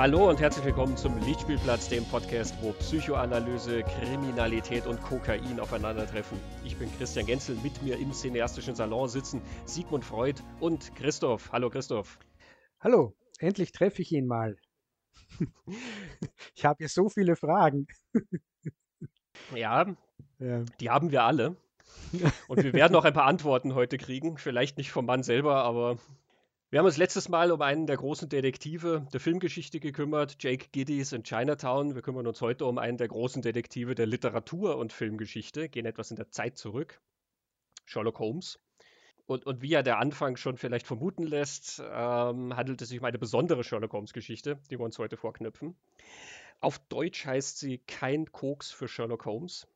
Hallo und herzlich willkommen zum Lichtspielplatz, dem Podcast, wo Psychoanalyse, Kriminalität und Kokain aufeinandertreffen. Ich bin Christian Genzel, mit mir im cineastischen Salon sitzen Sigmund Freud und Christoph. Hallo Christoph. Hallo, endlich treffe ich ihn mal. ich habe hier so viele Fragen. ja, ja, die haben wir alle. Und wir werden auch ein paar Antworten heute kriegen. Vielleicht nicht vom Mann selber, aber wir haben uns letztes Mal um einen der großen Detektive der Filmgeschichte gekümmert, Jake Giddies in Chinatown. Wir kümmern uns heute um einen der großen Detektive der Literatur- und Filmgeschichte, gehen etwas in der Zeit zurück, Sherlock Holmes. Und, und wie ja der Anfang schon vielleicht vermuten lässt, ähm, handelt es sich um eine besondere Sherlock Holmes-Geschichte, die wir uns heute vorknüpfen. Auf Deutsch heißt sie Kein Koks für Sherlock Holmes.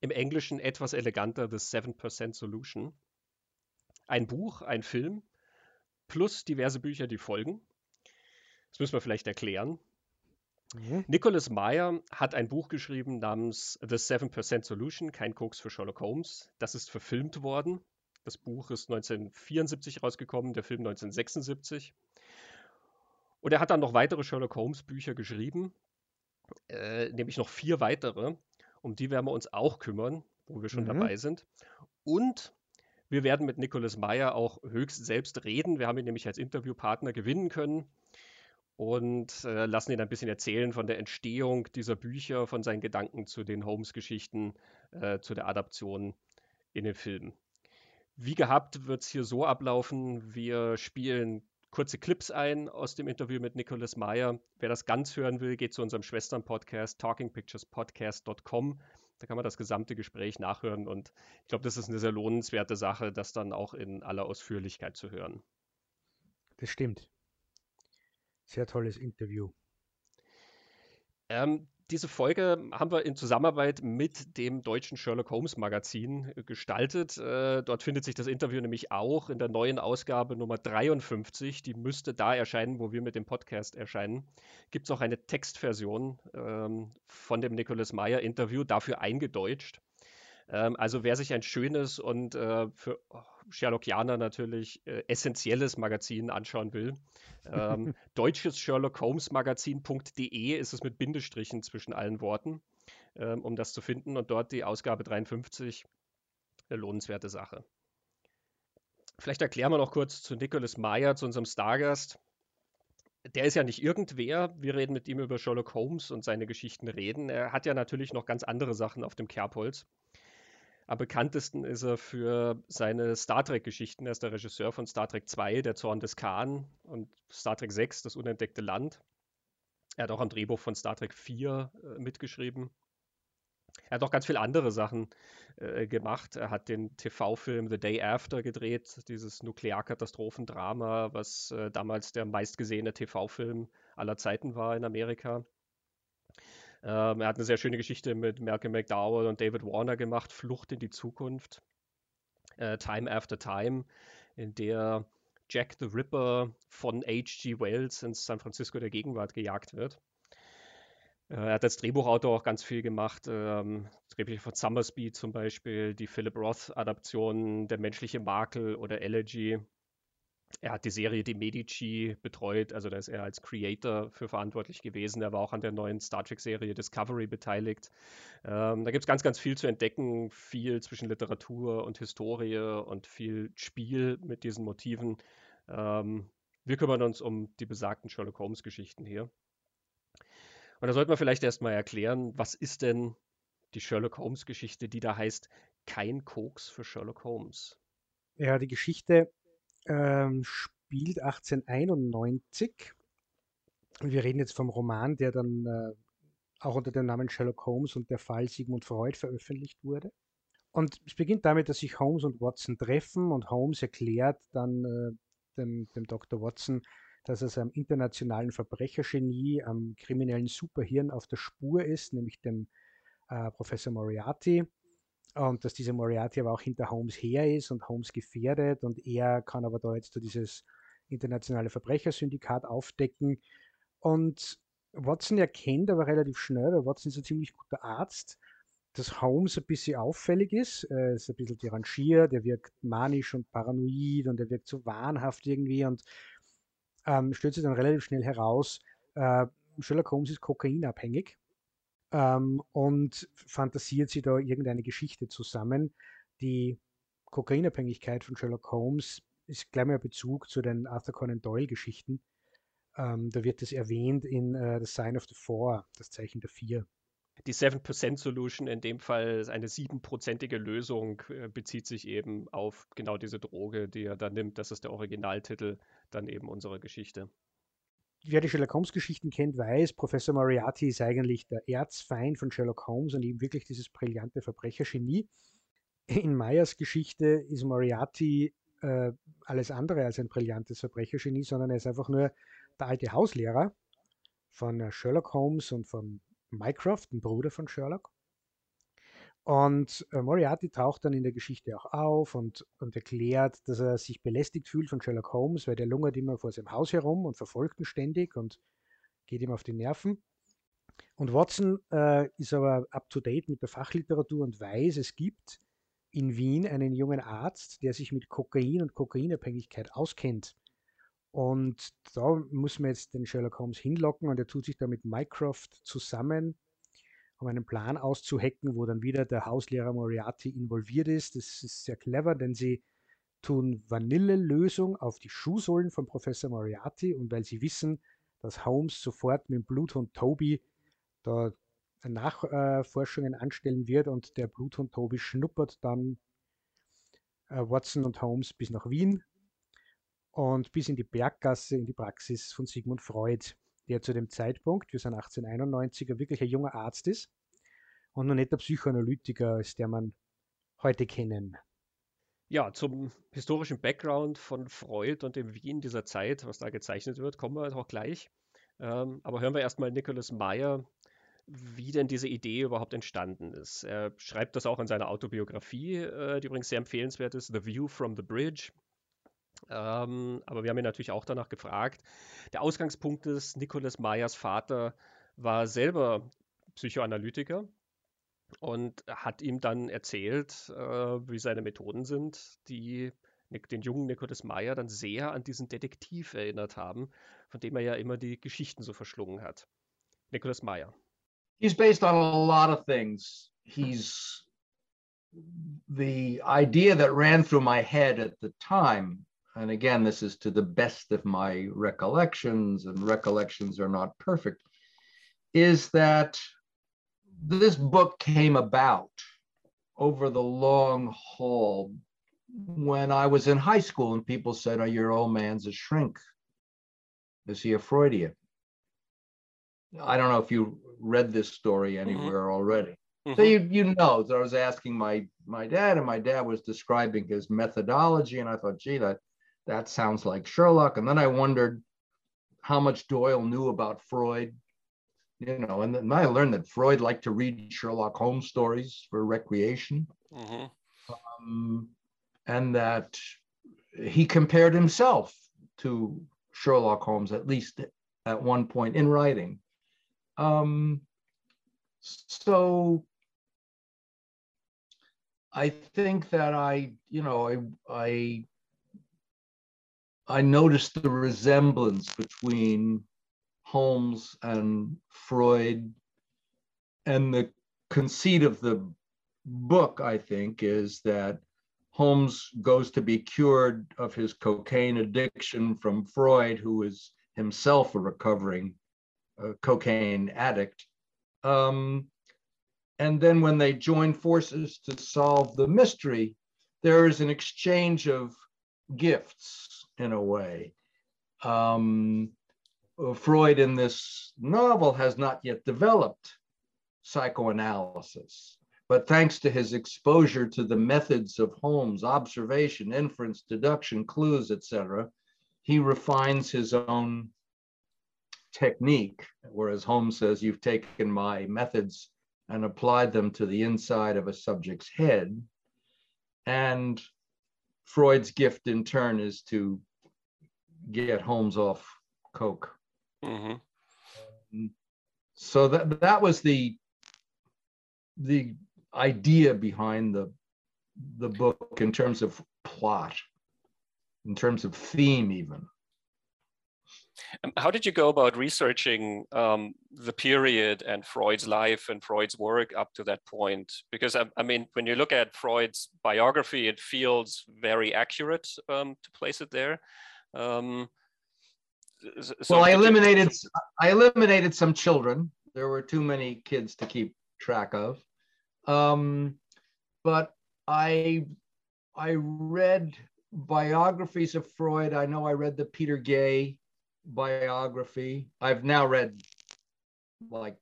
Im Englischen etwas eleganter The 7% Solution. Ein Buch, ein Film, plus diverse Bücher, die folgen. Das müssen wir vielleicht erklären. Mhm. Nicholas Meyer hat ein Buch geschrieben namens The 7% Solution, kein Koks für Sherlock Holmes. Das ist verfilmt worden. Das Buch ist 1974 rausgekommen, der Film 1976. Und er hat dann noch weitere Sherlock Holmes Bücher geschrieben, äh, nämlich noch vier weitere. Um die werden wir uns auch kümmern, wo wir schon mhm. dabei sind. Und wir werden mit Nicholas Meyer auch höchst selbst reden. Wir haben ihn nämlich als Interviewpartner gewinnen können und äh, lassen ihn ein bisschen erzählen von der Entstehung dieser Bücher, von seinen Gedanken zu den Holmes-Geschichten, äh, zu der Adaption in den Film. Wie gehabt wird es hier so ablaufen, wir spielen kurze Clips ein aus dem Interview mit Nicholas Meyer. Wer das ganz hören will, geht zu unserem Schwestern-Podcast talkingpicturespodcast.com. Da kann man das gesamte Gespräch nachhören und ich glaube, das ist eine sehr lohnenswerte Sache, das dann auch in aller Ausführlichkeit zu hören. Das stimmt. Sehr tolles Interview. Ähm, diese Folge haben wir in Zusammenarbeit mit dem deutschen Sherlock Holmes Magazin äh, gestaltet. Äh, dort findet sich das Interview nämlich auch in der neuen Ausgabe Nummer 53. Die müsste da erscheinen, wo wir mit dem Podcast erscheinen. Gibt es auch eine Textversion ähm, von dem Nicholas Meyer Interview, dafür eingedeutscht. Ähm, also wer sich ein schönes und äh, für Sherlockianer natürlich äh, essentielles Magazin anschauen will, ähm, deutsches Sherlock Holmes Magazin.de ist es mit Bindestrichen zwischen allen Worten, ähm, um das zu finden und dort die Ausgabe 53. Eine lohnenswerte Sache. Vielleicht erklären wir noch kurz zu Nicholas Meyer, zu unserem Stargast. Der ist ja nicht irgendwer. Wir reden mit ihm über Sherlock Holmes und seine Geschichten reden. Er hat ja natürlich noch ganz andere Sachen auf dem Kerbholz. Am bekanntesten ist er für seine Star Trek-Geschichten. Er ist der Regisseur von Star Trek 2, Der Zorn des Khan und Star Trek 6, Das unentdeckte Land. Er hat auch am Drehbuch von Star Trek 4 äh, mitgeschrieben. Er hat auch ganz viele andere Sachen äh, gemacht. Er hat den TV-Film The Day After gedreht, dieses Nuklearkatastrophendrama, was äh, damals der meistgesehene TV-Film aller Zeiten war in Amerika. Ähm, er hat eine sehr schöne Geschichte mit Malcolm McDowell und David Warner gemacht, Flucht in die Zukunft, äh, Time After Time, in der Jack the Ripper von H.G. Wells ins San Francisco der Gegenwart gejagt wird. Äh, er hat als Drehbuchautor auch ganz viel gemacht. Ähm, Drehbücher von Summersby zum Beispiel, die Philip Roth-Adaptionen Der menschliche Makel oder Elegy. Er hat die Serie Die Medici betreut, also da ist er als Creator für verantwortlich gewesen. Er war auch an der neuen Star Trek-Serie Discovery beteiligt. Ähm, da gibt es ganz, ganz viel zu entdecken, viel zwischen Literatur und Historie und viel Spiel mit diesen Motiven. Ähm, wir kümmern uns um die besagten Sherlock Holmes-Geschichten hier. Und da sollte man vielleicht erstmal erklären, was ist denn die Sherlock Holmes-Geschichte, die da heißt Kein Koks für Sherlock Holmes? Ja, die Geschichte ähm, spielt 1891. Wir reden jetzt vom Roman, der dann äh, auch unter dem Namen Sherlock Holmes und der Fall Sigmund Freud veröffentlicht wurde. Und es beginnt damit, dass sich Holmes und Watson treffen und Holmes erklärt dann äh, dem, dem Dr. Watson, dass er seinem internationalen Verbrechergenie, am kriminellen Superhirn auf der Spur ist, nämlich dem äh, Professor Moriarty und dass dieser Moriarty aber auch hinter Holmes her ist und Holmes gefährdet und er kann aber da jetzt so dieses internationale Verbrechersyndikat aufdecken und Watson erkennt aber relativ schnell, weil Watson ist ein ziemlich guter Arzt, dass Holmes ein bisschen auffällig ist. Er ist ein bisschen derangiert, er wirkt manisch und paranoid und er wirkt so wahnhaft irgendwie und ähm, stellt sich dann relativ schnell heraus, äh, Sherlock Holmes ist kokainabhängig ähm, und fantasiert sie da irgendeine Geschichte zusammen. Die Kokainabhängigkeit von Sherlock Holmes ist gleich mal Bezug zu den Arthur Conan Doyle Geschichten. Ähm, da wird es erwähnt in uh, The Sign of the Four, das Zeichen der Vier. Die 7% Solution, in dem Fall eine siebenprozentige Lösung, äh, bezieht sich eben auf genau diese Droge, die er dann nimmt. Das ist der Originaltitel dann eben unserer Geschichte wer die Sherlock Holmes Geschichten kennt, weiß, Professor Moriarty ist eigentlich der Erzfeind von Sherlock Holmes und eben wirklich dieses brillante Verbrechergenie. In Meyers Geschichte ist Moriarty äh, alles andere als ein brillantes Verbrechergenie, sondern er ist einfach nur der alte Hauslehrer von äh, Sherlock Holmes und von Mycroft, dem Bruder von Sherlock. Und äh, Moriarty taucht dann in der Geschichte auch auf und, und erklärt, dass er sich belästigt fühlt von Sherlock Holmes, weil der lungert immer vor seinem Haus herum und verfolgt ihn ständig und geht ihm auf die Nerven. Und Watson äh, ist aber up-to-date mit der Fachliteratur und weiß, es gibt in Wien einen jungen Arzt, der sich mit Kokain und Kokainabhängigkeit auskennt. Und da muss man jetzt den Sherlock Holmes hinlocken und er tut sich da mit Mycroft zusammen um einen Plan auszuhacken, wo dann wieder der Hauslehrer Moriarty involviert ist. Das ist sehr clever, denn sie tun Vanillelösung auf die Schuhsohlen von Professor Moriarty und weil sie wissen, dass Holmes sofort mit dem Bluthund Toby da Nachforschungen anstellen wird und der Bluthund Toby schnuppert dann äh, Watson und Holmes bis nach Wien und bis in die Berggasse in die Praxis von Sigmund Freud der zu dem Zeitpunkt, wir sind 1891er, wirklich ein junger Arzt ist und noch nicht der Psychoanalytiker ist, der man heute kennen. Ja, zum historischen Background von Freud und dem Wien dieser Zeit, was da gezeichnet wird, kommen wir auch gleich. Ähm, aber hören wir erstmal Nicholas Meyer, wie denn diese Idee überhaupt entstanden ist. Er schreibt das auch in seiner Autobiografie, äh, die übrigens sehr empfehlenswert ist, The View from the Bridge. Ähm, aber wir haben ihn natürlich auch danach gefragt. Der Ausgangspunkt ist, Nicholas Meyers Vater war selber Psychoanalytiker und hat ihm dann erzählt, äh, wie seine Methoden sind, die den jungen Nicholas Meyer dann sehr an diesen Detektiv erinnert haben, von dem er ja immer die Geschichten so verschlungen hat. Nicholas Meyer. He's based on a lot of things. He's the idea that ran through my head at the time and again, this is to the best of my recollections, and recollections are not perfect, is that this book came about over the long haul when I was in high school and people said, Oh, your old man's a shrink. Is he a Freudian? I don't know if you read this story mm-hmm. anywhere mm-hmm. already. Mm-hmm. So you you know, so I was asking my my dad, and my dad was describing his methodology, and I thought, gee, that that sounds like Sherlock. And then I wondered how much Doyle knew about Freud, you know, and then I learned that Freud liked to read Sherlock Holmes stories for recreation. Mm-hmm. Um, and that he compared himself to Sherlock Holmes, at least at one point in writing. Um, so I think that I, you know, I, I I noticed the resemblance between Holmes and Freud. And the conceit of the book, I think, is that Holmes goes to be cured of his cocaine addiction from Freud, who is himself a recovering uh, cocaine addict. Um, and then when they join forces to solve the mystery, there is an exchange of gifts in a way. Um, Freud in this novel has not yet developed psychoanalysis, but thanks to his exposure to the methods of Holmes, observation, inference, deduction, clues, etc., he refines his own technique. Whereas Holmes says, You've taken my methods and applied them to the inside of a subject's head. And Freud's gift in turn is to get Holmes off coke. Mm-hmm. Um, so that that was the the idea behind the the book in terms of plot, in terms of theme, even. Um, how did you go about researching um, the period and Freud's life and Freud's work up to that point? Because I, I mean, when you look at Freud's biography, it feels very accurate um, to place it there. Um, so well, I eliminated you... I eliminated some children. There were too many kids to keep track of. Um, but I I read biographies of Freud. I know I read the Peter Gay biography. I've now read like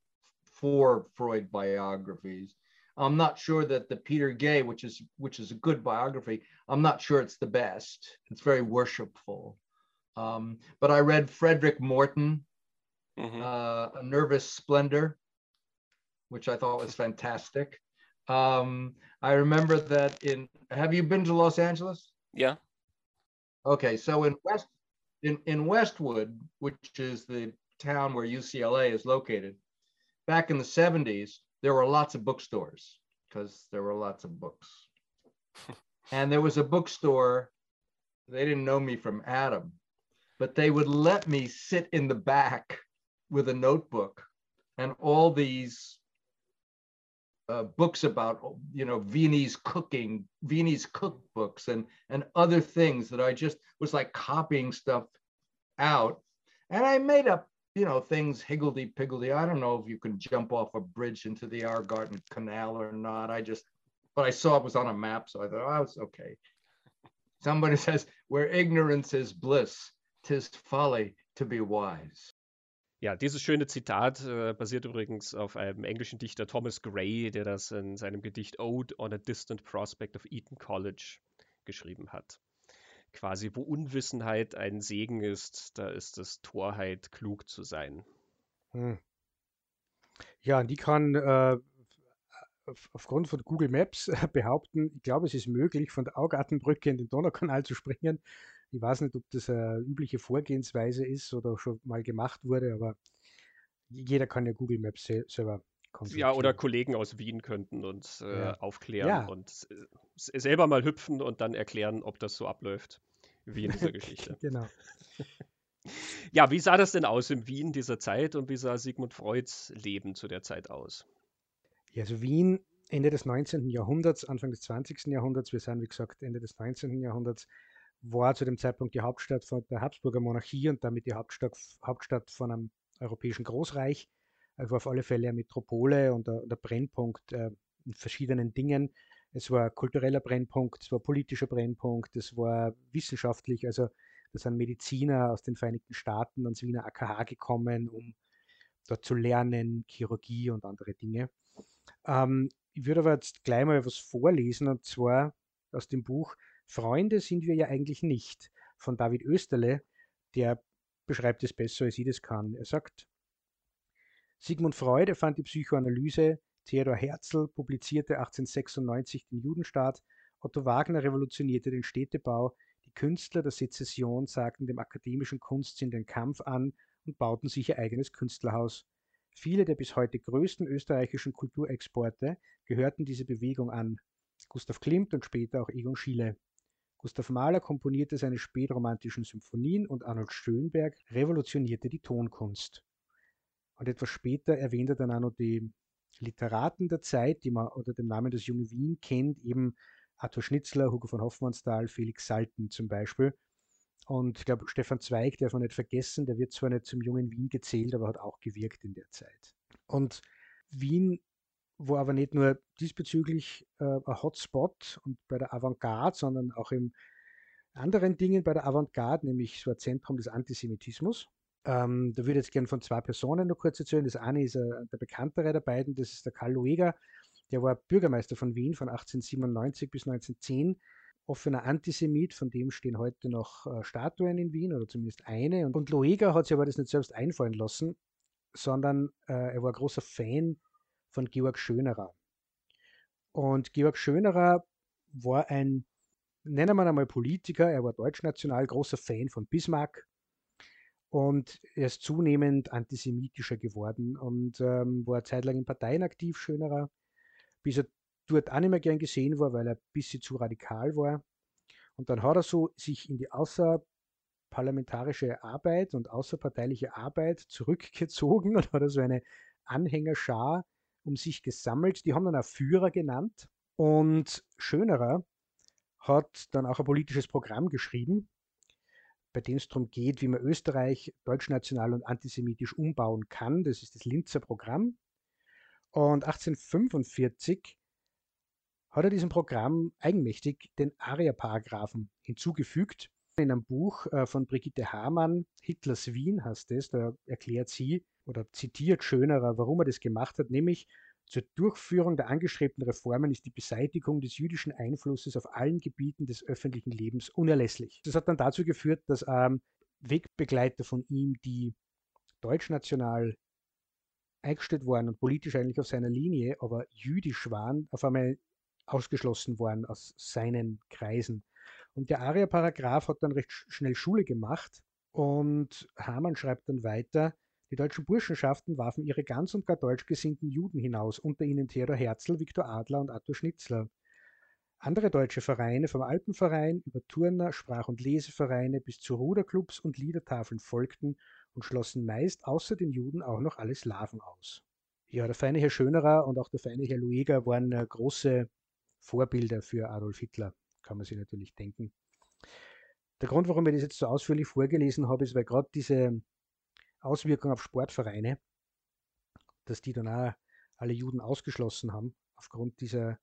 four Freud biographies. I'm not sure that the Peter Gay, which is which is a good biography, I'm not sure it's the best. It's very worshipful. Um, but I read Frederick Morton, mm-hmm. uh, A Nervous Splendor, which I thought was fantastic. Um, I remember that in. Have you been to Los Angeles? Yeah. Okay, so in West in, in Westwood, which is the town where UCLA is located, back in the 70s, there were lots of bookstores because there were lots of books. and there was a bookstore, they didn't know me from Adam, but they would let me sit in the back with a notebook and all these uh, books about you know Viennese cooking, Viennese cookbooks, and and other things that I just was like copying stuff out, and I made up you know things higgledy piggledy. I don't know if you can jump off a bridge into the Argarten Canal or not. I just, but I saw it was on a map, so I thought oh, it's okay. Somebody says, "Where ignorance is bliss, tis folly to be wise." Ja, dieses schöne Zitat äh, basiert übrigens auf einem englischen Dichter Thomas Gray, der das in seinem Gedicht Ode on a Distant Prospect of Eton College geschrieben hat. Quasi, wo Unwissenheit ein Segen ist, da ist es Torheit, klug zu sein. Hm. Ja, und ich kann äh, aufgrund von Google Maps behaupten, ich glaube, es ist möglich, von der Augartenbrücke in den Donaukanal zu springen ich weiß nicht, ob das eine übliche Vorgehensweise ist oder schon mal gemacht wurde, aber jeder kann ja Google Maps selber ja, oder Kollegen aus Wien könnten uns äh, ja. aufklären ja. und äh, selber mal hüpfen und dann erklären, ob das so abläuft, wie in dieser Geschichte. genau. ja, wie sah das denn aus in Wien dieser Zeit und wie sah Sigmund Freuds Leben zu der Zeit aus? Ja, also Wien Ende des 19. Jahrhunderts, Anfang des 20. Jahrhunderts, wir sind wie gesagt Ende des 19. Jahrhunderts, war zu dem Zeitpunkt die Hauptstadt von der Habsburger Monarchie und damit die Hauptstadt, Hauptstadt von einem europäischen Großreich. Also auf alle Fälle eine Metropole und der, der Brennpunkt äh, in verschiedenen Dingen. Es war kultureller Brennpunkt, es war politischer Brennpunkt, es war wissenschaftlich, also da sind Mediziner aus den Vereinigten Staaten ans Wiener AKH gekommen, um dort zu lernen, Chirurgie und andere Dinge. Ähm, ich würde aber jetzt gleich mal was vorlesen, und zwar aus dem Buch Freunde sind wir ja eigentlich nicht. Von David Österle, der beschreibt es besser, als ich das kann. Er sagt, Sigmund Freud erfand die Psychoanalyse, Theodor Herzl publizierte 1896 den Judenstaat, Otto Wagner revolutionierte den Städtebau, die Künstler der Sezession sagten dem akademischen Kunstsinn den Kampf an und bauten sich ihr eigenes Künstlerhaus. Viele der bis heute größten österreichischen Kulturexporte gehörten dieser Bewegung an. Gustav Klimt und später auch Egon Schiele. Gustav Mahler komponierte seine spätromantischen Symphonien und Arnold Schönberg revolutionierte die Tonkunst. Und etwas später erwähnt er dann auch noch die Literaten der Zeit, die man unter dem Namen des Jungen Wien kennt, eben Arthur Schnitzler, Hugo von Hoffmannsthal, Felix Salten zum Beispiel. Und ich glaube, Stefan Zweig darf man nicht vergessen, der wird zwar nicht zum Jungen Wien gezählt, aber hat auch gewirkt in der Zeit. Und Wien wo aber nicht nur diesbezüglich äh, ein Hotspot und bei der Avantgarde, sondern auch in anderen Dingen bei der Avantgarde, nämlich so ein Zentrum des Antisemitismus. Ähm, da würde ich jetzt gerne von zwei Personen noch kurz erzählen. Das eine ist äh, der bekanntere der beiden, das ist der Karl Lueger, der war Bürgermeister von Wien von 1897 bis 1910 offener Antisemit, von dem stehen heute noch äh, Statuen in Wien oder zumindest eine. Und, und hat sich aber das nicht selbst einfallen lassen, sondern äh, er war großer Fan von Georg Schönerer. Und Georg Schönerer war ein, nennen wir ihn einmal Politiker, er war deutschnational, großer Fan von Bismarck und er ist zunehmend antisemitischer geworden und ähm, war zeitlang in Parteien aktiv, Schönerer, bis er dort auch nicht mehr gern gesehen war, weil er ein bisschen zu radikal war. Und dann hat er so sich in die Außer, parlamentarische Arbeit und außerparteiliche Arbeit zurückgezogen und hat also eine Anhängerschar um sich gesammelt. Die haben dann auch Führer genannt. Und Schönerer hat dann auch ein politisches Programm geschrieben, bei dem es darum geht, wie man Österreich deutschnational und antisemitisch umbauen kann. Das ist das Linzer Programm. Und 1845 hat er diesem Programm eigenmächtig den Aria-Paragraphen hinzugefügt. In einem Buch äh, von Brigitte Hamann, Hitlers Wien heißt es, da erklärt sie oder zitiert Schönerer, warum er das gemacht hat, nämlich zur Durchführung der angestrebten Reformen ist die Beseitigung des jüdischen Einflusses auf allen Gebieten des öffentlichen Lebens unerlässlich. Das hat dann dazu geführt, dass ähm, Wegbegleiter von ihm, die deutschnational eingestellt waren und politisch eigentlich auf seiner Linie, aber jüdisch waren, auf einmal ausgeschlossen worden aus seinen Kreisen. Und der Aria-Paragraph hat dann recht schnell Schule gemacht und Hamann schreibt dann weiter, die deutschen Burschenschaften warfen ihre ganz und gar deutsch gesinnten Juden hinaus, unter ihnen Theodor Herzl, Viktor Adler und Arthur Schnitzler. Andere deutsche Vereine, vom Alpenverein über Turner, Sprach- und Lesevereine bis zu Ruderclubs und Liedertafeln folgten und schlossen meist außer den Juden auch noch alle Slawen aus. Ja, der feine Herr Schönerer und auch der feine Herr Lueger waren äh, große Vorbilder für Adolf Hitler, kann man sich natürlich denken. Der Grund, warum ich das jetzt so ausführlich vorgelesen habe, ist, weil gerade diese Auswirkung auf Sportvereine, dass die dann auch alle Juden ausgeschlossen haben, aufgrund dieser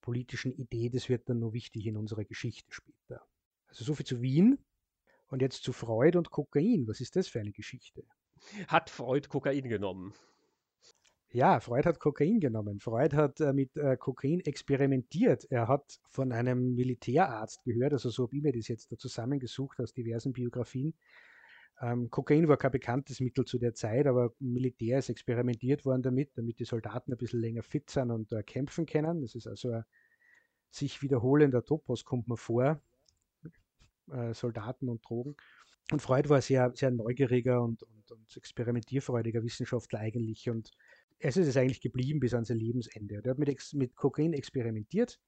politischen Idee, das wird dann nur wichtig in unserer Geschichte später. Also so viel zu Wien. Und jetzt zu Freud und Kokain. Was ist das für eine Geschichte? Hat Freud Kokain genommen? Ja, Freud hat Kokain genommen. Freud hat äh, mit äh, Kokain experimentiert. Er hat von einem Militärarzt gehört, also so habe ich mir das jetzt da zusammengesucht aus diversen Biografien. Ähm, Kokain war kein bekanntes Mittel zu der Zeit, aber Militär ist experimentiert worden damit, damit die Soldaten ein bisschen länger fit sind und äh, kämpfen können. Das ist also ein sich wiederholender Topos, kommt man vor. Äh, Soldaten und Drogen. Und Freud war sehr, sehr neugieriger und, und, und experimentierfreudiger Wissenschaftler eigentlich und es ist es eigentlich geblieben bis an sein Lebensende. Er hat mit, mit Kokain experimentiert,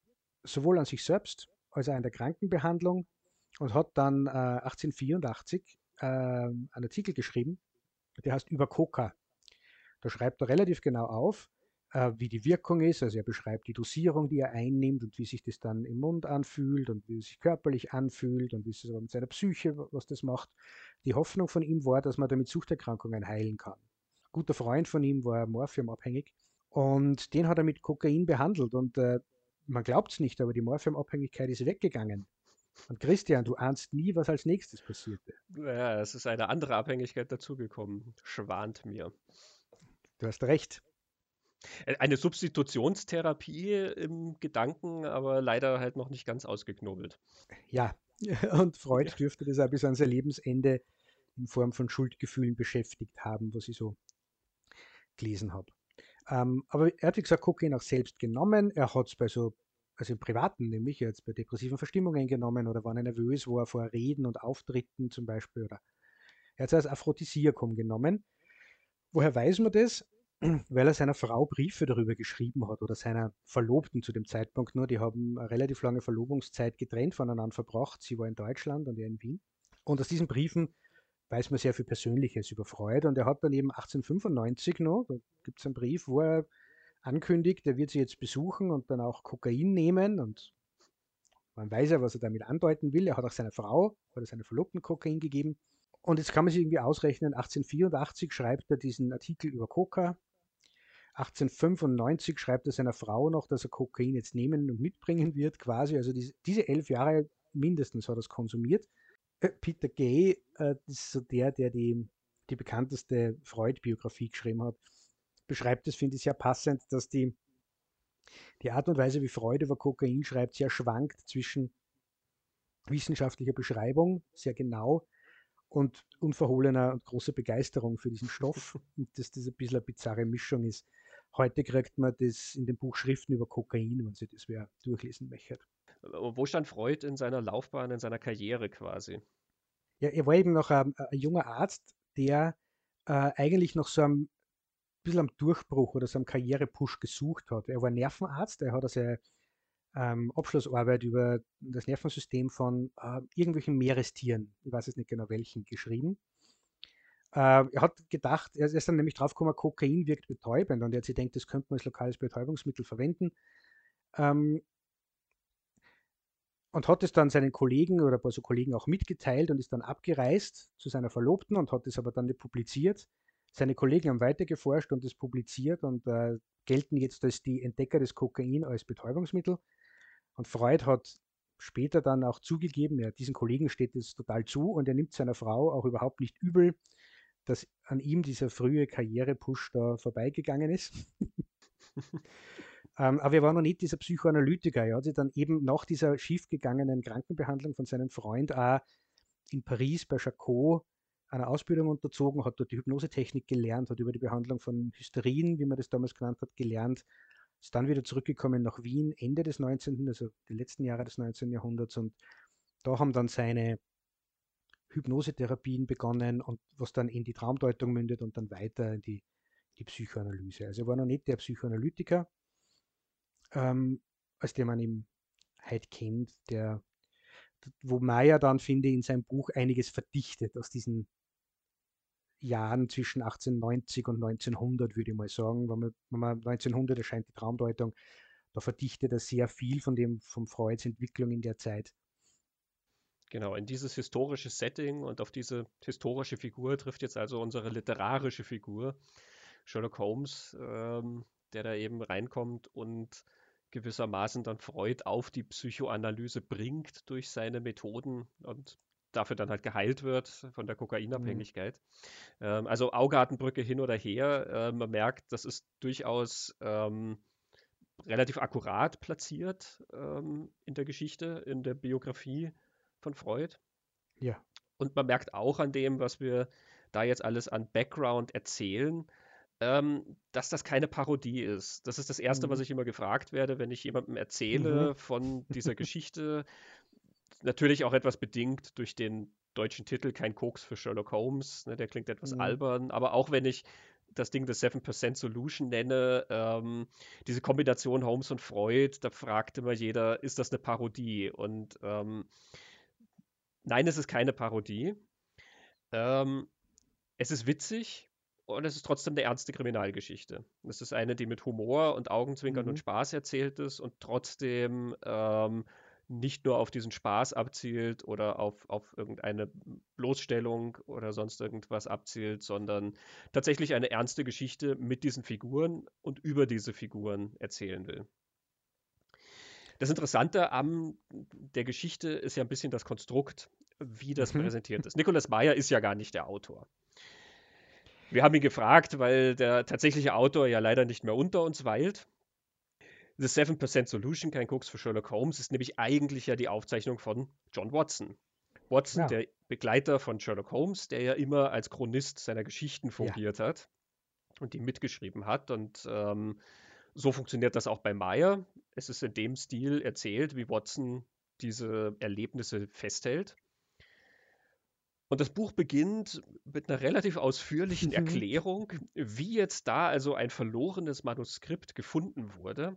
sowohl an sich selbst als auch in der Krankenbehandlung und hat dann äh, 1884 äh, einen Artikel geschrieben, der heißt Über Coca. Da schreibt er relativ genau auf, äh, wie die Wirkung ist. Also er beschreibt die Dosierung, die er einnimmt und wie sich das dann im Mund anfühlt und wie es sich körperlich anfühlt und wie es mit seiner Psyche, was das macht. Die Hoffnung von ihm war, dass man damit Suchterkrankungen heilen kann guter Freund von ihm war morphiumabhängig und den hat er mit Kokain behandelt und äh, man glaubt es nicht, aber die Morphiumabhängigkeit ist weggegangen. Und Christian, du ahnst nie, was als nächstes passierte. Ja, es ist eine andere Abhängigkeit dazugekommen. Schwant mir. Du hast recht. Äh, eine Substitutionstherapie im Gedanken, aber leider halt noch nicht ganz ausgeknobelt. Ja, und Freud dürfte das auch bis an sein Lebensende in Form von Schuldgefühlen beschäftigt haben, was ich so gelesen habe. Ähm, aber er hat, wie gesagt, Kokain auch selbst genommen. Er hat es bei so, also im Privaten nämlich, jetzt bei depressiven Verstimmungen genommen oder wenn er nervös war vor Reden und Auftritten zum Beispiel. Oder er hat es als Aphrodisiakum genommen. Woher weiß man das? Weil er seiner Frau Briefe darüber geschrieben hat oder seiner Verlobten zu dem Zeitpunkt nur. Die haben eine relativ lange Verlobungszeit getrennt voneinander verbracht. Sie war in Deutschland und er in Wien. Und aus diesen Briefen weiß man sehr viel Persönliches über Freud. Und er hat dann eben 1895 noch, da gibt es einen Brief, wo er ankündigt, er wird sie jetzt besuchen und dann auch Kokain nehmen. Und man weiß ja, was er damit andeuten will. Er hat auch seiner Frau oder seiner Verlobten Kokain gegeben. Und jetzt kann man sich irgendwie ausrechnen, 1884 schreibt er diesen Artikel über Coca. 1895 schreibt er seiner Frau noch, dass er Kokain jetzt nehmen und mitbringen wird, quasi. Also diese, diese elf Jahre mindestens hat er es konsumiert. Äh, Peter Gay, äh, ist so der, der die, die bekannteste Freud-Biografie geschrieben hat, beschreibt es, finde ich, sehr passend, dass die, die Art und Weise, wie Freud über Kokain schreibt, sehr schwankt zwischen wissenschaftlicher Beschreibung, sehr genau, und unverhohlener und großer Begeisterung für diesen Stoff. und dass das ein bisschen eine bizarre Mischung ist. Heute kriegt man das in dem Buch Schriften über Kokain, wenn Sie das wer durchlesen möchte. Wo stand Freud in seiner Laufbahn, in seiner Karriere quasi? Ja, er war eben noch ein, ein junger Arzt, der äh, eigentlich noch so ein bisschen am Durchbruch oder so einem Karrierepush gesucht hat. Er war Nervenarzt, er hat also äh, ähm, Abschlussarbeit über das Nervensystem von äh, irgendwelchen Meerestieren, ich weiß jetzt nicht genau welchen, geschrieben. Äh, er hat gedacht, er ist dann nämlich draufgekommen, Kokain wirkt betäubend und er hat sich gedacht, das könnte man als lokales Betäubungsmittel verwenden. Ähm, und hat es dann seinen Kollegen oder ein paar so Kollegen auch mitgeteilt und ist dann abgereist zu seiner Verlobten und hat es aber dann nicht publiziert. Seine Kollegen haben weitergeforscht und es publiziert und äh, gelten jetzt als die Entdecker des Kokain als Betäubungsmittel. Und Freud hat später dann auch zugegeben, ja, diesen Kollegen steht es total zu und er nimmt seiner Frau auch überhaupt nicht übel, dass an ihm dieser frühe Karrierepush da vorbeigegangen ist. ähm, aber er war noch nicht dieser Psychoanalytiker. Er hat sich dann eben nach dieser schiefgegangenen Krankenbehandlung von seinem Freund auch in Paris bei Charcot eine Ausbildung unterzogen, hat dort die Hypnosetechnik gelernt, hat über die Behandlung von Hysterien, wie man das damals genannt hat, gelernt, ist dann wieder zurückgekommen nach Wien, Ende des 19., also die letzten Jahre des 19. Jahrhunderts und da haben dann seine Hypnosetherapien begonnen und was dann in die Traumdeutung mündet und dann weiter in die, die Psychoanalyse. Also er war noch nicht der Psychoanalytiker, ähm, als der man ihn heute kennt, der, wo Meyer dann, finde ich, in seinem Buch einiges verdichtet aus diesen Jahren zwischen 1890 und 1900, würde ich mal sagen. Wenn man, wenn man 1900 erscheint die Traumdeutung, da verdichtet er sehr viel von dem, von Freuds Entwicklung in der Zeit. Genau, in dieses historische Setting und auf diese historische Figur trifft jetzt also unsere literarische Figur, Sherlock Holmes, ähm, der da eben reinkommt und gewissermaßen dann Freud auf die Psychoanalyse bringt durch seine Methoden und dafür dann halt geheilt wird von der Kokainabhängigkeit. Mhm. Ähm, also Augartenbrücke hin oder her, äh, man merkt, das ist durchaus ähm, relativ akkurat platziert ähm, in der Geschichte, in der Biografie von Freud. Ja. Und man merkt auch an dem, was wir da jetzt alles an Background erzählen, ähm, dass das keine Parodie ist. Das ist das Erste, mhm. was ich immer gefragt werde, wenn ich jemandem erzähle mhm. von dieser Geschichte. Natürlich auch etwas bedingt durch den deutschen Titel Kein Koks für Sherlock Holmes. Ne, der klingt etwas mhm. albern, aber auch wenn ich das Ding des 7% Solution nenne, ähm, diese Kombination Holmes und Freud, da fragt immer jeder, ist das eine Parodie? Und ähm, nein, es ist keine Parodie. Ähm, es ist witzig und es ist trotzdem eine ernste Kriminalgeschichte. Es ist eine, die mit Humor und Augenzwinkern mhm. und Spaß erzählt ist und trotzdem ähm, nicht nur auf diesen Spaß abzielt oder auf, auf irgendeine Bloßstellung oder sonst irgendwas abzielt, sondern tatsächlich eine ernste Geschichte mit diesen Figuren und über diese Figuren erzählen will. Das Interessante an der Geschichte ist ja ein bisschen das Konstrukt, wie das mhm. präsentiert ist. Nicholas Meyer ist ja gar nicht der Autor. Wir haben ihn gefragt, weil der tatsächliche Autor ja leider nicht mehr unter uns weilt. The 7% Solution, kein Koks für Sherlock Holmes, ist nämlich eigentlich ja die Aufzeichnung von John Watson. Watson, ja. der Begleiter von Sherlock Holmes, der ja immer als Chronist seiner Geschichten fungiert ja. hat und die mitgeschrieben hat. Und ähm, so funktioniert das auch bei Meyer. Es ist in dem Stil erzählt, wie Watson diese Erlebnisse festhält. Und das Buch beginnt mit einer relativ ausführlichen Erklärung, wie jetzt da also ein verlorenes Manuskript gefunden wurde.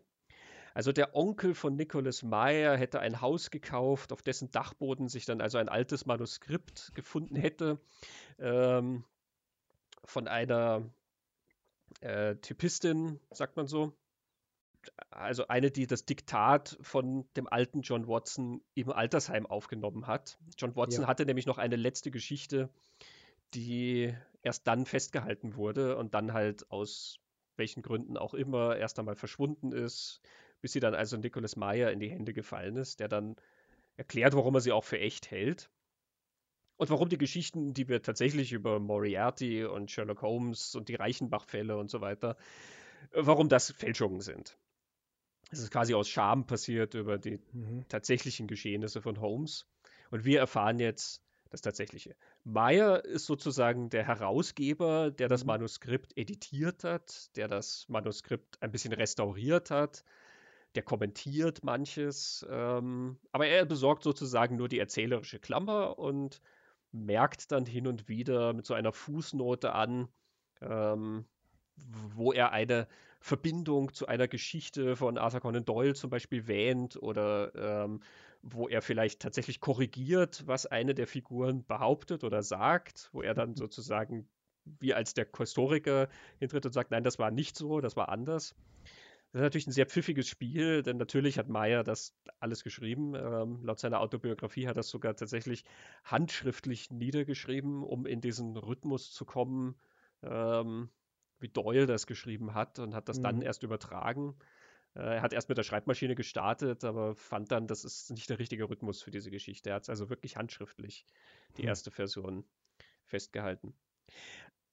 Also der Onkel von Nicholas Meyer hätte ein Haus gekauft, auf dessen Dachboden sich dann also ein altes Manuskript gefunden hätte ähm, von einer äh, Typistin, sagt man so. Also eine, die das Diktat von dem alten John Watson im Altersheim aufgenommen hat. John Watson ja. hatte nämlich noch eine letzte Geschichte, die erst dann festgehalten wurde und dann halt aus welchen Gründen auch immer erst einmal verschwunden ist bis sie dann also Nicholas Meyer in die Hände gefallen ist, der dann erklärt, warum er sie auch für echt hält. Und warum die Geschichten, die wir tatsächlich über Moriarty und Sherlock Holmes und die Reichenbach-Fälle und so weiter, warum das Fälschungen sind. Es ist quasi aus Scham passiert über die mhm. tatsächlichen Geschehnisse von Holmes. Und wir erfahren jetzt das Tatsächliche. Meyer ist sozusagen der Herausgeber, der das mhm. Manuskript editiert hat, der das Manuskript ein bisschen restauriert hat, der kommentiert manches, ähm, aber er besorgt sozusagen nur die erzählerische Klammer und merkt dann hin und wieder mit so einer Fußnote an, ähm, wo er eine Verbindung zu einer Geschichte von Arthur Conan Doyle zum Beispiel wähnt oder ähm, wo er vielleicht tatsächlich korrigiert, was eine der Figuren behauptet oder sagt, wo er dann sozusagen wie als der Historiker hintritt und sagt, nein, das war nicht so, das war anders. Das ist natürlich ein sehr pfiffiges Spiel, denn natürlich hat Meyer das alles geschrieben. Ähm, laut seiner Autobiografie hat er es sogar tatsächlich handschriftlich niedergeschrieben, um in diesen Rhythmus zu kommen, ähm, wie Doyle das geschrieben hat und hat das mhm. dann erst übertragen. Äh, er hat erst mit der Schreibmaschine gestartet, aber fand dann, das ist nicht der richtige Rhythmus für diese Geschichte. Er hat es also wirklich handschriftlich, die mhm. erste Version, festgehalten.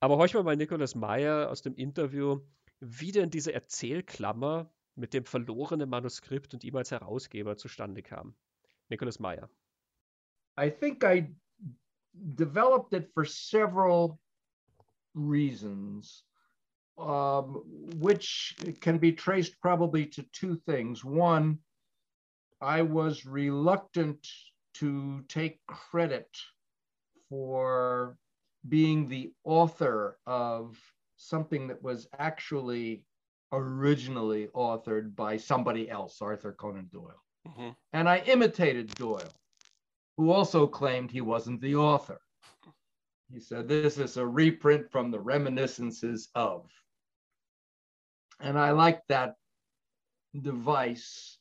Aber horchen wir mal Nicholas Meyer aus dem Interview, wie denn diese Erzählklammer mit dem verlorenen Manuskript und ihm als Herausgeber zustande kam. Nicholas Meyer. I think I developed it for several reasons, um, which can be traced probably to two things. One, I was reluctant to take credit for being the author of something that was actually originally authored by somebody else, Arthur Conan Doyle. Mm-hmm. And I imitated Doyle, who also claimed he wasn't the author. He said, This is a reprint from the reminiscences of. And I like that device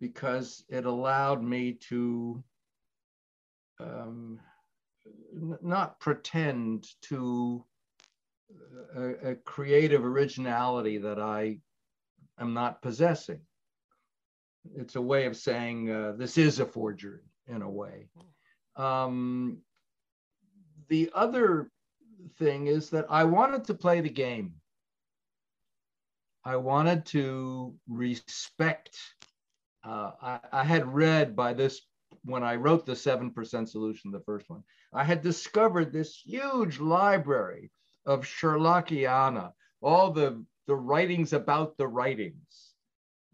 because it allowed me to um, not pretend to a, a, creative originality that I am not possessing. It's a way of saying uh, this is a forgery in a way. Um, the other thing is that I wanted to play the game. I wanted to respect. Uh, I, I, had read by this when I wrote the 7% solution, the first one, I had discovered this huge library of Sherlockiana, all the, the writings about the writings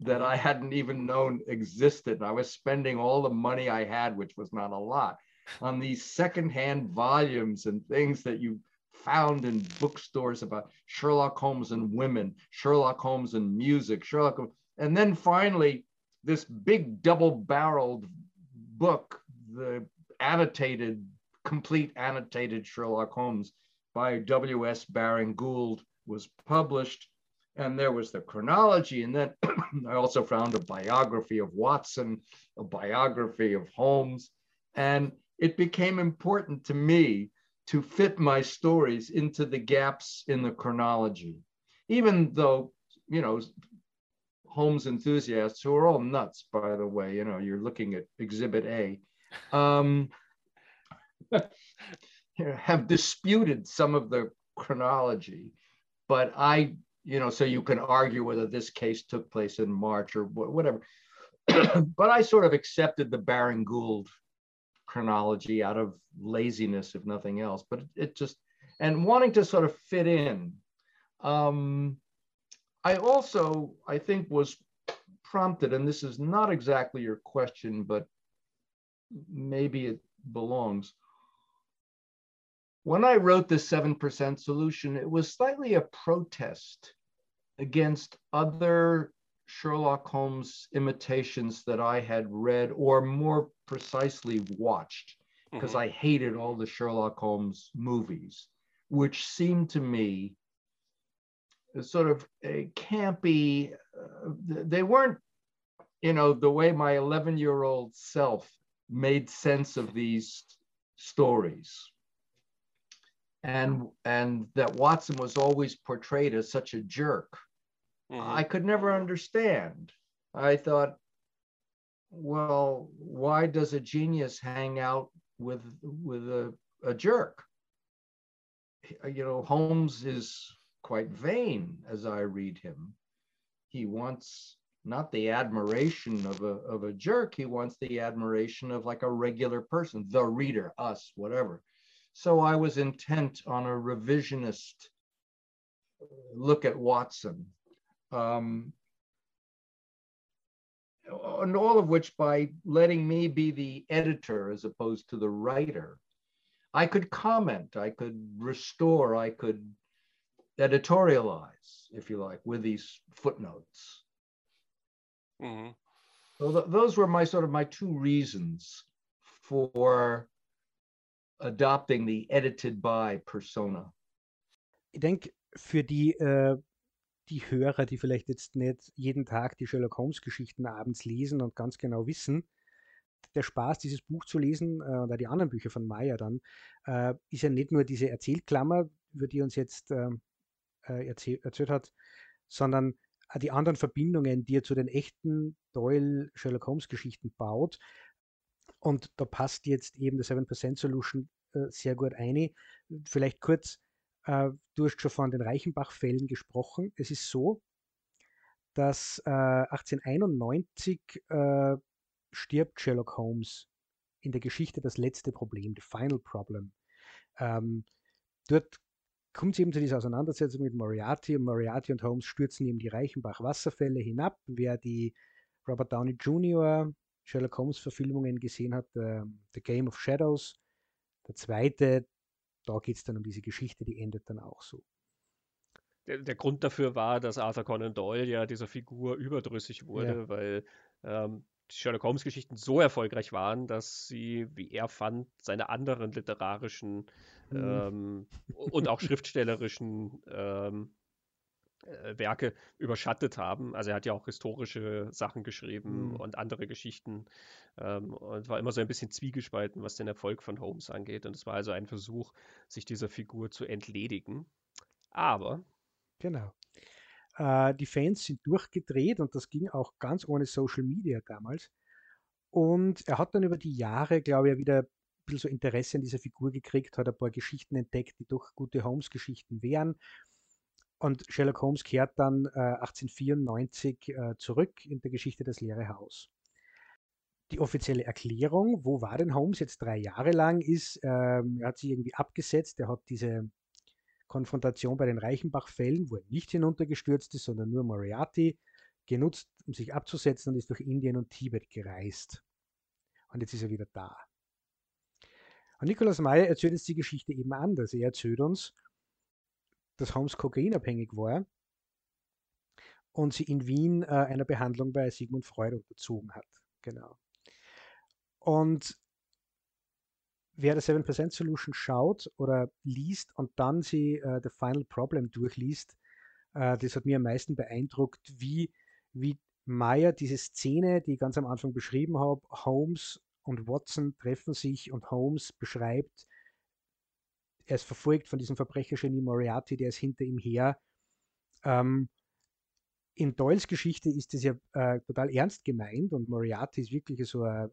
that I hadn't even known existed. I was spending all the money I had, which was not a lot, on these secondhand volumes and things that you found in bookstores about Sherlock Holmes and women, Sherlock Holmes and music, Sherlock. And then finally, this big double barreled book, the annotated, complete annotated Sherlock Holmes by W.S. Baring Gould was published. And there was the chronology. And then I also found a biography of Watson, a biography of Holmes. And it became important to me to fit my stories into the gaps in the chronology, even though, you know, Holmes enthusiasts who are all nuts, by the way, you know, you're looking at Exhibit A, um, have disputed some of the chronology. But I, you know, so you can argue whether this case took place in March or whatever. but I sort of accepted the Baring Gould chronology out of laziness, if nothing else. But it just, and wanting to sort of fit in. Um, I also, I think, was prompted, and this is not exactly your question, but maybe it belongs. When I wrote the 7% solution, it was slightly a protest against other Sherlock Holmes imitations that I had read, or more precisely watched, because mm-hmm. I hated all the Sherlock Holmes movies, which seemed to me sort of a campy. Uh, they weren't, you know, the way my 11 year old self made sense of these stories. And, and that Watson was always portrayed as such a jerk Mm-hmm. I could never understand. I thought, well, why does a genius hang out with with a, a jerk? You know, Holmes is quite vain as I read him. He wants not the admiration of a, of a jerk, he wants the admiration of like a regular person, the reader, us, whatever. So I was intent on a revisionist look at Watson um, and all of which by letting me be the editor as opposed to the writer, I could comment, I could restore, I could editorialize, if you like, with these footnotes. Mm-hmm. So th- those were my sort of my two reasons for adopting the edited by persona. Ich denke, für die, äh, die Hörer, die vielleicht jetzt nicht jeden Tag die Sherlock Holmes-Geschichten abends lesen und ganz genau wissen, der Spaß, dieses Buch zu lesen, äh, oder die anderen Bücher von Meyer dann, äh, ist ja nicht nur diese Erzählklammer, über die uns jetzt ähm, äh, erzähl erzählt hat, sondern die anderen Verbindungen, die er zu den echten Doyle Sherlock Holmes Geschichten baut. Und da passt jetzt eben die 7% Solution äh, sehr gut ein. Vielleicht kurz, äh, du hast schon von den Reichenbach-Fällen gesprochen. Es ist so, dass äh, 1891 äh, stirbt Sherlock Holmes in der Geschichte das letzte Problem, the final problem. Ähm, dort kommt es eben zu dieser Auseinandersetzung mit Moriarty und Moriarty und Holmes stürzen eben die Reichenbach-Wasserfälle hinab. Wer die Robert Downey Jr. Sherlock Holmes Verfilmungen gesehen hat, äh, The Game of Shadows, der zweite, da geht es dann um diese Geschichte, die endet dann auch so. Der, der, Grund dafür war, dass Arthur Conan Doyle ja dieser Figur überdrüssig wurde, ja. weil ähm, die Sherlock Holmes-Geschichten so erfolgreich waren, dass sie, wie er fand, seine anderen literarischen mhm. ähm, und auch schriftstellerischen ähm, äh, Werke überschattet haben. Also er hat ja auch historische Sachen geschrieben mhm. und andere Geschichten ähm, und war immer so ein bisschen zwiegespalten, was den Erfolg von Holmes angeht. Und es war also ein Versuch, sich dieser Figur zu entledigen. Aber. Genau. Äh, die Fans sind durchgedreht und das ging auch ganz ohne Social Media damals. Und er hat dann über die Jahre, glaube ich, wieder ein bisschen so Interesse an dieser Figur gekriegt, hat ein paar Geschichten entdeckt, die doch gute Holmes-Geschichten wären. Und Sherlock Holmes kehrt dann äh, 1894 äh, zurück in der Geschichte Das leere Haus. Die offizielle Erklärung, wo war denn Holmes jetzt drei Jahre lang, ist, ähm, er hat sich irgendwie abgesetzt, er hat diese Konfrontation bei den Reichenbach-Fällen, wo er nicht hinuntergestürzt ist, sondern nur Moriarty, genutzt, um sich abzusetzen und ist durch Indien und Tibet gereist. Und jetzt ist er wieder da. Und Nikolaus Meyer erzählt uns die Geschichte eben anders. Er erzählt uns, dass Holmes kokainabhängig war und sie in Wien äh, einer Behandlung bei Sigmund Freud unterzogen hat. Genau. Und wer der 7% Solution schaut oder liest und dann sie äh, The Final Problem durchliest, äh, das hat mir am meisten beeindruckt, wie, wie Meyer diese Szene, die ich ganz am Anfang beschrieben habe, Holmes und Watson treffen sich und Holmes beschreibt, er ist verfolgt von diesem Verbrechergenie Moriarty, der ist hinter ihm her. Ähm, in Doyles Geschichte ist das ja äh, total ernst gemeint und Moriarty ist wirklich so ein,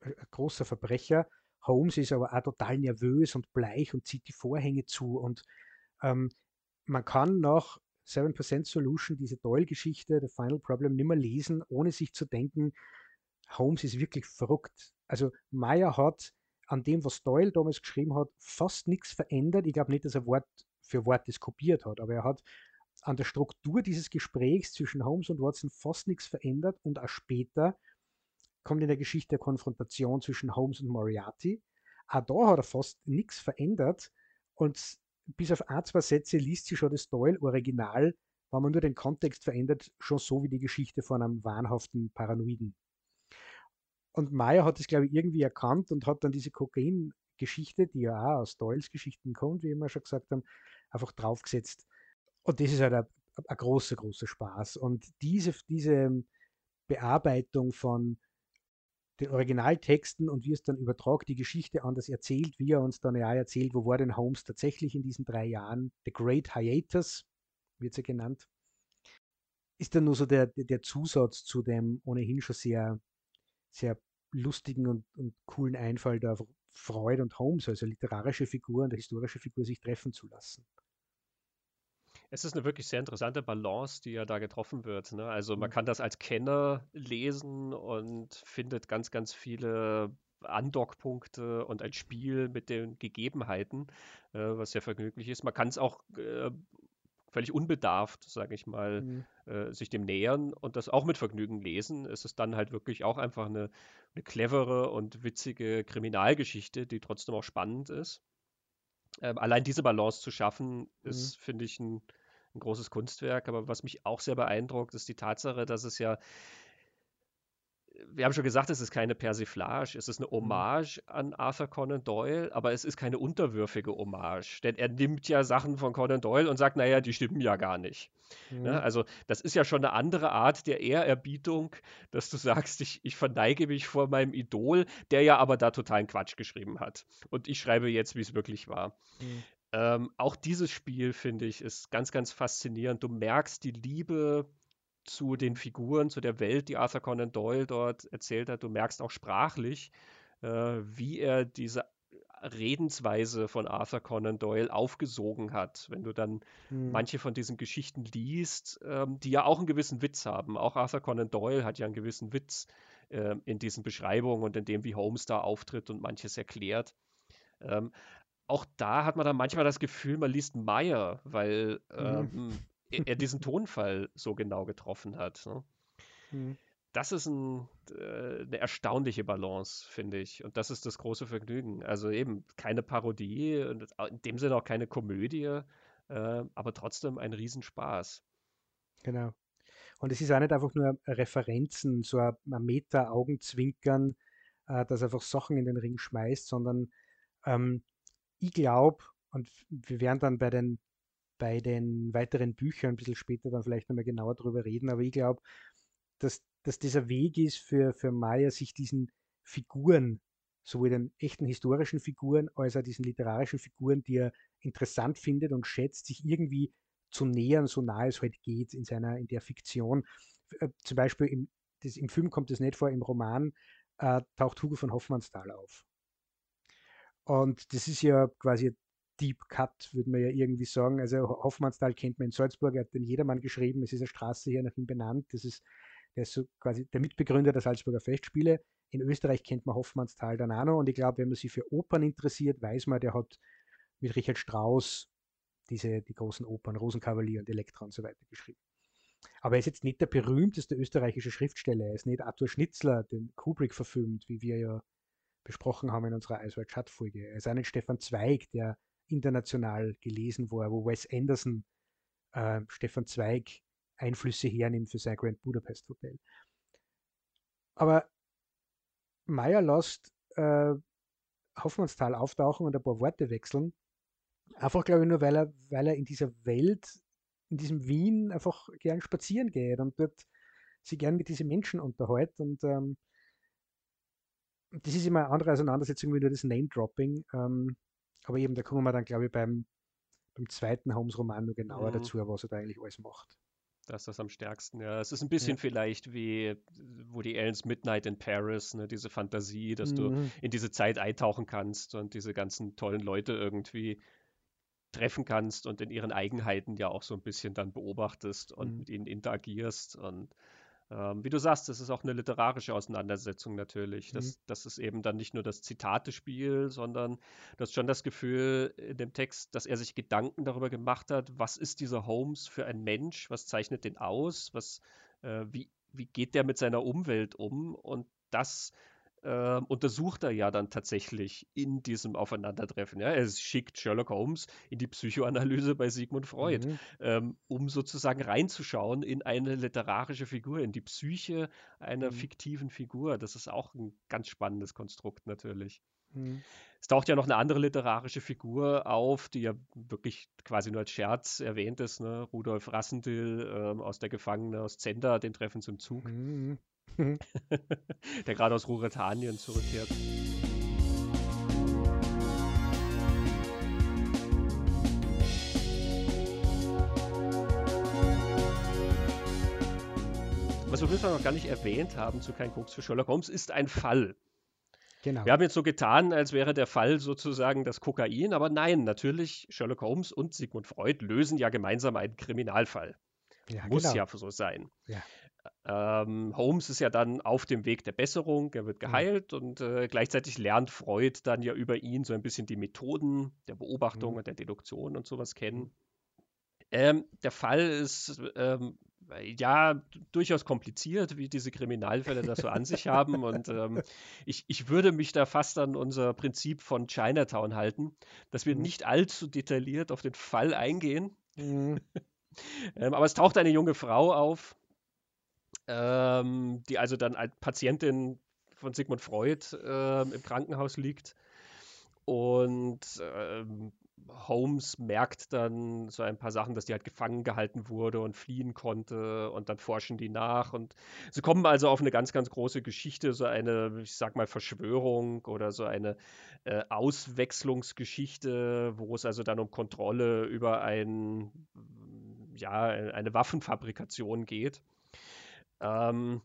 ein großer Verbrecher. Holmes ist aber auch total nervös und bleich und zieht die Vorhänge zu. Und ähm, man kann nach 7% Solution diese Doyle-Geschichte, The Final Problem, nicht mehr lesen, ohne sich zu denken, Holmes ist wirklich verrückt. Also Meyer hat an dem, was Doyle damals geschrieben hat, fast nichts verändert. Ich glaube nicht, dass er Wort für Wort das kopiert hat, aber er hat an der Struktur dieses Gesprächs zwischen Holmes und Watson fast nichts verändert und auch später kommt in der Geschichte der Konfrontation zwischen Holmes und Moriarty. Auch da hat er fast nichts verändert und bis auf ein, zwei Sätze liest sie schon das Doyle-Original, wenn man nur den Kontext verändert, schon so wie die Geschichte von einem wahnhaften Paranoiden. Und Meyer hat es, glaube ich, irgendwie erkannt und hat dann diese Kokain-Geschichte, die ja auch aus Doyles Geschichten kommt, wie wir schon gesagt haben, einfach draufgesetzt. Und das ist halt ein, großer, großer Spaß. Und diese, diese Bearbeitung von den Originaltexten und wie es dann übertragt, die Geschichte anders erzählt, wie er uns dann ja erzählt, wo war denn Holmes tatsächlich in diesen drei Jahren, The Great Hiatus, wird sie genannt, ist dann nur so der, der Zusatz zu dem ohnehin schon sehr, sehr lustigen und, und coolen Einfall da Freud und Holmes, also literarische Figur und historische Figur, sich treffen zu lassen. Es ist eine wirklich sehr interessante Balance, die ja da getroffen wird. Ne? Also man mhm. kann das als Kenner lesen und findet ganz, ganz viele Andockpunkte und ein Spiel mit den Gegebenheiten, äh, was sehr vergnüglich ist. Man kann es auch äh, völlig unbedarft, sage ich mal, mhm. äh, sich dem nähern und das auch mit Vergnügen lesen. Es ist dann halt wirklich auch einfach eine, eine clevere und witzige Kriminalgeschichte, die trotzdem auch spannend ist. Ähm, allein diese Balance zu schaffen, ist, mhm. finde ich, ein, ein großes Kunstwerk. Aber was mich auch sehr beeindruckt, ist die Tatsache, dass es ja wir haben schon gesagt, es ist keine Persiflage, es ist eine mhm. Hommage an Arthur Conan Doyle, aber es ist keine unterwürfige Hommage, denn er nimmt ja Sachen von Conan Doyle und sagt, naja, die stimmen ja gar nicht. Ne? Mhm. Ne? Also das ist ja schon eine andere Art der Ehrerbietung, dass du sagst, ich, ich verneige mich vor meinem Idol, der ja aber da totalen Quatsch geschrieben hat. Und ich schreibe jetzt, wie es wirklich war. Mhm. Ähm, auch dieses Spiel, finde ich, ist ganz, ganz faszinierend. Du merkst die Liebe zu den Figuren, zu der Welt, die Arthur Conan Doyle dort erzählt hat. Du merkst auch sprachlich, äh, wie er diese Redensweise von Arthur Conan Doyle aufgesogen hat. Wenn du dann hm. manche von diesen Geschichten liest, ähm, die ja auch einen gewissen Witz haben. Auch Arthur Conan Doyle hat ja einen gewissen Witz äh, in diesen Beschreibungen und in dem, wie Holmes da auftritt und manches erklärt. Ähm, auch da hat man dann manchmal das Gefühl, man liest Meyer, weil hm. Ähm, er diesen Tonfall so genau getroffen hat. Ne? Mhm. Das ist ein, äh, eine erstaunliche Balance, finde ich. Und das ist das große Vergnügen. Also eben keine Parodie, und in dem Sinne auch keine Komödie, äh, aber trotzdem ein Riesenspaß. Genau. Und es ist auch nicht einfach nur Referenzen, so ein, ein Meta-Augenzwinkern, äh, das einfach Sachen in den Ring schmeißt, sondern ähm, ich glaube, und wir werden dann bei den bei den weiteren Büchern ein bisschen später dann vielleicht nochmal genauer darüber reden, aber ich glaube, dass, dass dieser Weg ist für, für Maya, sich diesen Figuren, sowohl den echten historischen Figuren als auch diesen literarischen Figuren, die er interessant findet und schätzt, sich irgendwie zu nähern, so nah es halt geht in seiner, in der Fiktion. Äh, zum Beispiel im, das, im Film kommt es nicht vor, im Roman äh, taucht Hugo von Hoffmannsthal auf. Und das ist ja quasi Deep Cut, würde man ja irgendwie sagen. Also Hoffmannsthal kennt man in Salzburg, er hat den Jedermann geschrieben, es ist eine Straße hier nach ihm benannt. Das ist, der ist so quasi der Mitbegründer der Salzburger Festspiele. In Österreich kennt man Hoffmannsthal dann auch noch und ich glaube, wenn man sich für Opern interessiert, weiß man, der hat mit Richard Strauss diese, die großen Opern, Rosenkavalier und Elektra und so weiter geschrieben. Aber er ist jetzt nicht der berühmteste österreichische Schriftsteller. Er ist nicht Arthur Schnitzler, den Kubrick verfilmt, wie wir ja besprochen haben in unserer Eiswald Schatt-Folge. Er ist auch nicht Stefan Zweig, der international gelesen war, wo Wes Anderson äh, Stefan Zweig Einflüsse hernimmt für sein Grand Budapest Hotel. Aber Meyer lässt äh, Hoffmannsthal auftauchen und ein paar Worte wechseln. Einfach, glaube ich, nur, weil er, weil er in dieser Welt, in diesem Wien einfach gern spazieren geht und dort sich gern mit diesen Menschen unterhält. Und ähm, das ist immer eine andere Auseinandersetzung wie nur das Name-Dropping. Ähm, aber eben, da kommen wir dann, glaube ich, beim, beim zweiten Holmes-Roman nur genauer mhm. dazu, was er da eigentlich alles macht. Das ist das am stärksten, ja. Es ist ein bisschen ja. vielleicht wie Woody Allen's Midnight in Paris, ne? diese Fantasie, dass mhm. du in diese Zeit eintauchen kannst und diese ganzen tollen Leute irgendwie treffen kannst und in ihren Eigenheiten ja auch so ein bisschen dann beobachtest und mhm. mit ihnen interagierst und ähm, wie du sagst, das ist auch eine literarische Auseinandersetzung natürlich. Das, mhm. das ist eben dann nicht nur das Zitatespiel, sondern du hast schon das Gefühl in dem Text, dass er sich Gedanken darüber gemacht hat, was ist dieser Holmes für ein Mensch, was zeichnet den aus, was, äh, wie, wie geht der mit seiner Umwelt um und das äh, untersucht er ja dann tatsächlich in diesem Aufeinandertreffen. Ja? Er schickt Sherlock Holmes in die Psychoanalyse bei Sigmund Freud, mhm. ähm, um sozusagen reinzuschauen in eine literarische Figur, in die Psyche einer mhm. fiktiven Figur. Das ist auch ein ganz spannendes Konstrukt natürlich. Mhm. Es taucht ja noch eine andere literarische Figur auf, die ja wirklich quasi nur als Scherz erwähnt ist, ne? Rudolf Rassendill ähm, aus der Gefangene aus Zender, den treffen zum Zug. Mhm. der gerade aus Rurithanien zurückkehrt. Was wir bisher noch gar nicht erwähnt haben zu Kein Koks für Sherlock Holmes, ist ein Fall. Genau. Wir haben jetzt so getan, als wäre der Fall sozusagen das Kokain, aber nein, natürlich, Sherlock Holmes und Sigmund Freud lösen ja gemeinsam einen Kriminalfall. Ja, Muss genau. ja so sein. Ja. Ähm, Holmes ist ja dann auf dem Weg der Besserung, er wird mhm. geheilt mhm. und äh, gleichzeitig lernt Freud dann ja über ihn so ein bisschen die Methoden der Beobachtung mhm. und der Deduktion und sowas kennen. Ähm, der Fall ist ähm, ja, durchaus kompliziert, wie diese Kriminalfälle das so an sich haben. Und ähm, ich, ich würde mich da fast an unser Prinzip von Chinatown halten, dass wir mhm. nicht allzu detailliert auf den Fall eingehen. Mhm. ähm, aber es taucht eine junge Frau auf, ähm, die also dann als Patientin von Sigmund Freud äh, im Krankenhaus liegt und ähm, Holmes merkt dann so ein paar Sachen, dass die halt gefangen gehalten wurde und fliehen konnte und dann forschen die nach und sie kommen also auf eine ganz, ganz große Geschichte, so eine, ich sag mal, Verschwörung oder so eine äh, Auswechslungsgeschichte, wo es also dann um Kontrolle über ein, ja, eine Waffenfabrikation geht. Ähm,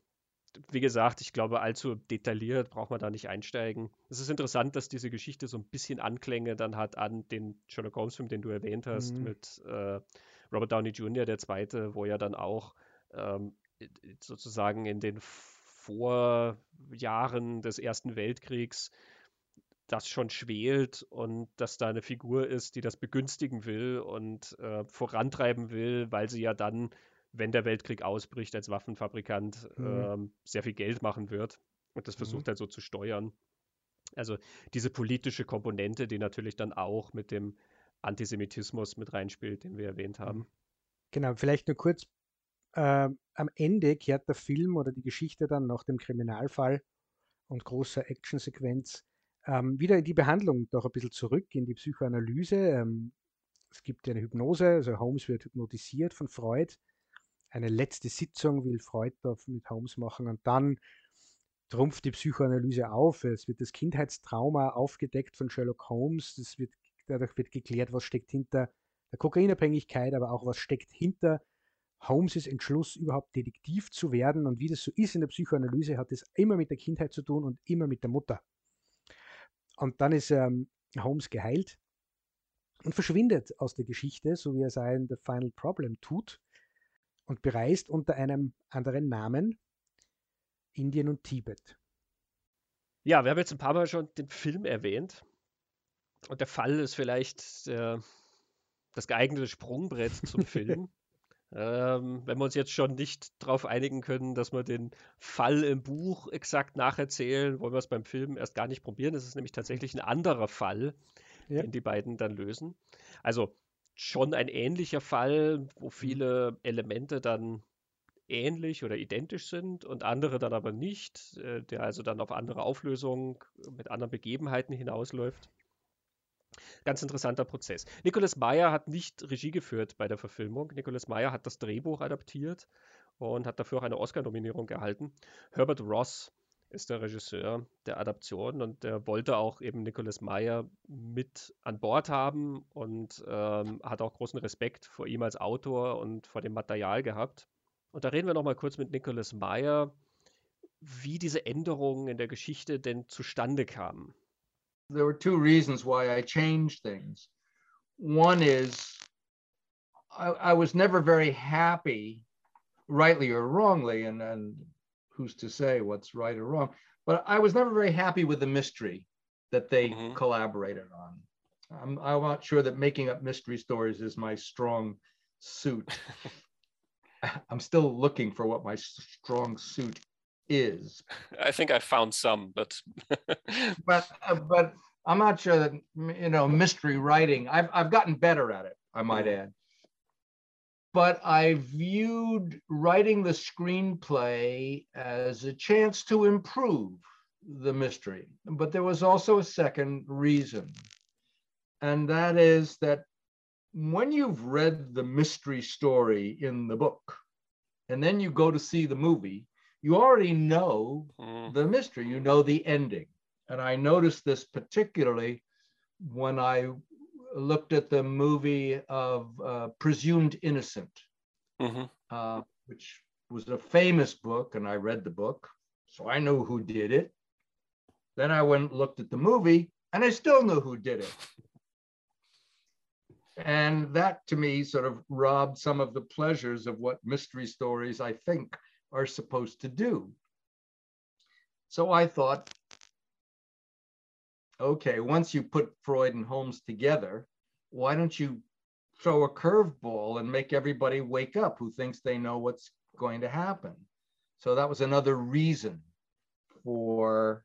wie gesagt, ich glaube, allzu detailliert braucht man da nicht einsteigen. Es ist interessant, dass diese Geschichte so ein bisschen Anklänge dann hat an den Sherlock Holmes-Film, den du erwähnt hast, mhm. mit äh, Robert Downey Jr., der zweite, wo ja dann auch ähm, sozusagen in den Vorjahren des Ersten Weltkriegs das schon schwelt und dass da eine Figur ist, die das begünstigen will und äh, vorantreiben will, weil sie ja dann wenn der Weltkrieg ausbricht, als Waffenfabrikant mhm. ähm, sehr viel Geld machen wird. Und das versucht mhm. er so zu steuern. Also diese politische Komponente, die natürlich dann auch mit dem Antisemitismus mit reinspielt, den wir erwähnt haben. Mhm. Genau, vielleicht nur kurz. Äh, am Ende kehrt der Film oder die Geschichte dann nach dem Kriminalfall und großer Actionsequenz ähm, wieder in die Behandlung doch ein bisschen zurück, in die Psychoanalyse. Ähm, es gibt eine Hypnose, also Holmes wird hypnotisiert von Freud eine letzte Sitzung will Freud da mit Holmes machen und dann trumpft die Psychoanalyse auf. Es wird das Kindheitstrauma aufgedeckt von Sherlock Holmes. Das wird, dadurch wird geklärt, was steckt hinter der Kokainabhängigkeit, aber auch was steckt hinter Holmes' Entschluss, überhaupt Detektiv zu werden. Und wie das so ist in der Psychoanalyse, hat es immer mit der Kindheit zu tun und immer mit der Mutter. Und dann ist ähm, Holmes geheilt und verschwindet aus der Geschichte, so wie er es in The Final Problem tut und bereist unter einem anderen Namen Indien und Tibet. Ja, wir haben jetzt ein paar Mal schon den Film erwähnt. Und der Fall ist vielleicht äh, das geeignete Sprungbrett zum Film. ähm, wenn wir uns jetzt schon nicht darauf einigen können, dass wir den Fall im Buch exakt nacherzählen, wollen wir es beim Film erst gar nicht probieren. Es ist nämlich tatsächlich ein anderer Fall, ja. den die beiden dann lösen. Also schon ein ähnlicher Fall, wo mhm. viele Elemente dann ähnlich oder identisch sind und andere dann aber nicht, äh, der also dann auf andere Auflösungen mit anderen Begebenheiten hinausläuft. Ganz interessanter Prozess. Nicholas Meyer hat nicht Regie geführt bei der Verfilmung. Nicholas Meyer hat das Drehbuch adaptiert und hat dafür auch eine Oscar-Nominierung erhalten. Herbert Ross ist der Regisseur der Adaption und der wollte auch eben Nicholas Meyer mit an Bord haben und ähm, hat auch großen Respekt vor ihm als Autor und vor dem Material gehabt. Und da reden wir nochmal kurz mit Nicholas Meyer, wie diese Änderungen in der Geschichte denn zustande kamen. There were two reasons why I changed things. One is I, I was never very happy, rightly or wrongly, and, and who's to say what's right or wrong. But I was never very happy with the mystery that they mm-hmm. collaborated on. I'm, I'm not sure that making up mystery stories is my strong suit. I'm still looking for what my strong suit is. I think I found some, but but uh, but I'm not sure that you know mystery writing. I've I've gotten better at it. I might mm. add but I viewed writing the screenplay as a chance to improve the mystery. But there was also a second reason, and that is that when you've read the mystery story in the book, and then you go to see the movie, you already know mm. the mystery, you know the ending. And I noticed this particularly when I looked at the movie of uh, Presumed Innocent, mm-hmm. uh, which was a famous book, and I read the book, so I knew who did it. Then I went and looked at the movie, and I still knew who did it. And that to me sort of robbed some of the pleasures of what mystery stories I think are supposed to do. So I thought, okay, once you put Freud and Holmes together, why don't you throw a curveball and make everybody wake up who thinks they know what's going to happen. So that was another reason for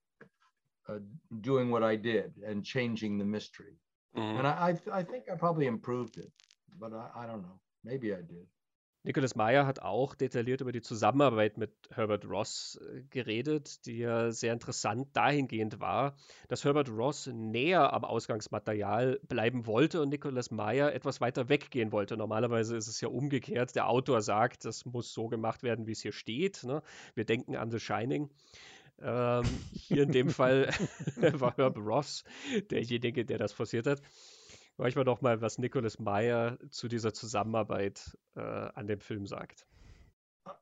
uh, doing what I did and changing the mystery. Mm-hmm. And I, I, I, think I probably improved it, but I, I don't know. Maybe I did. Nicholas Meyer hat auch detailliert über die Zusammenarbeit mit Herbert Ross äh, geredet, die ja sehr interessant dahingehend war, dass Herbert Ross näher am Ausgangsmaterial bleiben wollte und Nicholas Meyer etwas weiter weggehen wollte. Normalerweise ist es ja umgekehrt. Der Autor sagt, das muss so gemacht werden, wie es hier steht. Ne? Wir denken an The Shining. Ähm, hier in dem Fall war Herbert Ross derjenige, der das forciert hat. Horch mal doch mal, was Nicholas Meyer zu dieser Zusammenarbeit äh, an dem Film sagt.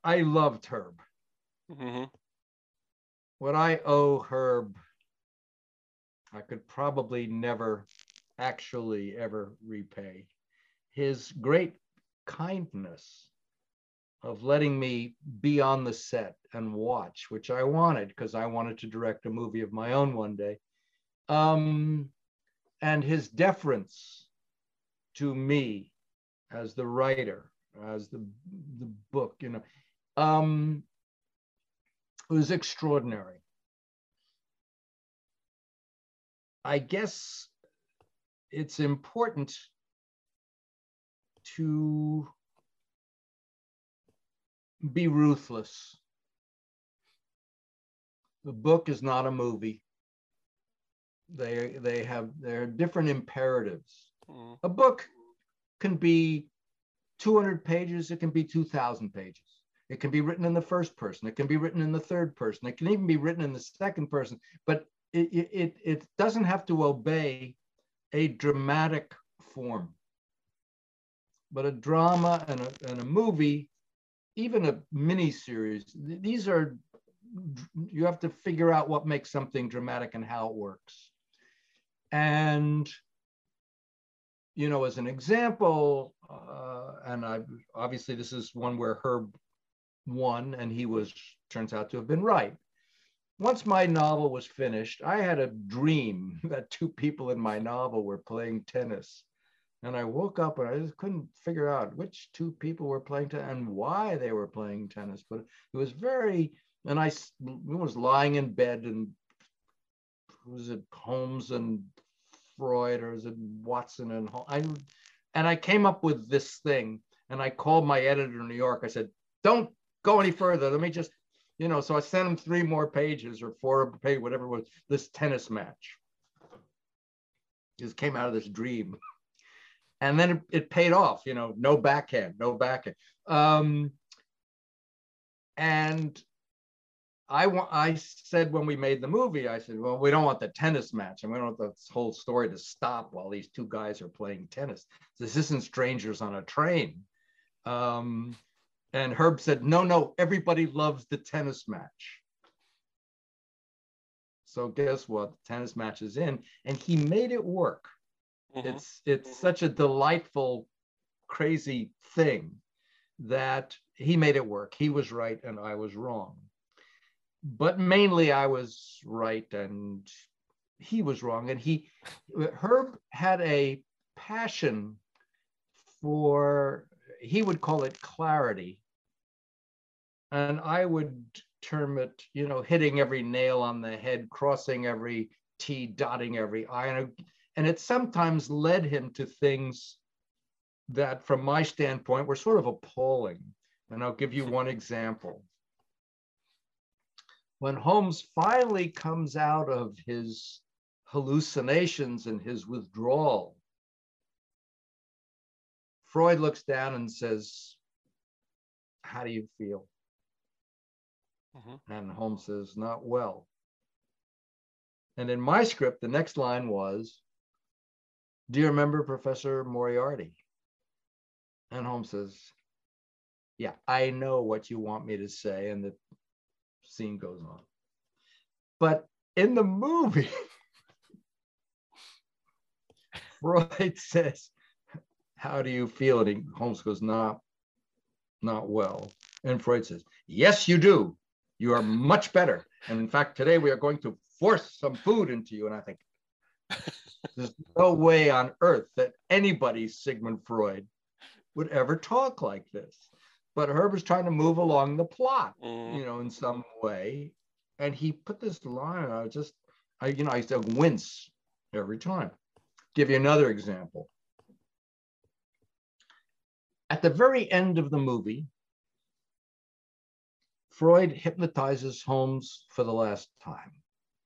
I loved Herb. Mm-hmm. What I owe Herb, I could probably never actually ever repay. His great kindness of letting me be on the set and watch, which I wanted because I wanted to direct a movie of my own one day. Um, and his deference to me as the writer, as the, the book, you know, um, was extraordinary. I guess it's important to be ruthless. The book is not a movie they they have their different imperatives. Mm. A book can be 200 pages, it can be 2,000 pages. It can be written in the first person, it can be written in the third person, it can even be written in the second person, but it, it, it doesn't have to obey a dramatic form. But a drama and a, and a movie, even a mini series, these are, you have to figure out what makes something dramatic and how it works. And, you know, as an example, uh, and I obviously this is one where Herb won and he was, turns out to have been right. Once my novel was finished, I had a dream that two people in my novel were playing tennis. And I woke up and I just couldn't figure out which two people were playing tennis and why they were playing tennis. But it was very, and I was lying in bed and was it Holmes and Freud or is it Watson and I and I came up with this thing and I called my editor in New York. I said, "Don't go any further. Let me just, you know." So I sent him three more pages or four page, whatever was. This tennis match. Just came out of this dream, and then it, it paid off. You know, no backhand, no backhand. Um, and I want. I said when we made the movie, I said, "Well, we don't want the tennis match, and we don't want this whole story to stop while these two guys are playing tennis. This isn't strangers on a train." Um, and Herb said, "No, no, everybody loves the tennis match." So guess what? The tennis match is in, and he made it work. Mm-hmm. It's it's such a delightful, crazy thing that he made it work. He was right, and I was wrong but mainly I was right and he was wrong. And he, Herb had a passion for, he would call it clarity. And I would term it, you know, hitting every nail on the head, crossing every T, dotting every I. And it sometimes led him to things that, from my standpoint, were sort of appalling. And I'll give you one example when Holmes finally comes out of his hallucinations and his withdrawal, Freud looks down and says, How do you feel? Mm-hmm. And Holmes says, Not well. And in my script, the next line was, Do you remember Professor Moriarty? And Holmes says, Yeah, I know what you want me to say. And the scene goes on. But in the movie, Freud says, How do you feel? And Holmes goes, Not, not well. And Freud says, Yes, you do. You are much better. And in fact, today we are going to force some food into you. And I think, There's no way on earth that anybody, Sigmund Freud, would ever talk like this. But Herb was trying to move along the plot, Mm. you know, in some way. And he put this line, I just, I, you know, I used to wince every time. Give you another example. At the very end of the movie, Freud hypnotizes Holmes for the last time.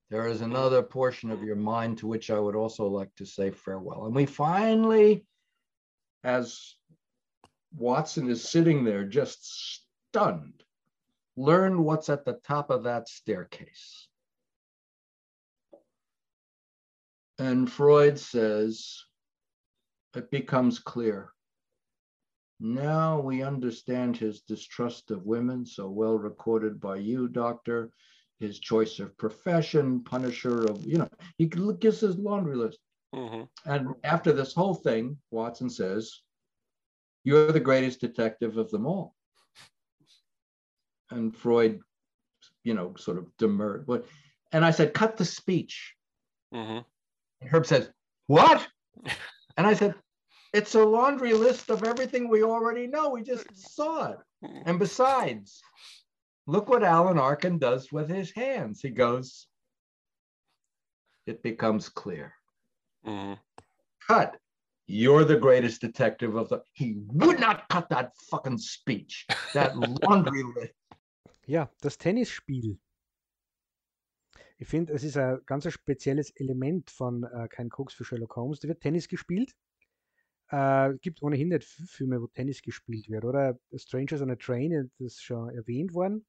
There is another portion of your mind to which I would also like to say farewell. And we finally, as Watson is sitting there just stunned, learn what's at the top of that staircase. And Freud says, it becomes clear. Now we understand his distrust of women, so well recorded by you, doctor, his choice of profession, punisher of, you know, he gives his laundry list. Mhm. And after this whole thing, Watson says, You're the greatest detective of them all. And Freud, you know, sort of demurred. But and I said, cut the speech. Mhm. And Herb says, What? And I said, It's a laundry list of everything we already know. We just saw it. And besides, look what Alan Arkin does with his hands. He goes, It becomes clear. Mhm. Cut. You're the greatest detective of the. He would not cut that fucking speech. That laundry list. Ja, das Tennisspiel. Ich finde, es ist ein ganz spezielles Element von äh, Kein Koks für Sherlock Holmes. Da wird Tennis gespielt. Äh, gibt ohnehin nicht Filme, wo Tennis gespielt wird, oder? Strangers on a Train, das ist schon erwähnt worden.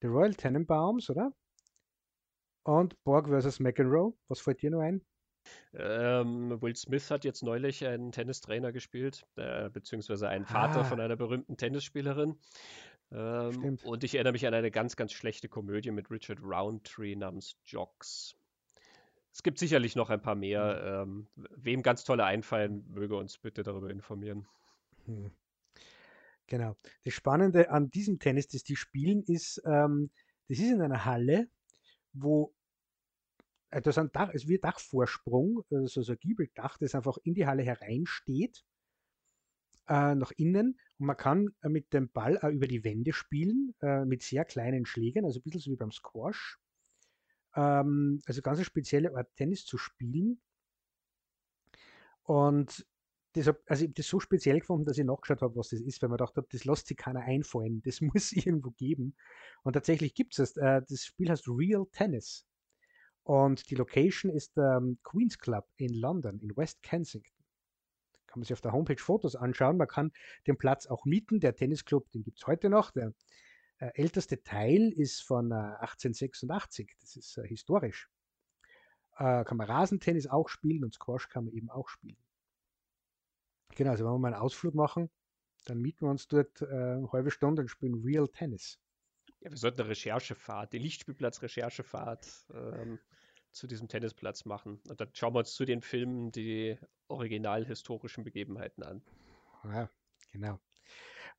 The Royal Tenenbaums, oder? Und Borg vs. McEnroe. Was fällt dir noch ein? Ähm, Will Smith hat jetzt neulich einen Tennistrainer gespielt, äh, beziehungsweise einen Vater Ah. von einer berühmten Tennisspielerin. Ähm, und ich erinnere mich an eine ganz, ganz schlechte Komödie mit Richard Roundtree namens Jocks. Es gibt sicherlich noch ein paar mehr. Ähm, wem ganz tolle einfallen, möge uns bitte darüber informieren. Hm. Genau. Das Spannende an diesem Tennis, das die spielen, ist, ähm, das ist in einer Halle, wo das ein Dach, es wird Dachvorsprung, also so ein Giebeldach, das einfach in die Halle hereinsteht, äh, nach innen. Und man kann äh, mit dem Ball auch über die Wände spielen, äh, mit sehr kleinen Schlägen, also ein bisschen so wie beim Squash. Ähm, also ganz eine spezielle Art, Tennis zu spielen. Und deshalb, also ich habe das so speziell gefunden, dass ich nachgeschaut habe, was das ist, weil man gedacht habe, das lässt sich keiner einfallen. Das muss irgendwo geben. Und tatsächlich gibt es das. Äh, das Spiel heißt Real Tennis. Und die Location ist der ähm, Queen's Club in London, in West Kensington. Kann man sich auf der Homepage Fotos anschauen. Man kann den Platz auch mieten. Der Tennisclub, den gibt es heute noch. Der äh, älteste Teil ist von äh, 1886. Das ist äh, historisch. Äh, kann man Rasentennis auch spielen und Squash kann man eben auch spielen. Genau, also wenn wir mal einen Ausflug machen, dann mieten wir uns dort äh, eine halbe Stunde und spielen Real Tennis. Ja, wir sollten eine Recherchefahrt, die Lichtspielplatz-Recherchefahrt ähm, zu diesem Tennisplatz machen. Und dann schauen wir uns zu den Filmen die originalhistorischen Begebenheiten an. Ja, genau.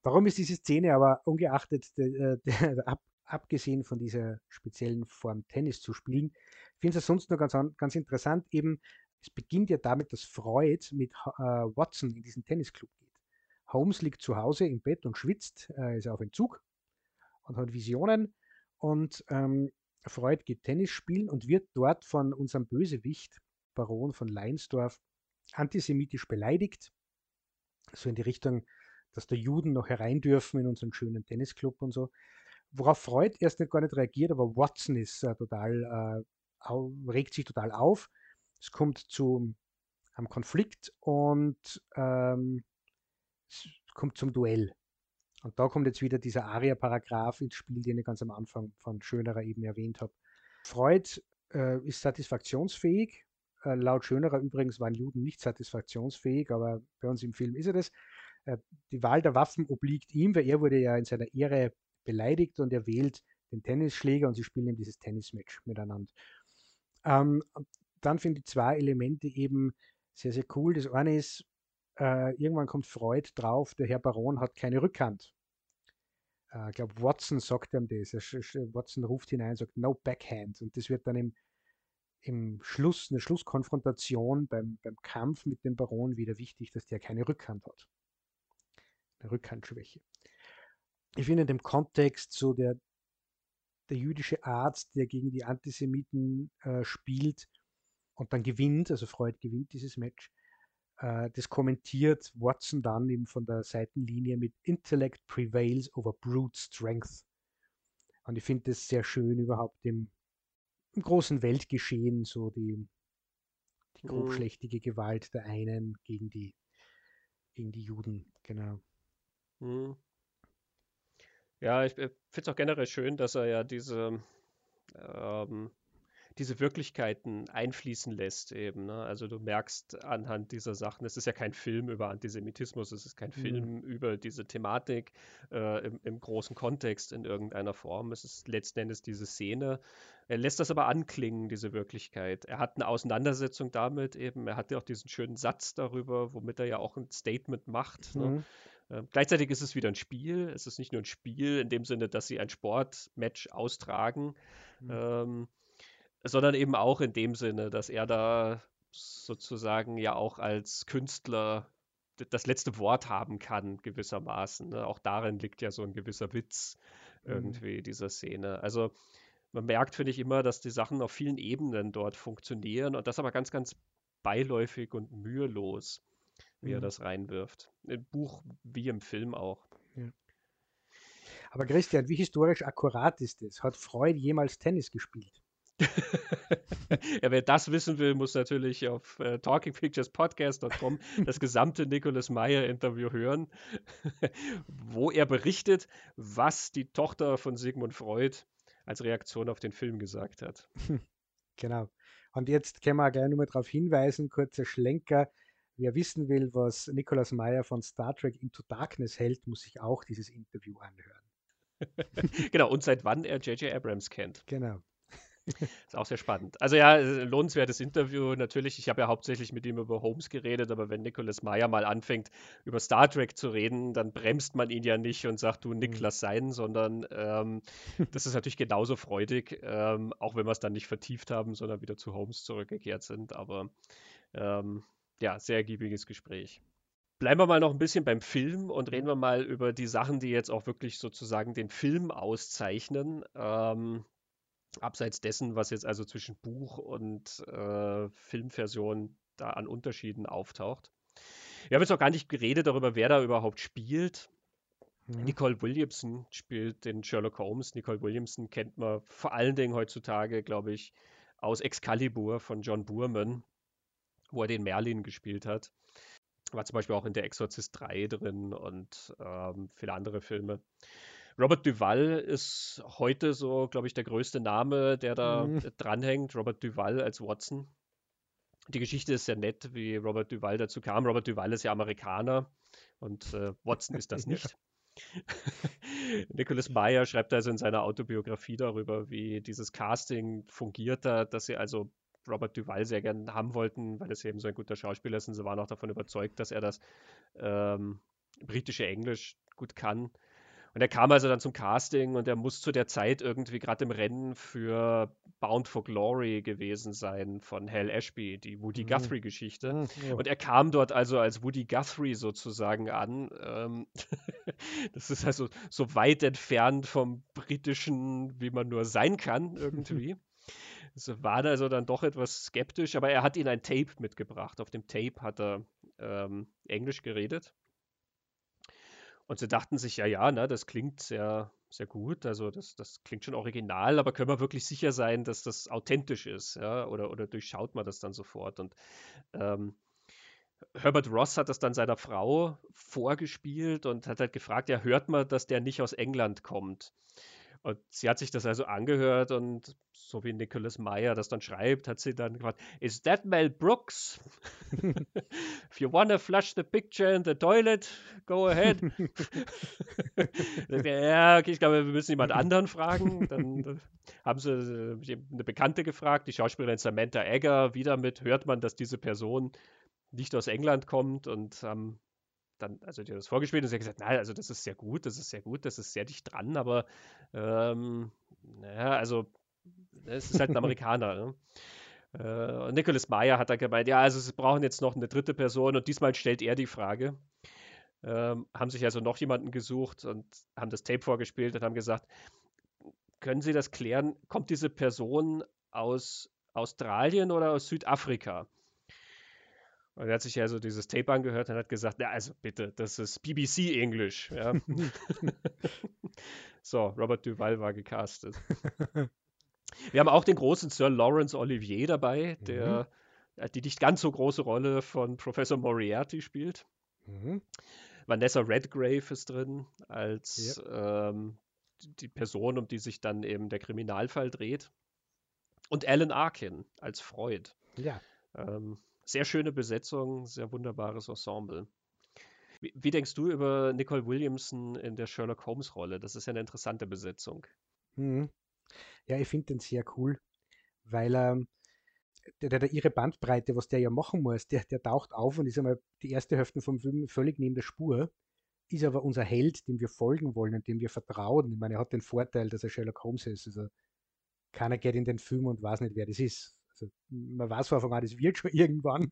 Warum ist diese Szene aber ungeachtet, der, der, der, ab, abgesehen von dieser speziellen Form Tennis zu spielen, finde ich es sonst nur ganz, an- ganz interessant, eben, es beginnt ja damit, dass Freud mit äh, Watson in diesen Tennisclub geht. Holmes liegt zu Hause im Bett und schwitzt, äh, ist auf Entzug und hat Visionen und ähm, Freud geht Tennis spielen und wird dort von unserem Bösewicht, Baron von Leinsdorf, antisemitisch beleidigt. So in die Richtung, dass da Juden noch herein dürfen in unseren schönen Tennisclub und so. Worauf Freud erst nicht gar nicht reagiert, aber Watson ist äh, total, äh, regt sich total auf. Es kommt zu einem Konflikt und ähm, es kommt zum Duell. Und da kommt jetzt wieder dieser Aria-Paragraph ins Spiel, den ich ganz am Anfang von Schönerer eben erwähnt habe. Freud äh, ist satisfaktionsfähig. Äh, laut Schönerer übrigens waren Juden nicht satisfaktionsfähig, aber bei uns im Film ist er das. Äh, die Wahl der Waffen obliegt ihm, weil er wurde ja in seiner Ehre beleidigt und er wählt den Tennisschläger und sie spielen eben dieses Tennismatch miteinander. Ähm, dann finde ich zwei Elemente eben sehr, sehr cool. Das eine ist, äh, irgendwann kommt Freud drauf, der Herr Baron hat keine Rückhand. Äh, ich glaube, Watson sagt ihm das. Watson ruft hinein und sagt, no backhand. Und das wird dann im, im Schluss, eine Schlusskonfrontation beim, beim Kampf mit dem Baron wieder wichtig, dass der keine Rückhand hat. Eine Rückhandschwäche. Ich finde in dem Kontext so der, der jüdische Arzt, der gegen die Antisemiten äh, spielt und dann gewinnt, also Freud gewinnt dieses Match, äh, das kommentiert Watson dann eben von der Seitenlinie mit Intellect prevails over brute strength. Und ich finde das sehr schön überhaupt im, im großen Weltgeschehen, so die, die mhm. grobschlächtige Gewalt der einen gegen die, gegen die Juden, genau. Mhm. Ja, ich, ich finde es auch generell schön, dass er ja diese ähm, diese Wirklichkeiten einfließen lässt eben. Ne? Also du merkst anhand dieser Sachen, es ist ja kein Film über Antisemitismus, es ist kein mhm. Film über diese Thematik äh, im, im, großen Kontext in irgendeiner Form. Es ist letzten Endes diese Szene. Er lässt das aber anklingen, diese Wirklichkeit. Er hat eine Auseinandersetzung damit eben. Er hat ja auch diesen schönen Satz darüber, womit er ja auch ein Statement macht. Ne? Mhm. Ne? Äh, gleichzeitig ist es wieder ein Spiel. Es ist nicht nur ein Spiel in dem Sinne, dass sie ein Sportmatch austragen. Mhm. Ähm, sondern eben auch in dem Sinne, dass er da sozusagen ja auch als Künstler das letzte Wort haben kann, gewissermaßen. Ne? Auch darin liegt ja so ein gewisser Witz mhm. irgendwie mhm. dieser Szene. Also man merkt, finde ich, immer, dass die Sachen auf vielen Ebenen dort funktionieren und das aber ganz, ganz beiläufig und mühelos, wie mhm. er das reinwirft. Im Buch wie im Film auch. Ja. Aber Christian, wie historisch akkurat ist es? Hat Freud jemals Tennis gespielt? ja, wer das wissen will, muss natürlich auf äh, talkingpicturespodcast.com das gesamte Nicholas Meyer Interview hören, wo er berichtet, was die Tochter von Sigmund Freud als Reaktion auf den Film gesagt hat. Genau. Und jetzt können wir gleich nochmal darauf hinweisen, kurzer Schlenker. Wer wissen will, was Nicholas Meyer von Star Trek Into Darkness hält, muss sich auch dieses Interview anhören. genau, und seit wann er J.J. Abrams kennt. Genau. Ist auch sehr spannend. Also ja, lohnenswertes Interview. Natürlich, ich habe ja hauptsächlich mit ihm über Holmes geredet, aber wenn Nicholas Meyer mal anfängt, über Star Trek zu reden, dann bremst man ihn ja nicht und sagt, du mhm. Niklas sein, sondern ähm, das ist natürlich genauso freudig, ähm, auch wenn wir es dann nicht vertieft haben, sondern wieder zu Holmes zurückgekehrt sind. Aber ähm, ja, sehr ergiebiges Gespräch. Bleiben wir mal noch ein bisschen beim Film und reden wir mal über die Sachen, die jetzt auch wirklich sozusagen den Film auszeichnen. Ähm, abseits dessen, was jetzt also zwischen Buch und äh, Filmversion da an Unterschieden auftaucht. Wir haben jetzt noch gar nicht geredet darüber, wer da überhaupt spielt. Mhm. Nicole Williamson spielt den Sherlock Holmes. Nicole Williamson kennt man vor allen Dingen heutzutage, glaube ich, aus Excalibur von John Boorman, wo er den Merlin gespielt hat. War zum Beispiel auch in Der Exorzist 3 drin und ähm, viele andere Filme. Robert Duval ist heute so, glaube ich, der größte Name, der da mhm. dranhängt. Robert Duval als Watson. Die Geschichte ist sehr nett, wie Robert Duval dazu kam. Robert Duval ist ja Amerikaner und äh, Watson ist das nicht. Nicholas Meyer schreibt also in seiner Autobiografie darüber, wie dieses Casting fungiert hat, dass sie also Robert Duval sehr gern haben wollten, weil es eben so ein guter Schauspieler ist und sie waren auch davon überzeugt, dass er das ähm, britische Englisch gut kann. Und er kam also dann zum Casting und er muss zu der Zeit irgendwie gerade im Rennen für Bound for Glory gewesen sein von Hal Ashby, die Woody mhm. Guthrie-Geschichte. Mhm, ja. Und er kam dort also als Woody Guthrie sozusagen an. Ähm, das ist also so weit entfernt vom britischen, wie man nur sein kann, irgendwie. Es war also dann doch etwas skeptisch, aber er hat ihnen ein Tape mitgebracht. Auf dem Tape hat er ähm, Englisch geredet. Und sie dachten sich, ja, ja, ne, das klingt sehr, sehr gut, also das, das klingt schon original, aber können wir wirklich sicher sein, dass das authentisch ist, ja, oder, oder durchschaut man das dann sofort? Und ähm, Herbert Ross hat das dann seiner Frau vorgespielt und hat halt gefragt, ja, hört man, dass der nicht aus England kommt? Und sie hat sich das also angehört und so wie Nicholas Meyer das dann schreibt, hat sie dann gefragt, is that Mel Brooks? If you wanna flush the picture in the toilet, go ahead. ja, okay, ich glaube, wir müssen jemand anderen fragen. Dann, dann haben sie äh, eine Bekannte gefragt, die Schauspielerin Samantha Egger, wieder mit, hört man, dass diese Person nicht aus England kommt und haben dann, also die hat das vorgespielt und sie hat gesagt, nein, also das ist sehr gut, das ist sehr gut, das ist sehr dicht dran, aber ähm, naja, also es ist halt ein Amerikaner. Ne? Äh, Nicholas Meyer hat da gemeint, ja, also sie brauchen jetzt noch eine dritte Person und diesmal stellt er die Frage. Ähm, haben sich also noch jemanden gesucht und haben das Tape vorgespielt und haben gesagt, können Sie das klären? Kommt diese Person aus Australien oder aus Südafrika? Und er hat sich also dieses Tape angehört und hat gesagt, ja, also bitte, das ist BBC Englisch. Ja. so, Robert Duval war gecastet. Wir haben auch den großen Sir Lawrence Olivier dabei, der mhm. die nicht ganz so große Rolle von Professor Moriarty spielt. Mhm. Vanessa Redgrave ist drin als ja. ähm, die Person, um die sich dann eben der Kriminalfall dreht. Und Alan Arkin als Freud. Ja. Ähm, sehr schöne Besetzung, sehr wunderbares Ensemble. Wie, wie, denkst du über Nicole Williamson in der Sherlock Holmes-Rolle? Das ist ja eine interessante Besetzung. Mhm. Ja, ich finde den sehr cool, weil er der, der, der, ihre Bandbreite, was der ja machen muss, der, der taucht auf und ist einmal die erste Hälfte vom Film völlig neben der Spur, ist aber unser Held, dem wir folgen wollen und dem wir vertrauen. Ich meine, er hat den Vorteil, dass er Sherlock Holmes ist. Also keiner geht in den Film und weiß nicht, wer das ist. Also, man weiß von Anfang an, das wird schon irgendwann,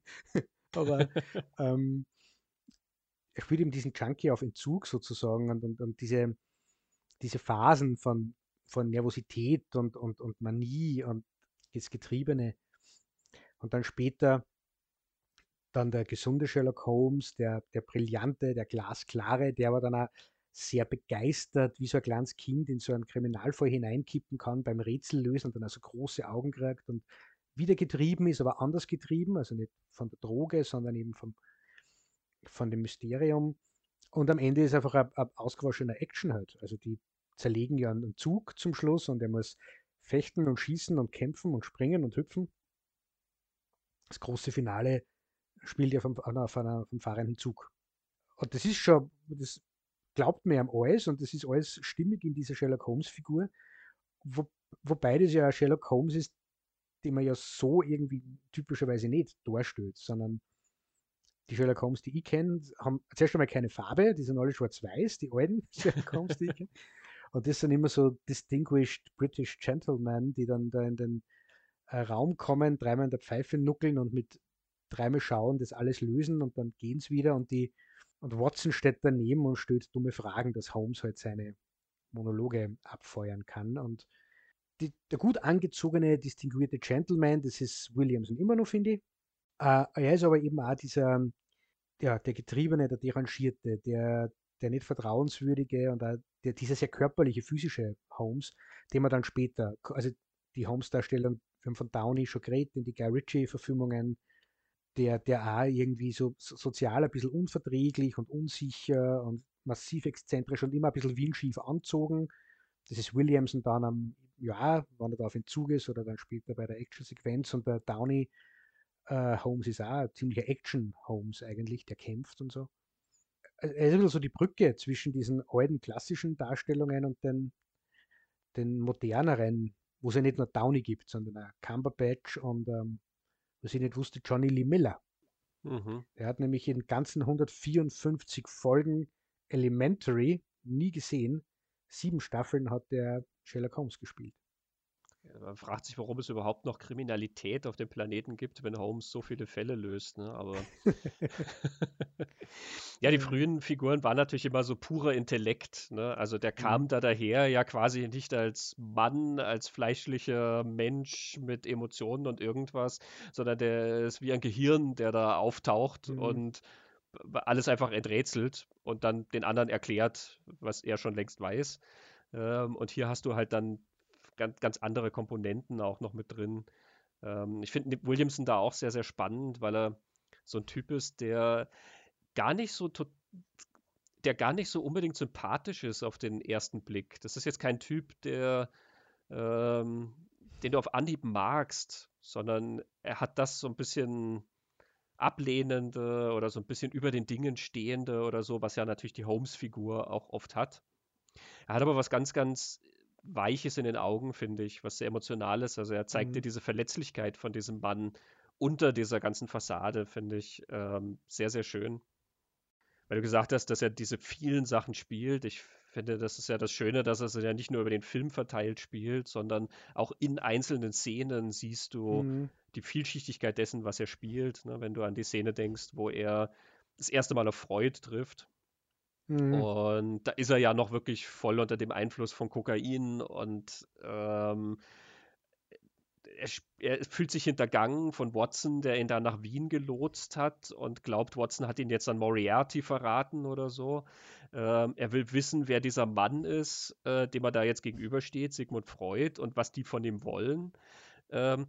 aber ähm, er spielt ihm diesen Junkie auf Entzug sozusagen und, und, und diese, diese Phasen von, von Nervosität und, und, und Manie und das Getriebene. Und dann später dann der gesunde Sherlock Holmes, der, der brillante, der glasklare, der aber dann auch sehr begeistert, wie so ein kleines Kind in so einen Kriminalfall hineinkippen kann, beim Rätsel lösen und dann also große Augen kriegt und wieder getrieben ist, aber anders getrieben, also nicht von der Droge, sondern eben vom, von dem Mysterium. Und am Ende ist einfach ein, ein ausgewaschener Action halt. Also die zerlegen ja einen Zug zum Schluss und er muss fechten und schießen und kämpfen und springen und hüpfen. Das große Finale spielt ja vom, auf einer, vom fahrenden Zug. Und das ist schon, das glaubt mir am alles und das ist alles stimmig in dieser Sherlock Holmes-Figur. Wo, wobei das ja Sherlock Holmes ist, den man ja so irgendwie typischerweise nicht darstellt, sondern die Sherlock Holmes, die ich kenne, haben zuerst einmal keine Farbe, die sind alle schwarz-weiß, die alten Sherlock Holmes, die ich kenne. Und das sind immer so distinguished British Gentlemen, die dann da in den äh, Raum kommen, dreimal in der Pfeife nuckeln und mit dreimal schauen, das alles lösen und dann gehen es wieder und die und Watson steht daneben und stellt dumme Fragen, dass Holmes halt seine Monologe abfeuern kann. Und die, der gut angezogene, distinguierte Gentleman, das ist Williamson immer noch, finde ich. Äh, er ist aber eben auch dieser, ja, der Getriebene, der Derangierte, der, der nicht vertrauenswürdige und auch der, dieser sehr körperliche, physische Holmes, den man dann später, also die haben von Downey schon geredet, in die Guy Ritchie-Verfilmungen, der, der auch irgendwie so sozial ein bisschen unverträglich und unsicher und massiv exzentrisch und immer ein bisschen windschief anzogen. Das ist Williamson dann am, ja, wenn er da auf Entzug ist oder dann später bei der Action-Sequenz und der Downey äh, Holmes ist auch ein ziemlicher Action-Holmes eigentlich, der kämpft und so. Er ist bisschen so die Brücke zwischen diesen alten klassischen Darstellungen und den, den moderneren, wo es ja nicht nur Downey gibt, sondern auch Cumberbatch und ähm, was ich nicht wusste, Johnny Lee Miller. Mhm. Er hat nämlich in ganzen 154 Folgen Elementary nie gesehen. Sieben Staffeln hat der Sherlock Holmes gespielt. Man fragt sich, warum es überhaupt noch Kriminalität auf dem Planeten gibt, wenn Holmes so viele Fälle löst. Ne? Aber ja, die frühen Figuren waren natürlich immer so purer Intellekt. Ne? Also der kam mhm. da daher ja quasi nicht als Mann, als fleischlicher Mensch mit Emotionen und irgendwas, sondern der ist wie ein Gehirn, der da auftaucht mhm. und alles einfach enträtselt und dann den anderen erklärt, was er schon längst weiß. Ähm, und hier hast du halt dann ganz, ganz andere Komponenten auch noch mit drin. Ähm, ich finde Williamson da auch sehr, sehr spannend, weil er so ein Typ ist, der gar nicht so der gar nicht so unbedingt sympathisch ist auf den ersten Blick. Das ist jetzt kein Typ, der ähm, den du auf Anhieb magst, sondern er hat das so ein bisschen ablehnende oder so ein bisschen über den Dingen stehende oder so, was ja natürlich die Holmes-Figur auch oft hat. Er hat aber was ganz, ganz Weiches in den Augen, finde ich, was sehr emotional ist. Also er zeigt mhm. dir diese Verletzlichkeit von diesem Mann unter dieser ganzen Fassade, finde ich ähm, sehr, sehr schön. Weil du gesagt hast, dass er diese vielen Sachen spielt. Ich finde, das ist ja das Schöne, dass er es ja nicht nur über den Film verteilt spielt, sondern auch in einzelnen Szenen siehst du mhm. Die Vielschichtigkeit dessen, was er spielt. Ne? Wenn du an die Szene denkst, wo er das erste Mal auf Freud trifft. Mhm. Und da ist er ja noch wirklich voll unter dem Einfluss von Kokain und ähm, er, er, fühlt sich hintergangen von Watson, der ihn da nach Wien gelotst hat und glaubt, Watson hat ihn jetzt an Moriarty verraten oder so. Ähm, er will wissen, wer dieser Mann ist, äh, dem er da jetzt gegenübersteht, Sigmund Freud, und was die von ihm wollen. Ähm,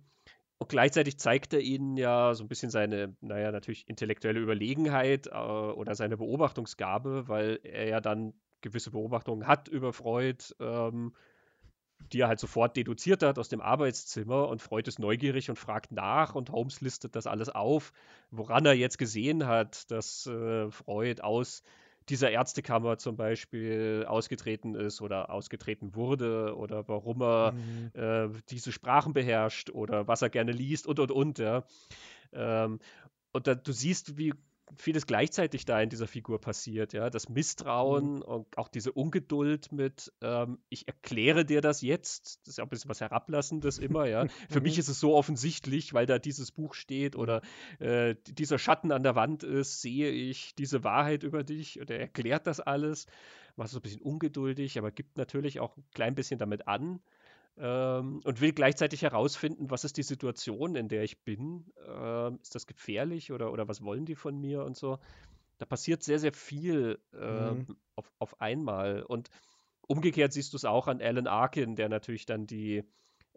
und gleichzeitig zeigt er ihnen ja so ein bisschen seine, naja, natürlich intellektuelle Überlegenheit äh, oder seine Beobachtungsgabe, weil er ja dann gewisse Beobachtungen hat über Freud, ähm, die er halt sofort deduziert hat aus dem Arbeitszimmer und Freud ist neugierig und fragt nach und Holmes listet das alles auf, woran er jetzt gesehen hat, dass äh, Freud aus dieser Ärztekammer zum Beispiel ausgetreten ist oder ausgetreten wurde oder warum er mhm. äh, diese Sprachen beherrscht oder was er gerne liest und und und. Ja. Ähm, und da, du siehst, wie vieles gleichzeitig da in dieser Figur passiert, ja. Das Misstrauen mhm. und auch diese Ungeduld mit, ähm, ich erkläre dir das jetzt, das ist ja ein bisschen was Herablassendes immer, ja. Für mich mhm. ist es so offensichtlich, weil da dieses Buch steht oder äh, dieser Schatten an der Wand ist, sehe ich diese Wahrheit über dich und er erklärt das alles, macht so ein bisschen ungeduldig, aber gibt natürlich auch ein klein bisschen damit an ähm, und will gleichzeitig herausfinden, was ist die Situation, in der ich bin. Ähm, ist das gefährlich oder, oder was wollen die von mir und so. Da passiert sehr, sehr viel ähm, mhm. auf, auf einmal. Und umgekehrt siehst du es auch an Alan Arkin, der natürlich dann die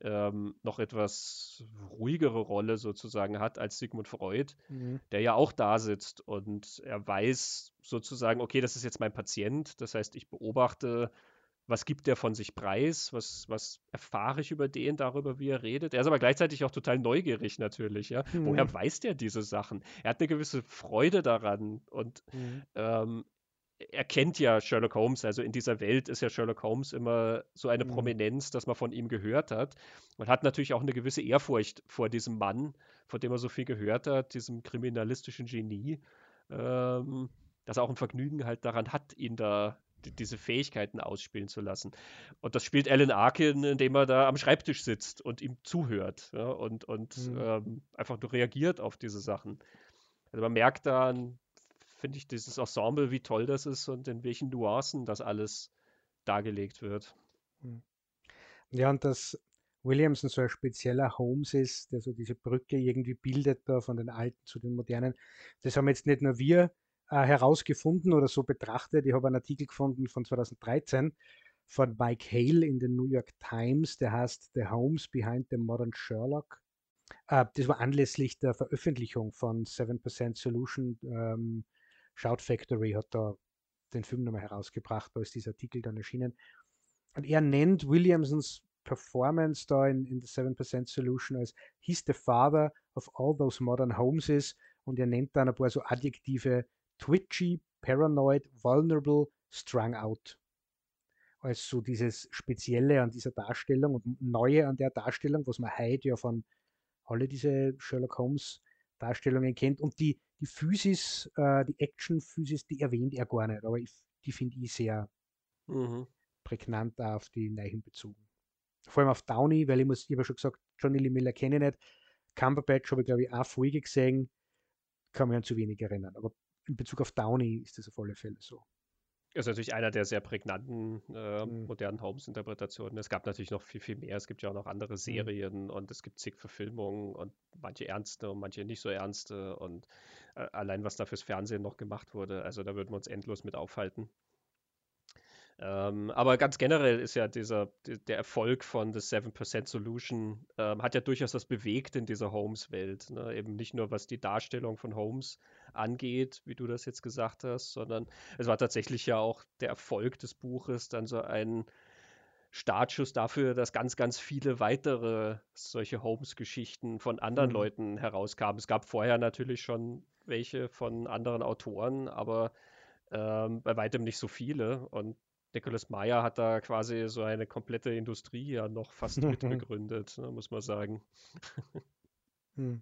ähm, noch etwas ruhigere Rolle sozusagen hat als Sigmund Freud, mhm. der ja auch da sitzt und er weiß sozusagen, okay, das ist jetzt mein Patient, das heißt, ich beobachte was gibt der von sich preis, was, was erfahre ich über den, darüber, wie er redet. Er ist aber gleichzeitig auch total neugierig natürlich, ja. Mhm. Woher weiß der diese Sachen? Er hat eine gewisse Freude daran und mhm. ähm, er kennt ja Sherlock Holmes, also in dieser Welt ist ja Sherlock Holmes immer so eine mhm. Prominenz, dass man von ihm gehört hat. Man hat natürlich auch eine gewisse Ehrfurcht vor diesem Mann, von dem er so viel gehört hat, diesem kriminalistischen Genie, ähm, dass er auch ein Vergnügen halt daran hat, ihn da diese Fähigkeiten ausspielen zu lassen. Und das spielt Alan Arkin, indem er da am Schreibtisch sitzt und ihm zuhört ja, und, und mhm. ähm, einfach nur reagiert auf diese Sachen. Also man merkt dann, finde ich, dieses Ensemble, wie toll das ist und in welchen Nuancen das alles dargelegt wird. Mhm. Ja, und dass Williamson so ein spezieller Holmes ist, der so diese Brücke irgendwie bildet da von den alten zu den modernen. Das haben jetzt nicht nur wir herausgefunden oder so betrachtet. Ich habe einen Artikel gefunden von 2013 von Mike Hale in den New York Times, der heißt The Homes Behind the Modern Sherlock. Äh, das war anlässlich der Veröffentlichung von 7% Solution. Ähm, Shout Factory hat da den Film nochmal herausgebracht, da ist dieser Artikel dann erschienen. Und er nennt Williamsons Performance da in, in The 7% Solution als He's the father of all those modern homes und er nennt dann ein paar so Adjektive, twitchy, paranoid, vulnerable, strung out. Als so dieses Spezielle an dieser Darstellung und Neue an der Darstellung, was man heute ja von alle diese Sherlock Holmes Darstellungen kennt. Und die, die Physis, äh, die Action-Physis, die erwähnt er gar nicht, aber ich, die finde ich sehr mhm. prägnant auf die Neichen bezogen. Vor allem auf Downey, weil ich muss, ich habe ja schon gesagt, Johnny Lee Miller kenne ich nicht. Cumberbatch habe ich, glaube ich, auch Folge gesehen, kann mich an zu wenig erinnern. Aber in Bezug auf Downey ist das auf alle Fälle so. Das ist natürlich einer der sehr prägnanten äh, mhm. modernen Holmes-Interpretationen. Es gab natürlich noch viel, viel mehr. Es gibt ja auch noch andere mhm. Serien mhm. und es gibt zig Verfilmungen und manche ernste und manche nicht so ernste und äh, allein was da fürs Fernsehen noch gemacht wurde. Also da würden wir uns endlos mit aufhalten. Ähm, aber ganz generell ist ja dieser, der Erfolg von The 7% Solution, ähm, hat ja durchaus was bewegt in dieser Holmes-Welt. Ne? Eben nicht nur was die Darstellung von Holmes angeht, wie du das jetzt gesagt hast, sondern es war tatsächlich ja auch der Erfolg des Buches dann so ein Startschuss dafür, dass ganz, ganz viele weitere solche Holmes-Geschichten von anderen mhm. Leuten herauskamen. Es gab vorher natürlich schon welche von anderen Autoren, aber ähm, bei weitem nicht so viele. Und Nicholas Meyer hat da quasi so eine komplette Industrie ja noch fast mitbegründet, ne, muss man sagen. hm.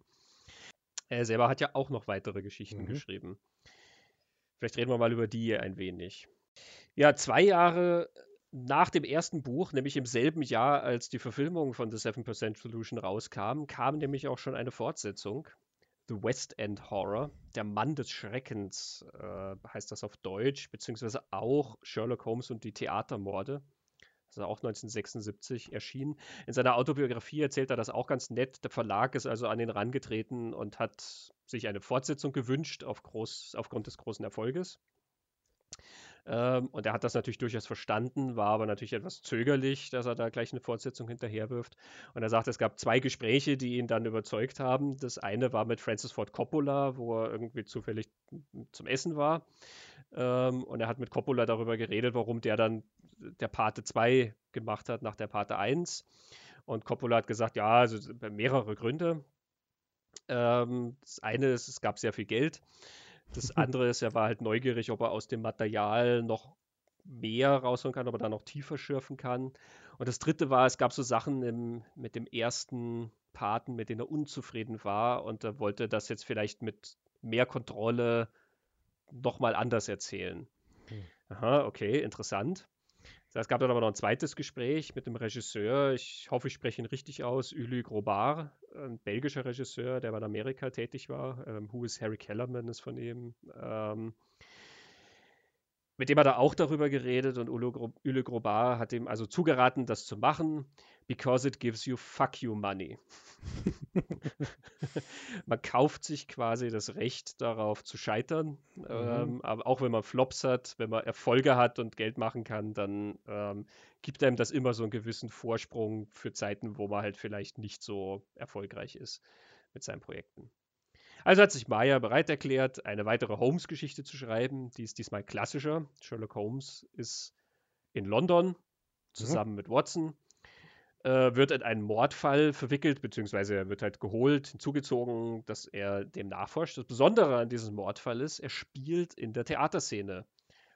Er selber hat ja auch noch weitere Geschichten mhm. geschrieben. Vielleicht reden wir mal über die ein wenig. Ja, zwei Jahre nach dem ersten Buch, nämlich im selben Jahr, als die Verfilmung von The 7% Solution rauskam, kam nämlich auch schon eine Fortsetzung. The West End Horror, der Mann des Schreckens, äh, heißt das auf Deutsch, beziehungsweise auch Sherlock Holmes und die Theatermorde. Das ist auch 1976 erschienen. In seiner Autobiografie erzählt er das auch ganz nett. Der Verlag ist also an ihn rangetreten und hat sich eine Fortsetzung gewünscht auf groß, aufgrund des großen Erfolges. Ähm, und er hat das natürlich durchaus verstanden, war aber natürlich etwas zögerlich, dass er da gleich eine Fortsetzung hinterherwirft. Und er sagt, es gab zwei Gespräche, die ihn dann überzeugt haben. Das eine war mit Francis Ford Coppola, wo er irgendwie zufällig zum Essen war. Ähm, und er hat mit Coppola darüber geredet, warum der dann der Pate 2 gemacht hat nach der Pate 1. Und Coppola hat gesagt, ja, also mehrere Gründe. Ähm, das eine ist, es gab sehr viel Geld. Das andere ist, er war halt neugierig, ob er aus dem Material noch mehr rausholen kann, ob er da noch tiefer schürfen kann. Und das dritte war, es gab so Sachen im, mit dem ersten Paten, mit denen er unzufrieden war und er wollte das jetzt vielleicht mit mehr Kontrolle nochmal anders erzählen. Hm. Aha, okay, interessant. Es gab dann aber noch ein zweites Gespräch mit dem Regisseur. Ich hoffe, ich spreche ihn richtig aus. Uli Grobar, ein belgischer Regisseur, der bei Amerika tätig war. Ähm, Who is Harry Kellerman ist von ihm. Ähm, mit dem hat er auch darüber geredet und Ule Grobar hat ihm also zugeraten, das zu machen, because it gives you fuck you money. man kauft sich quasi das Recht darauf zu scheitern, mhm. ähm, aber auch wenn man Flops hat, wenn man Erfolge hat und Geld machen kann, dann ähm, gibt einem das immer so einen gewissen Vorsprung für Zeiten, wo man halt vielleicht nicht so erfolgreich ist mit seinen Projekten. Also hat sich Maya bereit erklärt, eine weitere Holmes-Geschichte zu schreiben. Die ist diesmal klassischer. Sherlock Holmes ist in London mhm. zusammen mhm. mit Watson, äh, wird in einen Mordfall verwickelt, beziehungsweise er wird halt geholt, hinzugezogen, dass er dem nachforscht. Das Besondere an diesem Mordfall ist, er spielt in der Theaterszene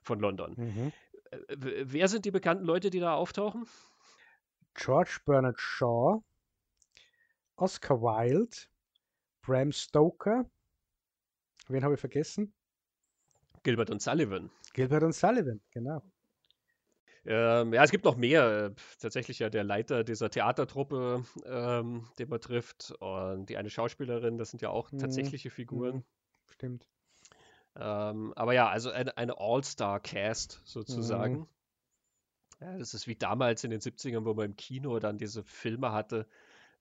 von London. Mhm. Äh, wer sind die bekannten Leute, die da auftauchen? George Bernard Shaw, Oscar Wilde, Bram Stoker. Wen habe ich vergessen? Gilbert und Sullivan. Gilbert und Sullivan, genau. Ähm, ja, es gibt noch mehr. Tatsächlich ja der Leiter dieser Theatertruppe, ähm, den man trifft, und die eine Schauspielerin, das sind ja auch mhm. tatsächliche Figuren. Mhm. Stimmt. Ähm, aber ja, also eine, eine All-Star-Cast sozusagen. Mhm. Ja, das ist wie damals in den 70ern, wo man im Kino dann diese Filme hatte,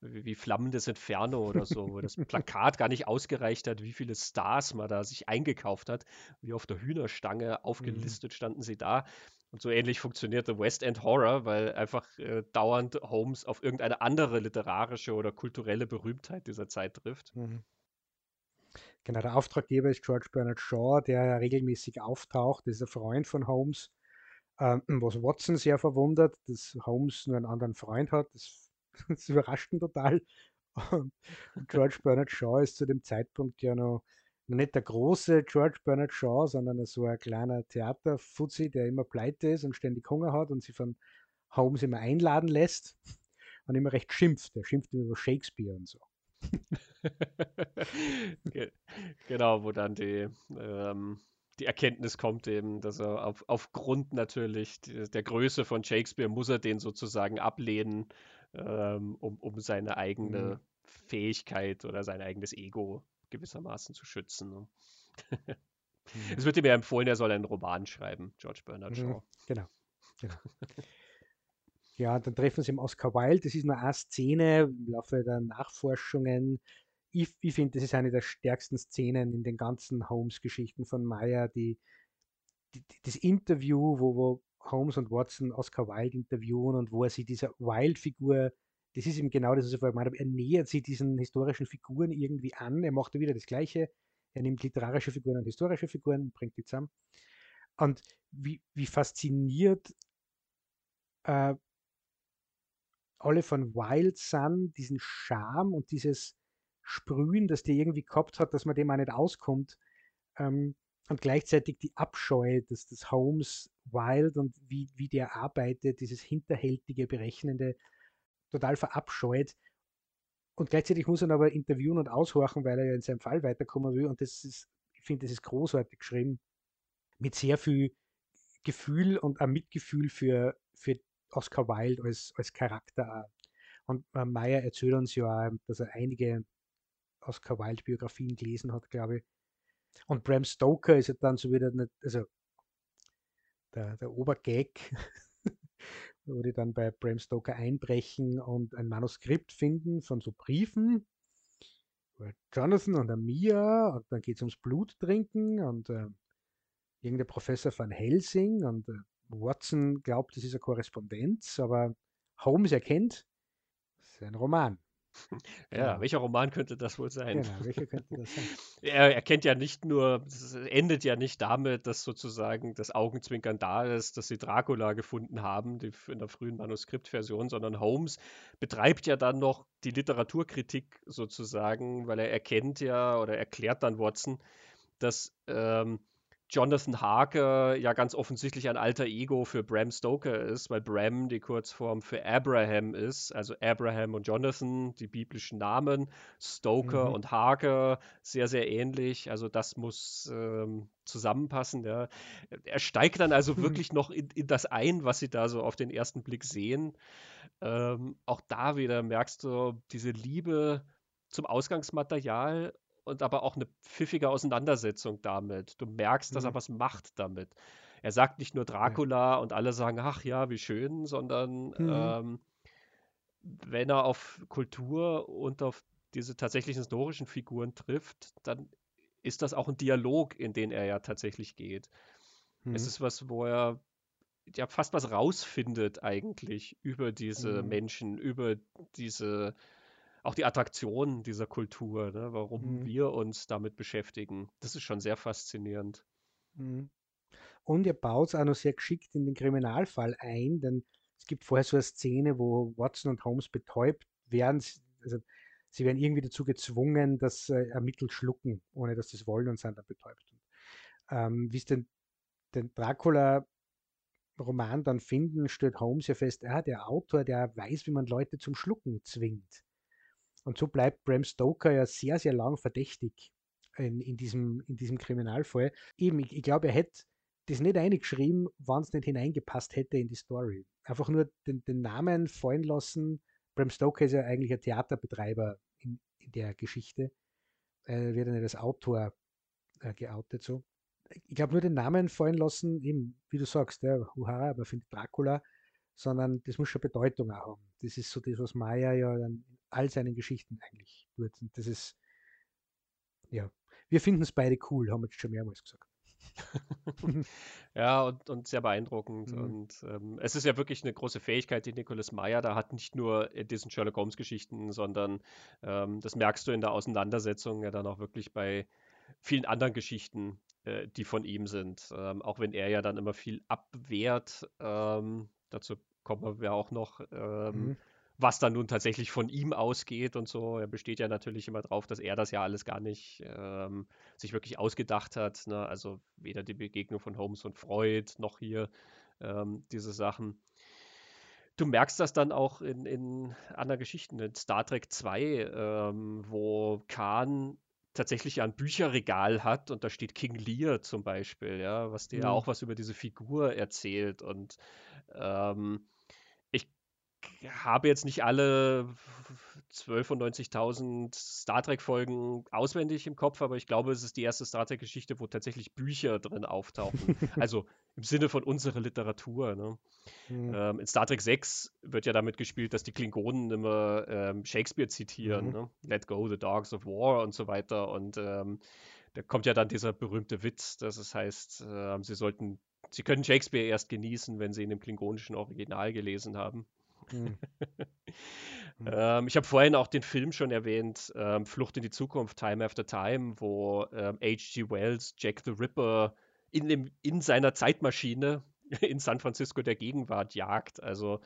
wie, Flammendes Inferno oder so, wo das Plakat gar nicht ausgereicht hat, wie viele Stars man da sich eingekauft hat, wie auf der Hühnerstange mhm. aufgelistet standen sie da. Und so ähnlich funktionierte West End Horror, weil einfach äh, dauernd Holmes auf irgendeine andere literarische oder kulturelle Berühmtheit dieser Zeit trifft. Mhm. Genau, der Auftraggeber ist George Bernard Shaw, der regelmäßig auftaucht. Das ist ein Freund von Holmes, ähm, was Watson sehr verwundert, dass Holmes nur einen anderen Freund hat. Das das überrascht ihn total. Und George Bernard Shaw ist zu dem Zeitpunkt ja noch, nicht der große George Bernard Shaw, sondern so ein kleiner Theaterfuzzi, der immer pleite ist und ständig Hunger hat und sich von Holmes immer einladen lässt und immer recht schimpft. Er schimpft über Shakespeare und so. genau, wo dann die, ähm, die Erkenntnis kommt eben, dass er auf, aufgrund natürlich der Größe von Shakespeare muss er den sozusagen ablehnen ähm, um, um seine eigene mhm. Fähigkeit oder sein eigenes Ego gewissermaßen zu schützen. Ne? mhm. Es wird ihm ja empfohlen, er soll einen Roman schreiben, George Bernard mhm. Shaw. Genau. genau. ja, dann treffen sie im Oscar Wilde. Das ist nur eine Szene im Laufe der Nachforschungen. Ich, ich finde, das ist eine der stärksten Szenen in den ganzen Holmes-Geschichten von Meyer. Die, die, das Interview, wo, wo Holmes und Watson Oscar Wilde interviewen und wo er sich dieser Wilde-Figur, das ist ihm genau das, was ich vorher gemeint habe, er nähert sich diesen historischen Figuren irgendwie an, er macht wieder das Gleiche, er nimmt literarische Figuren und historische Figuren, bringt die zusammen. Und wie, wie fasziniert äh, alle von Wild sind, diesen Charme und dieses Sprühen, das der irgendwie gehabt hat, dass man dem auch nicht auskommt. Ähm, und gleichzeitig die Abscheu des, des Holmes Wild und wie, wie der arbeitet, dieses hinterhältige, berechnende, total verabscheut. Und gleichzeitig muss er aber interviewen und aushorchen, weil er ja in seinem Fall weiterkommen will. Und das ist, ich finde, das ist großartig geschrieben. Mit sehr viel Gefühl und auch Mitgefühl für, für Oscar Wilde als, als Charakter. Und äh, Meyer erzählt uns ja dass er einige Oscar Wilde-Biografien gelesen hat, glaube ich. Und Bram Stoker ist ja dann so wieder nicht, also der, der Obergag, wo die dann bei Bram Stoker einbrechen und ein Manuskript finden von so Briefen. Jonathan und Mia und dann geht es ums Bluttrinken und äh, irgendein Professor von Helsing und äh, Watson glaubt, das ist eine Korrespondenz, aber Holmes erkennt, das ist ein Roman. Ja, genau. welcher Roman könnte das wohl sein? Genau, welcher könnte das sein? er erkennt ja nicht nur, es endet ja nicht damit, dass sozusagen das Augenzwinkern da ist, dass sie Dracula gefunden haben, die, in der frühen Manuskriptversion, sondern Holmes betreibt ja dann noch die Literaturkritik sozusagen, weil er erkennt ja oder erklärt dann Watson, dass ähm, Jonathan Harker ja ganz offensichtlich ein alter Ego für Bram Stoker ist, weil Bram die Kurzform für Abraham ist, also Abraham und Jonathan, die biblischen Namen, Stoker mhm. und Harker sehr, sehr ähnlich, also das muss ähm, zusammenpassen. Ja. Er steigt dann also mhm. wirklich noch in, in, das ein, was sie da so auf den ersten Blick sehen. Ähm, auch da wieder merkst du diese Liebe zum Ausgangsmaterial und aber auch eine pfiffige Auseinandersetzung damit. Du merkst, dass mhm. er was macht damit. Er sagt nicht nur Dracula ja. und alle sagen, ach ja, wie schön, sondern mhm. ähm, wenn er auf Kultur und auf diese tatsächlichen historischen Figuren trifft, dann ist das auch ein Dialog, in den er ja tatsächlich geht. Mhm. Es ist was, wo er ja fast was rausfindet eigentlich über diese mhm. Menschen, über diese auch die Attraktion dieser Kultur, ne? warum mhm. wir uns damit beschäftigen. Das ist schon sehr faszinierend. Mhm. Und ihr baut es auch noch sehr geschickt in den Kriminalfall ein, denn es gibt vorher so eine Szene, wo Watson und Holmes betäubt werden. Also sie werden irgendwie dazu gezwungen, das äh, ermittelt schlucken, ohne dass sie es wollen und sind dann betäubt. Ähm, Wie es den, den Dracula-Roman dann finden, stellt Holmes ja fest, ah, der Autor, der weiß, wie man Leute zum Schlucken zwingt. Und so bleibt Bram Stoker ja sehr, sehr lang verdächtig in, in, diesem, in diesem Kriminalfall. Eben, ich, ich glaube, er hätte das nicht eingeschrieben, wenn es nicht hineingepasst hätte in die Story. Einfach nur den, den Namen fallen lassen. Bram Stoker ist ja eigentlich ein Theaterbetreiber in, in der Geschichte. Er wird ja nicht als Autor äh, geoutet so. Ich glaube, nur den Namen fallen lassen, eben, wie du sagst, ja, Huhara, aber findet Dracula, sondern das muss schon Bedeutung auch haben. Das ist so das, was Maya ja dann in all seinen Geschichten eigentlich tut. Und das ist, ja, wir finden es beide cool, haben wir jetzt schon mehrmals gesagt. ja, und, und sehr beeindruckend. Mhm. Und ähm, es ist ja wirklich eine große Fähigkeit, die Nicholas Meyer da hat, nicht nur in diesen Sherlock Holmes-Geschichten, sondern ähm, das merkst du in der Auseinandersetzung ja dann auch wirklich bei vielen anderen Geschichten, äh, die von ihm sind. Ähm, auch wenn er ja dann immer viel abwehrt. Ähm, dazu kommen wir auch noch. Ähm, mhm was dann nun tatsächlich von ihm ausgeht und so. Er besteht ja natürlich immer darauf, dass er das ja alles gar nicht ähm, sich wirklich ausgedacht hat. Ne? Also weder die Begegnung von Holmes und Freud noch hier ähm, diese Sachen. Du merkst das dann auch in, in anderen Geschichten, in Star Trek 2, ähm, wo Khan tatsächlich ein Bücherregal hat und da steht King Lear zum Beispiel, ja, was dir mhm. auch was über diese Figur erzählt und ähm, habe jetzt nicht alle 12.000 Star Trek-Folgen auswendig im Kopf, aber ich glaube, es ist die erste Star Trek-Geschichte, wo tatsächlich Bücher drin auftauchen. also im Sinne von unserer Literatur. Ne? Mhm. Ähm, in Star Trek 6 wird ja damit gespielt, dass die Klingonen immer ähm, Shakespeare zitieren. Mhm. Ne? Let go the dogs of war und so weiter. Und ähm, da kommt ja dann dieser berühmte Witz, dass es heißt, äh, sie sollten, sie können Shakespeare erst genießen, wenn sie ihn im klingonischen Original gelesen haben. Hm. ähm, ich habe vorhin auch den Film schon erwähnt, ähm, Flucht in die Zukunft, Time After Time, wo H.G. Ähm, Wells Jack the Ripper in, dem, in seiner Zeitmaschine in San Francisco der Gegenwart jagt. Also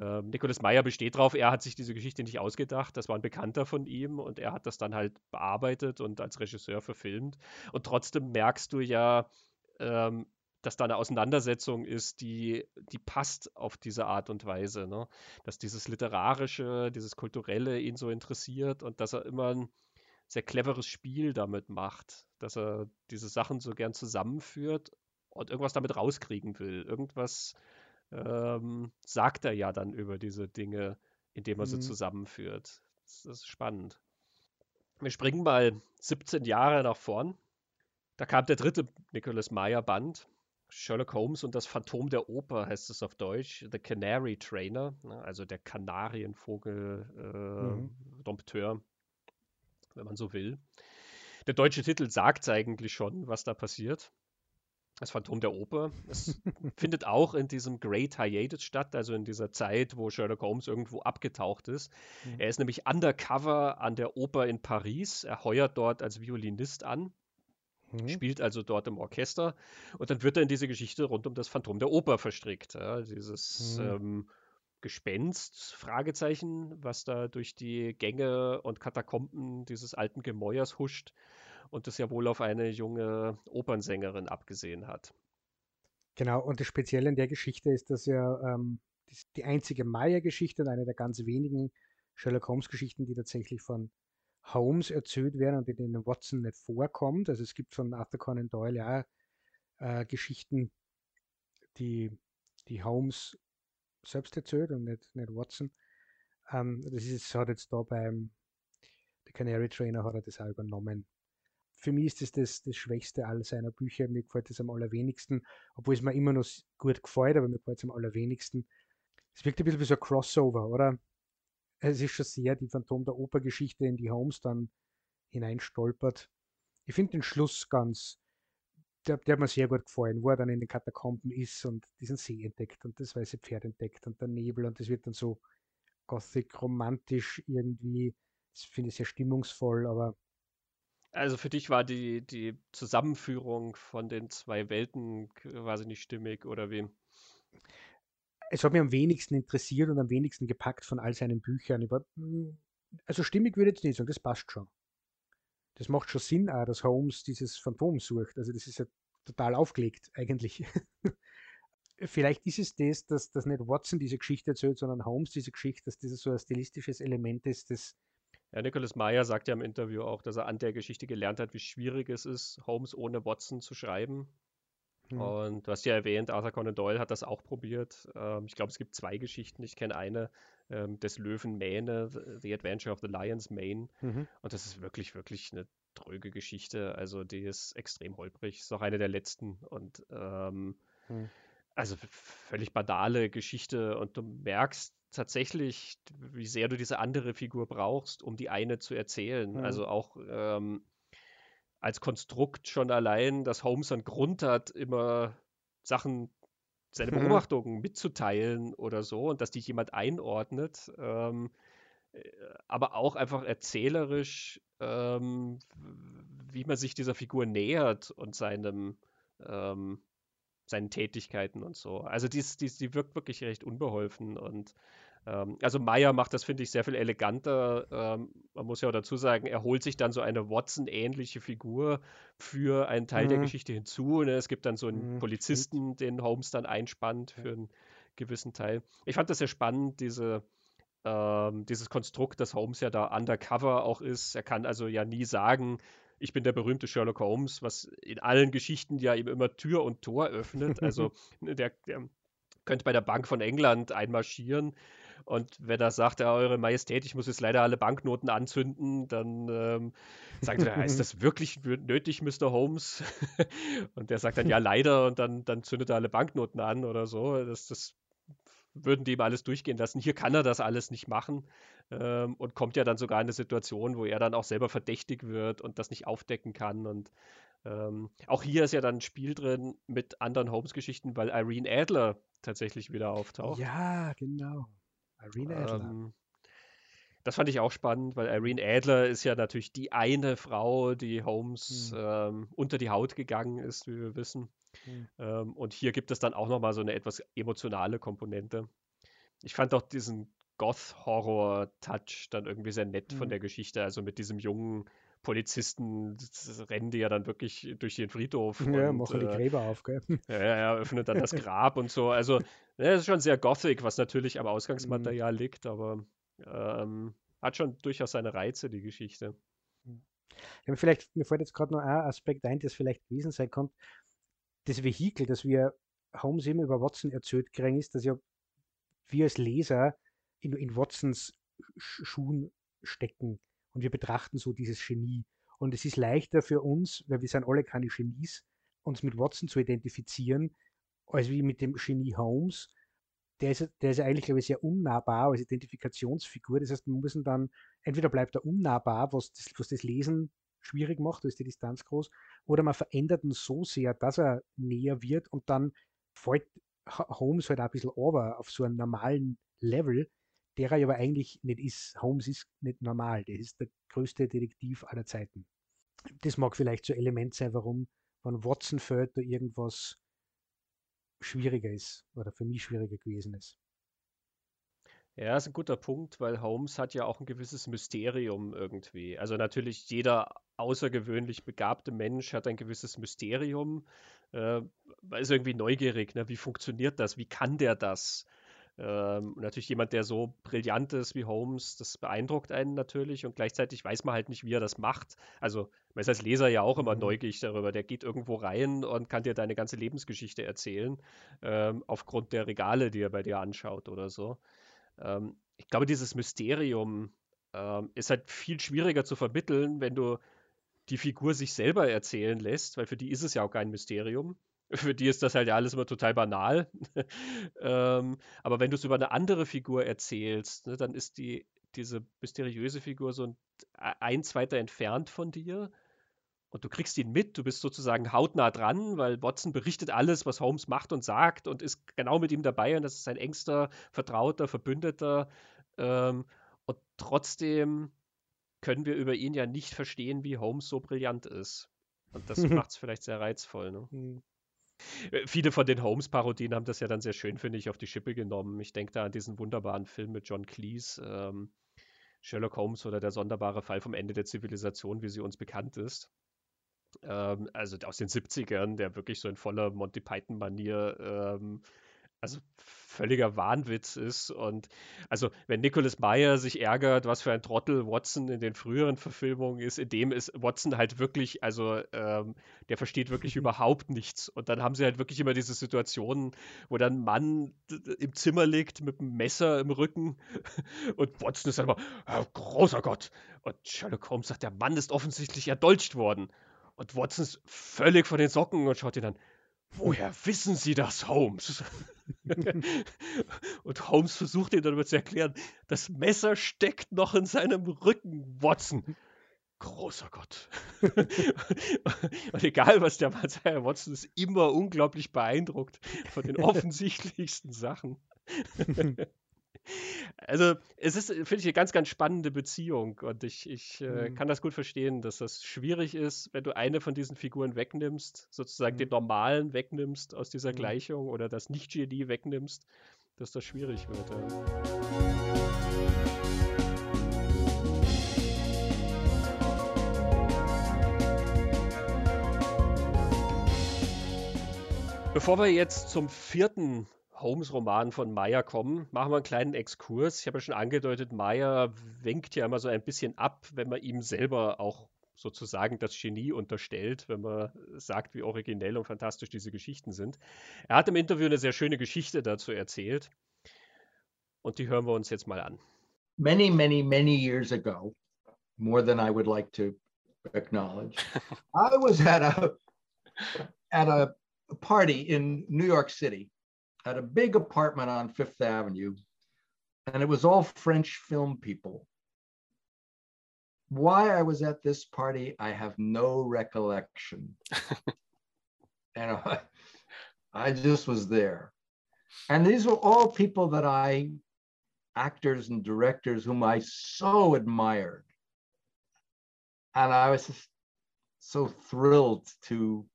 ähm, Nicholas Meyer besteht drauf, er hat sich diese Geschichte nicht ausgedacht, das war ein Bekannter von ihm und er hat das dann halt bearbeitet und als Regisseur verfilmt. Und trotzdem merkst du ja, ähm, dass da eine Auseinandersetzung ist, die, die passt auf diese Art und Weise. Ne? Dass dieses Literarische, dieses Kulturelle ihn so interessiert und dass er immer ein sehr cleveres Spiel damit macht, dass er diese Sachen so gern zusammenführt und irgendwas damit rauskriegen will. Irgendwas, äh, ähm, sagt er ja dann über diese Dinge, indem er sie Mhm. zusammenführt. Das ist spannend. Wir springen mal 17 Jahre nach vorn. Da kam der dritte Nicholas Meyer Band. Sherlock Holmes und das Phantom der Oper heißt es auf Deutsch. The Canary Trainer, ne, also der Kanarienvogel, äh, Mhm. Dompteur, wenn man so will. Der deutsche Titel sagt eigentlich schon, was da passiert. Das Phantom der Oper. Es findet auch in diesem Great Hiatus statt, also in dieser Zeit, wo Sherlock Holmes irgendwo abgetaucht ist. Mhm. Er ist nämlich undercover an der Oper in Paris. Er heuert dort als Violinist an, Mhm. spielt also dort im Orchester und dann wird er in diese Geschichte rund um das Phantom der Oper verstrickt. Ja, dieses Mhm. ähm, Gespenst, Fragezeichen, was da durch die Gänge und Katakomben dieses alten Gemäuers huscht und das ja wohl auf eine junge Opernsängerin abgesehen hat. Genau, und das Spezielle in der Geschichte ist, dass ja ähm, die einzige Maya-Geschichte und eine der ganz wenigen Sherlock Holmes-Geschichten, die tatsächlich von Holmes erzählt werden und in denen Watson nicht vorkommt. Also es gibt von Arthur Conan Doyle ja äh, Geschichten, die, die Holmes selbst erzählt und nicht, nicht Watson. Ähm, das ist hat jetzt da beim The Canary Trainer hat er das auch übernommen. Für mich ist das, das das Schwächste all seiner Bücher. Mir gefällt das am allerwenigsten, obwohl es mir immer noch gut gefällt, aber mir gefällt es am allerwenigsten. Es wirkt ein bisschen wie so ein Crossover, oder? Es ist schon sehr die Phantom der Oper-Geschichte, in die Holmes dann hineinstolpert. Ich finde den Schluss ganz, der, der hat mir sehr gut gefallen, wo er dann in den Katakomben ist und diesen See entdeckt und das weiße Pferd entdeckt und der Nebel und das wird dann so gothic, romantisch irgendwie. Das finde ich sehr stimmungsvoll, aber Also für dich war die, die Zusammenführung von den zwei Welten quasi nicht stimmig oder wie? Es hat mich am wenigsten interessiert und am wenigsten gepackt von all seinen Büchern. War, mm, also stimmig würde ich jetzt nicht sagen, das passt schon. Das macht schon Sinn auch, dass Holmes dieses Phantom sucht. Also das ist ja total aufgelegt eigentlich. Vielleicht ist es das, dass, dass nicht Watson diese Geschichte erzählt, sondern Holmes diese Geschichte, dass das so ein stilistisches Element ist, das Ja, Nicholas Meyer sagt ja im Interview auch, dass er an der Geschichte gelernt hat, wie schwierig es ist, Holmes ohne Watson zu schreiben. Hm, Und du hast ja erwähnt, Arthur Conan Doyle hat das auch probiert. Ähm, ich glaube, es gibt zwei Geschichten. Ich kenne eine ähm, des Löwen Mähne, The- Adventure of the Lion's Mane. mhm, Und das ist wirklich, wirklich eine tröge Geschichte. Also die ist extrem holprig. Ist auch eine der letzten. Und ähm, hm. also völlig banale Geschichte. Und du merkst tatsächlich, wie sehr du diese andere Figur brauchst, um die eine zu erzählen. Mhm. Also auch ähm, als Konstrukt schon allein, dass Holmes einen Grund hat, immer Sachen, seine Mhm. Beobachtungen mitzuteilen oder so und dass die jemand einordnet. Ähm, äh, aber auch einfach erzählerisch, ähm, wie man sich dieser Figur nähert und seinem, ähm, seinen Tätigkeiten und so. Also die, die, die wirkt wirklich recht unbeholfen und also Meyer macht das, finde ich, sehr viel eleganter. Ähm, man muss ja auch dazu sagen, er holt sich dann so eine Watson-ähnliche Figur für einen Teil der Mhm. Geschichte hinzu. Ne? Es gibt dann so einen Mhm, stimmt. Polizisten, den Holmes dann einspannt für einen gewissen Teil. Ich fand das sehr spannend, diese, ähm, dieses Konstrukt, dass Holmes ja da undercover auch ist. Er kann also ja nie sagen, ich bin der berühmte Sherlock Holmes, was in allen Geschichten ja ihm immer Tür und Tor öffnet. Also ne, der, der könnte bei der Bank von England einmarschieren und wenn er sagt, ja, Eure Majestät, ich muss jetzt leider alle Banknoten anzünden, dann ähm, sagt er, ist das wirklich nötig, Mr. Holmes? und der sagt dann, ja, leider, und dann, dann zündet er alle Banknoten an oder so. Das, das würden die ihm alles durchgehen lassen. Hier kann er das alles nicht machen ähm, und kommt ja dann sogar in eine Situation, wo er dann auch selber verdächtig wird und das nicht aufdecken kann. Und ähm, auch hier ist ja dann ein Spiel drin mit anderen Holmes-Geschichten, weil Irene Adler tatsächlich wieder auftaucht. Ja, genau. Irene Adler. Ähm, das fand ich auch spannend, weil Irene Adler ist ja natürlich die eine Frau, die Holmes Hm. ähm, unter die Haut gegangen ist, wie wir wissen. Hm. Ähm, und hier gibt es dann auch nochmal so eine etwas emotionale Komponente. Ich fand auch diesen Goth-Horror-Touch dann irgendwie sehr nett von Hm. der Geschichte. Also mit diesem jungen Polizisten rennen die ja dann wirklich durch den Friedhof Ja, und machen die äh, Gräber auf, gell? ja, ja, öffnet dann das Grab und so. Also, das ist schon sehr gothic, was natürlich am Mhm. Ausgangsmaterial liegt, aber ähm, hat schon durchaus seine Reize, die Geschichte. Ja, vielleicht, mir fällt jetzt gerade noch ein Aspekt ein, das vielleicht gewesen sein könnte. Das Vehikel, das wir Holmes immer über Watson erzählt kriegen, ist, dass ja wir als Leser in, in Watsons Schuhen stecken und wir betrachten so dieses Genie. Und es ist leichter für uns, weil wir sind alle keine Genies, uns mit Watson zu identifizieren, als wie mit dem Genie Holmes. Der ist, der ist eigentlich, glaube ich, sehr unnahbar als Identifikationsfigur. Das heißt, man muss ihn dann, entweder bleibt er unnahbar, was das, was das Lesen schwierig macht, da ist die Distanz groß, oder man verändert ihn so sehr, dass er näher wird und dann fällt Holmes halt auch ein bisschen over auf so einen normalen Level, der er aber eigentlich nicht ist. Holmes ist nicht normal, der ist der größte Detektiv aller Zeiten. Das mag vielleicht so ein Element sein, warum, wenn Watson fällt, da irgendwas schwieriger ist oder für mich schwieriger gewesen ist. Ja, ist ein guter Punkt, weil Holmes hat ja auch ein gewisses Mysterium irgendwie. Also natürlich jeder außergewöhnlich begabte Mensch hat ein gewisses Mysterium, äh, ist irgendwie neugierig, ne? Wie funktioniert das? Wie kann der das? Ähm, natürlich jemand, der so brillant ist wie Holmes, das beeindruckt einen natürlich und gleichzeitig weiß man halt nicht, wie er das macht. Also man ist als Leser ja auch immer mhm. neugierig darüber. Der geht irgendwo rein und kann dir deine ganze Lebensgeschichte erzählen, ähm, aufgrund der Regale, die er bei dir anschaut oder so. Ähm, ich glaube, dieses Mysterium ähm, ist halt viel schwieriger zu vermitteln, wenn du die Figur sich selber erzählen lässt, weil für die ist es ja auch kein Mysterium. Für die ist das halt ja alles immer total banal. ähm, aber wenn du es über eine andere Figur erzählst, ne, dann ist die, diese mysteriöse Figur so ein, ein zweiter entfernt von dir. Und du kriegst ihn mit, du bist sozusagen hautnah dran, weil Watson berichtet alles, was Holmes macht und sagt und ist genau mit ihm dabei und das ist sein engster, vertrauter, Verbündeter. Ähm, und trotzdem können wir über ihn ja nicht verstehen, wie Holmes so brillant ist. Und das macht es vielleicht sehr reizvoll. Ne? Äh, viele von den Holmes-Parodien haben das ja dann sehr schön, finde ich, auf die Schippe genommen. Ich denke da an diesen wunderbaren Film mit John Cleese, ähm, Sherlock Holmes oder der sonderbare Fall vom Ende der Zivilisation, wie sie uns bekannt ist. Ähm, also aus den 70ern, der wirklich so in voller Monty Python-Manier ähm, also völliger Wahnwitz ist. Und also, wenn Nicholas Meyer sich ärgert, was für ein Trottel Watson in den früheren Verfilmungen ist, in dem ist Watson halt wirklich, also ähm, der versteht wirklich überhaupt nichts. Und dann haben sie halt wirklich immer diese Situationen, wo dann ein Mann im Zimmer liegt mit einem Messer im Rücken und Watson ist dann immer, oh, großer Gott. Und Sherlock Holmes sagt, der Mann ist offensichtlich erdolcht worden. Und Watson ist völlig von den Socken und schaut ihn an. Woher wissen Sie das, Holmes? und Holmes versucht ihm dann zu erklären, das Messer steckt noch in seinem Rücken, Watson. Großer Gott. und egal, was der Mann sagt, Watson ist immer unglaublich beeindruckt von den offensichtlichsten Sachen. Also, es ist, finde ich, eine ganz, ganz spannende Beziehung und ich, ich äh, mhm. kann das gut verstehen, dass das schwierig ist, wenn du eine von diesen Figuren wegnimmst, sozusagen mhm. den Normalen wegnimmst aus dieser mhm. Gleichung oder das Nicht-Genie wegnimmst, dass das schwierig wird. Ja. Bevor wir jetzt zum vierten Holmes-Roman von Meyer kommen, machen wir einen kleinen Exkurs. Ich habe ja schon angedeutet, Meyer wenkt ja immer so ein bisschen ab, wenn man ihm selber auch sozusagen das Genie unterstellt, wenn man sagt, wie originell und fantastisch diese Geschichten sind. Er hat im Interview eine sehr schöne Geschichte dazu erzählt und die hören wir uns jetzt mal an. Many, many, many years ago, more than I would like to acknowledge, I was at a at a party in New York City had a big apartment on Fifth Avenue, and it was all French film people. Why I was at this party, I have no recollection. and I, I just was there. And these were all people that I, actors and directors whom I so admired. And I was so thrilled to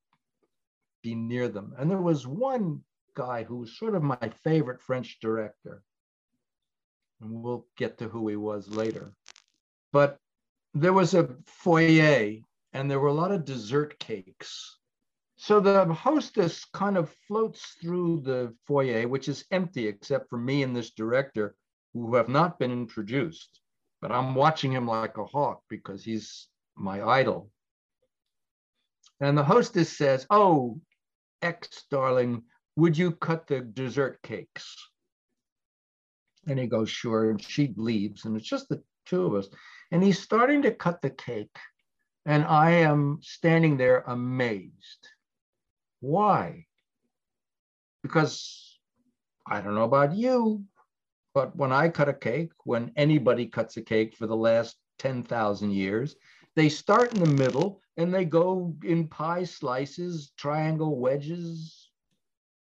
be near them. And there was one guy who was sort of my favorite French director. And we'll get to who he was later. But there was a foyer and there were a lot of dessert cakes. So the hostess kind of floats through the foyer, which is empty except for me and this director who have not been introduced. But I'm watching him like a hawk because he's my idol. And the hostess says, Oh, X, darling, would you cut the dessert cakes? And he goes, sure. And she leaves, and it's just the two of us. And he's starting to cut the cake. And I am standing there amazed. Why? Because I don't know about you, but when I cut a cake, when anybody cuts a cake for the last 10,000 years, they start in the middle and they go in pie slices, triangle wedges,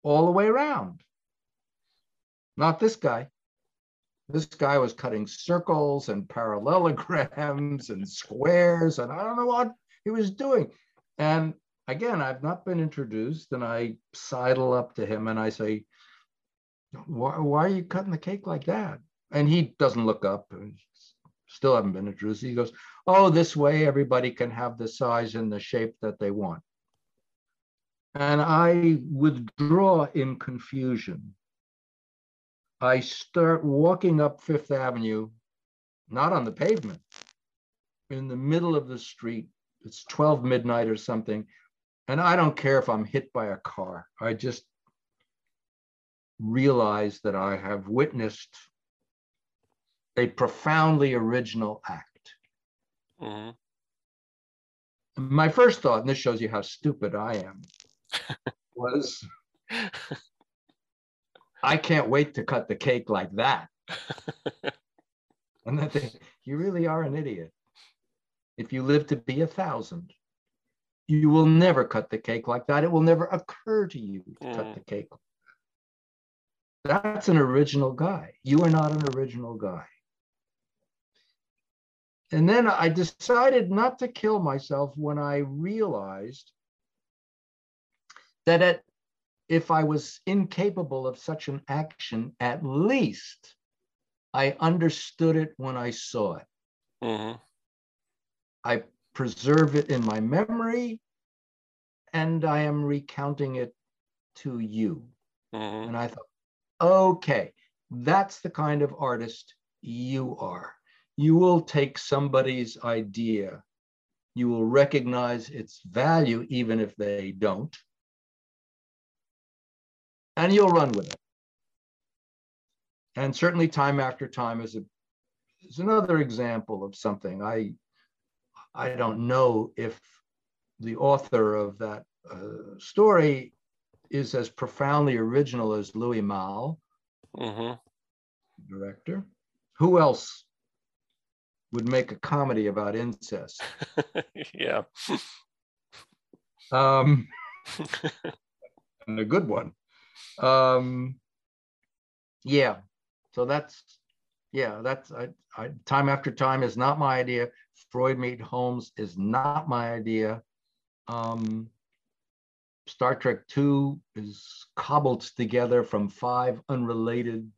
all the way around. Not this guy. This guy was cutting circles and parallelograms and squares, and I don't know what he was doing. And again, I've not been introduced, and I sidle up to him and I say, why, why are you cutting the cake like that? And he doesn't look up. Still haven't been introduced. He goes, oh, this way everybody can have the size and the shape that they want. And I withdraw in confusion. I start walking up Fifth Avenue, not on the pavement, in the middle of the street. It's 12 midnight or something. And I don't care if I'm hit by a car. I just realize that I have witnessed a profoundly original act. Mm-hmm. My first thought, and this shows you how stupid I am, was I can't wait to cut the cake like that. and I think you really are an idiot. If you live to be a thousand, you will never cut the cake like that. It will never occur to you to mm. cut the cake. That's an original guy. You are not an original guy. And then I decided not to kill myself when I realized that at, if I was incapable of such an action, at least I understood it when I saw it. Mm-hmm. I preserve it in my memory and I am recounting it to you. Mm-hmm. And I thought, okay, that's the kind of artist you are. You will take somebody's idea, you will recognize its value, even if they don't, and you'll run with it. And certainly, time after time is, a, is another example of something. I, I don't know if the author of that uh, story is as profoundly original as Louis Malle, mm-hmm. director. Who else would make a comedy about incest? yeah. Um, and a good one. Um, yeah. So that's yeah. That's I, I. Time after time is not my idea. Freud meet Holmes is not my idea. Um, Star Trek II is cobbled together from five unrelated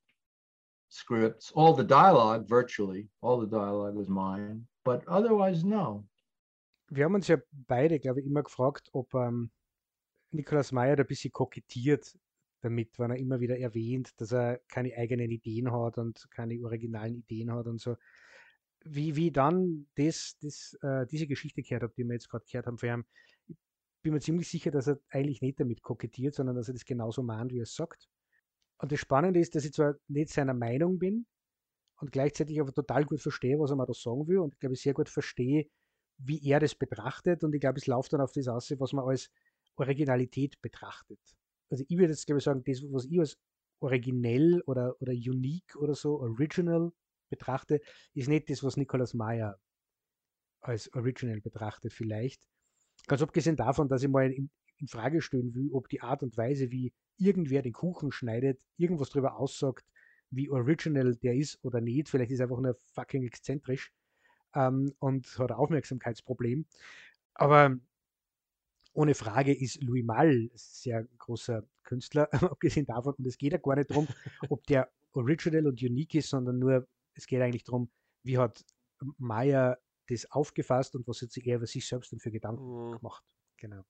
scripts. All the dialogue, virtually, all the dialogue was mine, but otherwise, no. Wir haben uns ja beide, glaube ich, immer gefragt, ob ähm, Nikolaus Meyer da ein bisschen kokettiert damit, wenn er immer wieder erwähnt, dass er keine eigenen Ideen hat und keine originalen Ideen hat und so. Wie, wie dann das, das, äh, diese Geschichte gehört habe, die wir jetzt gerade gehört haben von ihm, bin mir ziemlich sicher, dass er eigentlich nicht damit kokettiert, sondern dass er das genauso mahnt, wie er es sagt. Und das Spannende ist, dass ich zwar nicht seiner Meinung bin und gleichzeitig aber total gut verstehe, was er mir da sagen will und ich glaube, ich sehr gut verstehe, wie er das betrachtet und ich glaube, es läuft dann auf das aus, was man als Originalität betrachtet. Also ich würde jetzt, glaube ich, sagen, das, was ich als originell oder, oder unique oder so, original betrachte, ist nicht das, was Nikolaus Meyer als original betrachtet vielleicht, Ganz abgesehen davon, dass ich mal in, in Frage stellen will, ob die Art und Weise, wie irgendwer den Kuchen schneidet, irgendwas darüber aussagt, wie original der ist oder nicht. Vielleicht ist er einfach nur fucking exzentrisch ähm, und hat ein Aufmerksamkeitsproblem. Aber ohne Frage ist Louis Malle ein sehr großer Künstler, abgesehen davon. Und es geht ja gar nicht darum, ob der original und unique ist, sondern nur, es geht eigentlich darum, wie hat Meyer das aufgefasst und was hat sich er über sich selbst denn für Gedanken mhm. gemacht. Genau.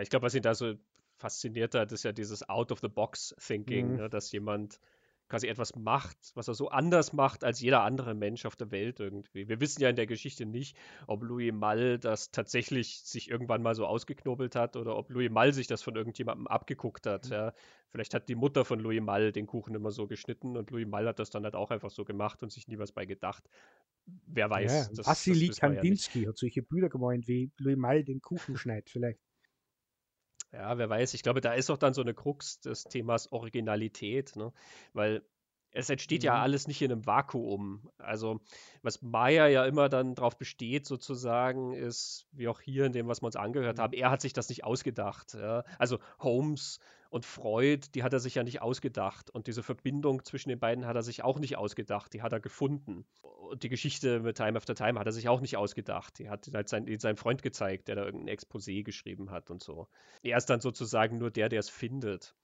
Ich glaube, was ihn da so fasziniert hat, ist ja dieses Out-of-the-Box-Thinking, mhm. ne, dass jemand quasi etwas macht, was er so anders macht als jeder andere Mensch auf der Welt irgendwie. Wir wissen ja in der Geschichte nicht, ob Louis Malle das tatsächlich sich irgendwann mal so ausgeknobelt hat oder ob Louis Malle sich das von irgendjemandem abgeguckt hat. Mhm. Ja. Vielleicht hat die Mutter von Louis Malle den Kuchen immer so geschnitten und Louis Malle hat das dann halt auch einfach so gemacht und sich nie was bei gedacht. Wer weiß. Ja, das, Wassily Kandinsky ja hat solche Bilder gemeint, wie Louis Malle den Kuchen schneidet, vielleicht. Ja, wer weiß. Ich glaube, da ist auch dann so eine Krux des Themas Originalität, ne? weil es entsteht mhm. ja alles nicht in einem Vakuum. Also, was Meyer ja immer dann darauf besteht, sozusagen, ist, wie auch hier in dem, was wir uns angehört mhm. haben, er hat sich das nicht ausgedacht. Ja? Also, Holmes und Freud, die hat er sich ja nicht ausgedacht. Und diese Verbindung zwischen den beiden hat er sich auch nicht ausgedacht. Die hat er gefunden. Und die Geschichte mit Time After Time hat er sich auch nicht ausgedacht. Die hat halt sein, seinem Freund gezeigt, der da irgendein Exposé geschrieben hat und so. Er ist dann sozusagen nur der, der es findet.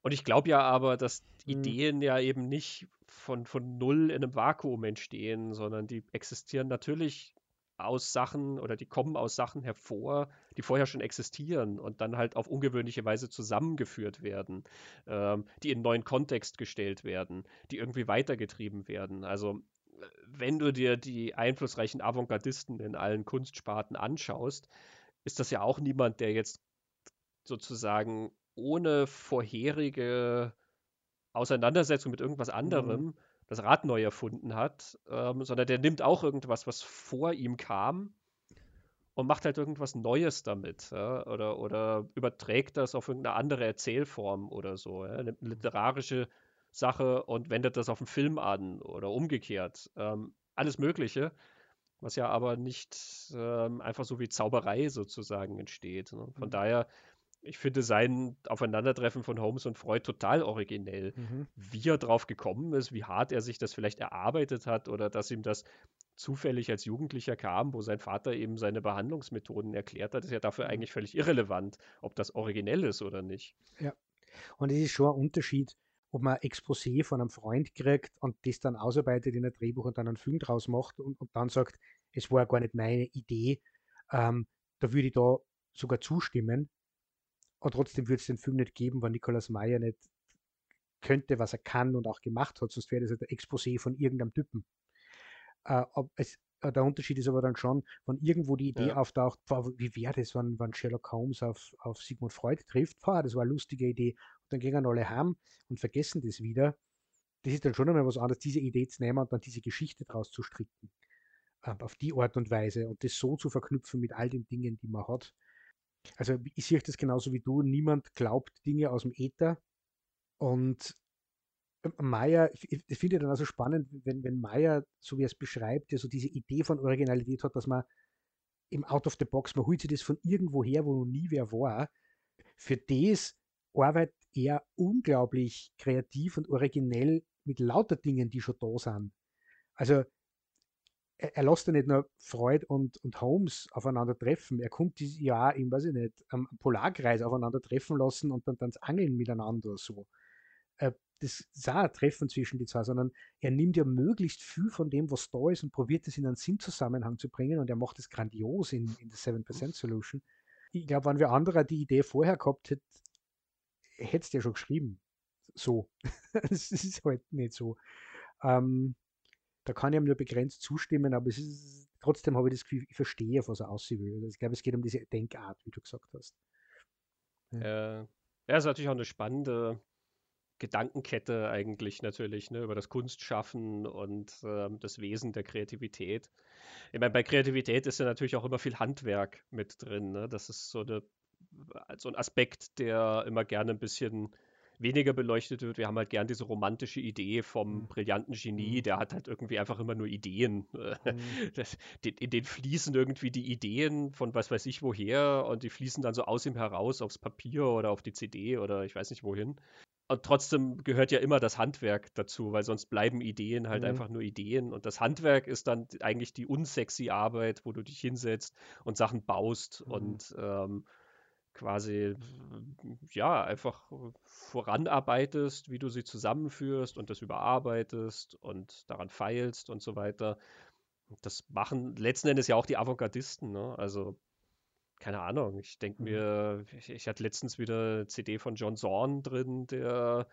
Und ich glaube ja aber, dass mhm. Ideen ja eben nicht von, von null in einem Vakuum entstehen, sondern die existieren natürlich aus Sachen oder die kommen aus Sachen hervor, die vorher schon existieren und dann halt auf ungewöhnliche Weise zusammengeführt werden, ähm, die in einen neuen Kontext gestellt werden, die irgendwie weitergetrieben werden. Also wenn du dir die einflussreichen Avantgardisten in allen Kunstsparten anschaust, ist das ja auch niemand, der jetzt sozusagen ohne vorherige Auseinandersetzung mit irgendwas mhm. anderem mhm. Das Rad neu erfunden hat, ähm, sondern der nimmt auch irgendwas, was vor ihm kam und macht halt irgendwas Neues damit ja? oder, oder überträgt das auf irgendeine andere Erzählform oder so. Ja? Nimmt eine literarische Sache und wendet das auf einen Film an oder umgekehrt. Ähm, alles Mögliche, was ja aber nicht ähm, einfach so wie Zauberei sozusagen entsteht. Ne? Von mhm. daher ich finde sein Aufeinandertreffen von Holmes und Freud total originell. Mhm. Wie er drauf gekommen ist, wie hart er sich das vielleicht erarbeitet hat oder dass ihm das zufällig als Jugendlicher kam, wo sein Vater eben seine Behandlungsmethoden erklärt hat, ist ja dafür mhm. eigentlich völlig irrelevant, ob das originell ist oder nicht. Ja. Und es ist schon ein Unterschied, ob man Exposé von einem Freund kriegt und das dann ausarbeitet in ein Drehbuch und dann einen Film draus macht und, und dann sagt, es war gar nicht meine Idee. Ähm, da würde ich da sogar zustimmen, und trotzdem würde es den Film nicht geben, wenn Nikolaus Meyer nicht könnte, was er kann und auch gemacht hat, sonst wäre das halt ein Exposé von irgendeinem Typen. Äh, es, äh, der Unterschied ist aber dann schon, wenn irgendwo die Idee ja. auftaucht, boah, wie wäre das, wenn, wenn Sherlock Holmes auf, auf Sigmund Freud trifft, boah, das war eine lustige Idee, und dann gehen alle heim und vergessen das wieder. Das ist dann schon einmal was anderes, diese Idee zu nehmen und dann diese Geschichte daraus zu stricken. Äh, auf die Art und Weise und das so zu verknüpfen mit all den Dingen, die man hat. Also ich sehe das genauso wie du. Niemand glaubt Dinge aus dem Äther. Und Meyer, ich finde dann also spannend, wenn, wenn Meyer, so wie er es beschreibt, ja so diese Idee von Originalität hat, dass man im Out of the Box, man holt sich das von irgendwo her, wo noch nie wer war. Für das arbeitet er unglaublich kreativ und originell mit lauter Dingen, die schon da sind. Also er, er lässt ja nicht nur Freud und, und Holmes aufeinander treffen, er kommt dieses Jahr im, weiß ich nicht, am Polarkreis aufeinander treffen lassen und dann, dann Angeln miteinander so. Äh, das ist auch ein Treffen zwischen die zwei, sondern er nimmt ja möglichst viel von dem, was da ist und probiert es in einen Sinnzusammenhang zu bringen und er macht es grandios in, in der 7% Solution. Ich glaube, wenn wir anderer die Idee vorher gehabt hätte, hätte es ja schon geschrieben. So. Es ist halt nicht so. Ähm, da kann ich ihm nur begrenzt zustimmen, aber ist, trotzdem habe ich das Gefühl, ich verstehe, was er aussehen will. Also ich glaube, es geht um diese Denkart, wie du gesagt hast. Ja, ja ist natürlich auch eine spannende Gedankenkette eigentlich natürlich, ne, über das Kunstschaffen und ähm, das Wesen der Kreativität. Ich meine, bei Kreativität ist ja natürlich auch immer viel Handwerk mit drin. Ne? Das ist so, eine, so ein Aspekt, der immer gerne ein bisschen weniger beleuchtet wird. Wir haben halt gern diese romantische Idee vom mhm. brillanten Genie, mhm. der hat halt irgendwie einfach immer nur Ideen. Mhm. Das, in den fließen irgendwie die Ideen von was weiß ich woher und die fließen dann so aus ihm heraus aufs Papier oder auf die CD oder ich weiß nicht wohin. Und trotzdem gehört ja immer das Handwerk dazu, weil sonst bleiben Ideen halt mhm. einfach nur Ideen. Und das Handwerk ist dann eigentlich die unsexy Arbeit, wo du dich hinsetzt und Sachen baust mhm. und ähm, quasi ja einfach voranarbeitest, wie du sie zusammenführst und das überarbeitest und daran feilst und so weiter. Das machen letzten Endes ja auch die Avantgardisten, ne? Also keine Ahnung, ich denke mhm. mir, ich, ich, hatte letztens wieder eine CD von John Zorn drin, der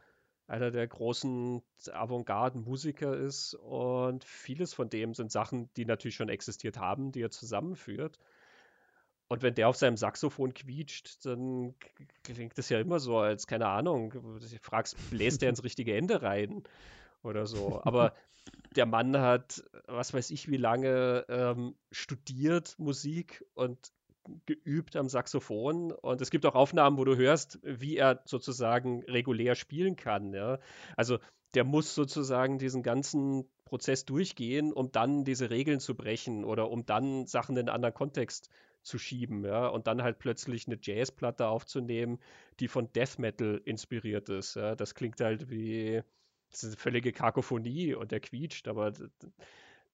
einer der großen Avantgarde-Musiker ist und vieles von dem sind Sachen, die natürlich schon existiert haben, die er zusammenführt. Und wenn der auf seinem Saxophon quietscht, dann klingt das ja immer so, als, keine Ahnung, du fragst, bläst der ins richtige Ende rein oder so. Aber der Mann hat, was weiß ich, wie lange ähm, studiert Musik und geübt am Saxophon. Und es gibt auch Aufnahmen, wo du hörst, wie er sozusagen regulär spielen kann. Ja? Also der muss sozusagen diesen ganzen Prozess durchgehen, um dann diese Regeln zu brechen oder um dann Sachen in einen anderen Kontext zu schieben, ja, und dann halt plötzlich eine Jazzplatte aufzunehmen, die von Death Metal inspiriert ist. Ja. Das klingt halt wie das ist eine völlige Kakophonie und der quietscht, aber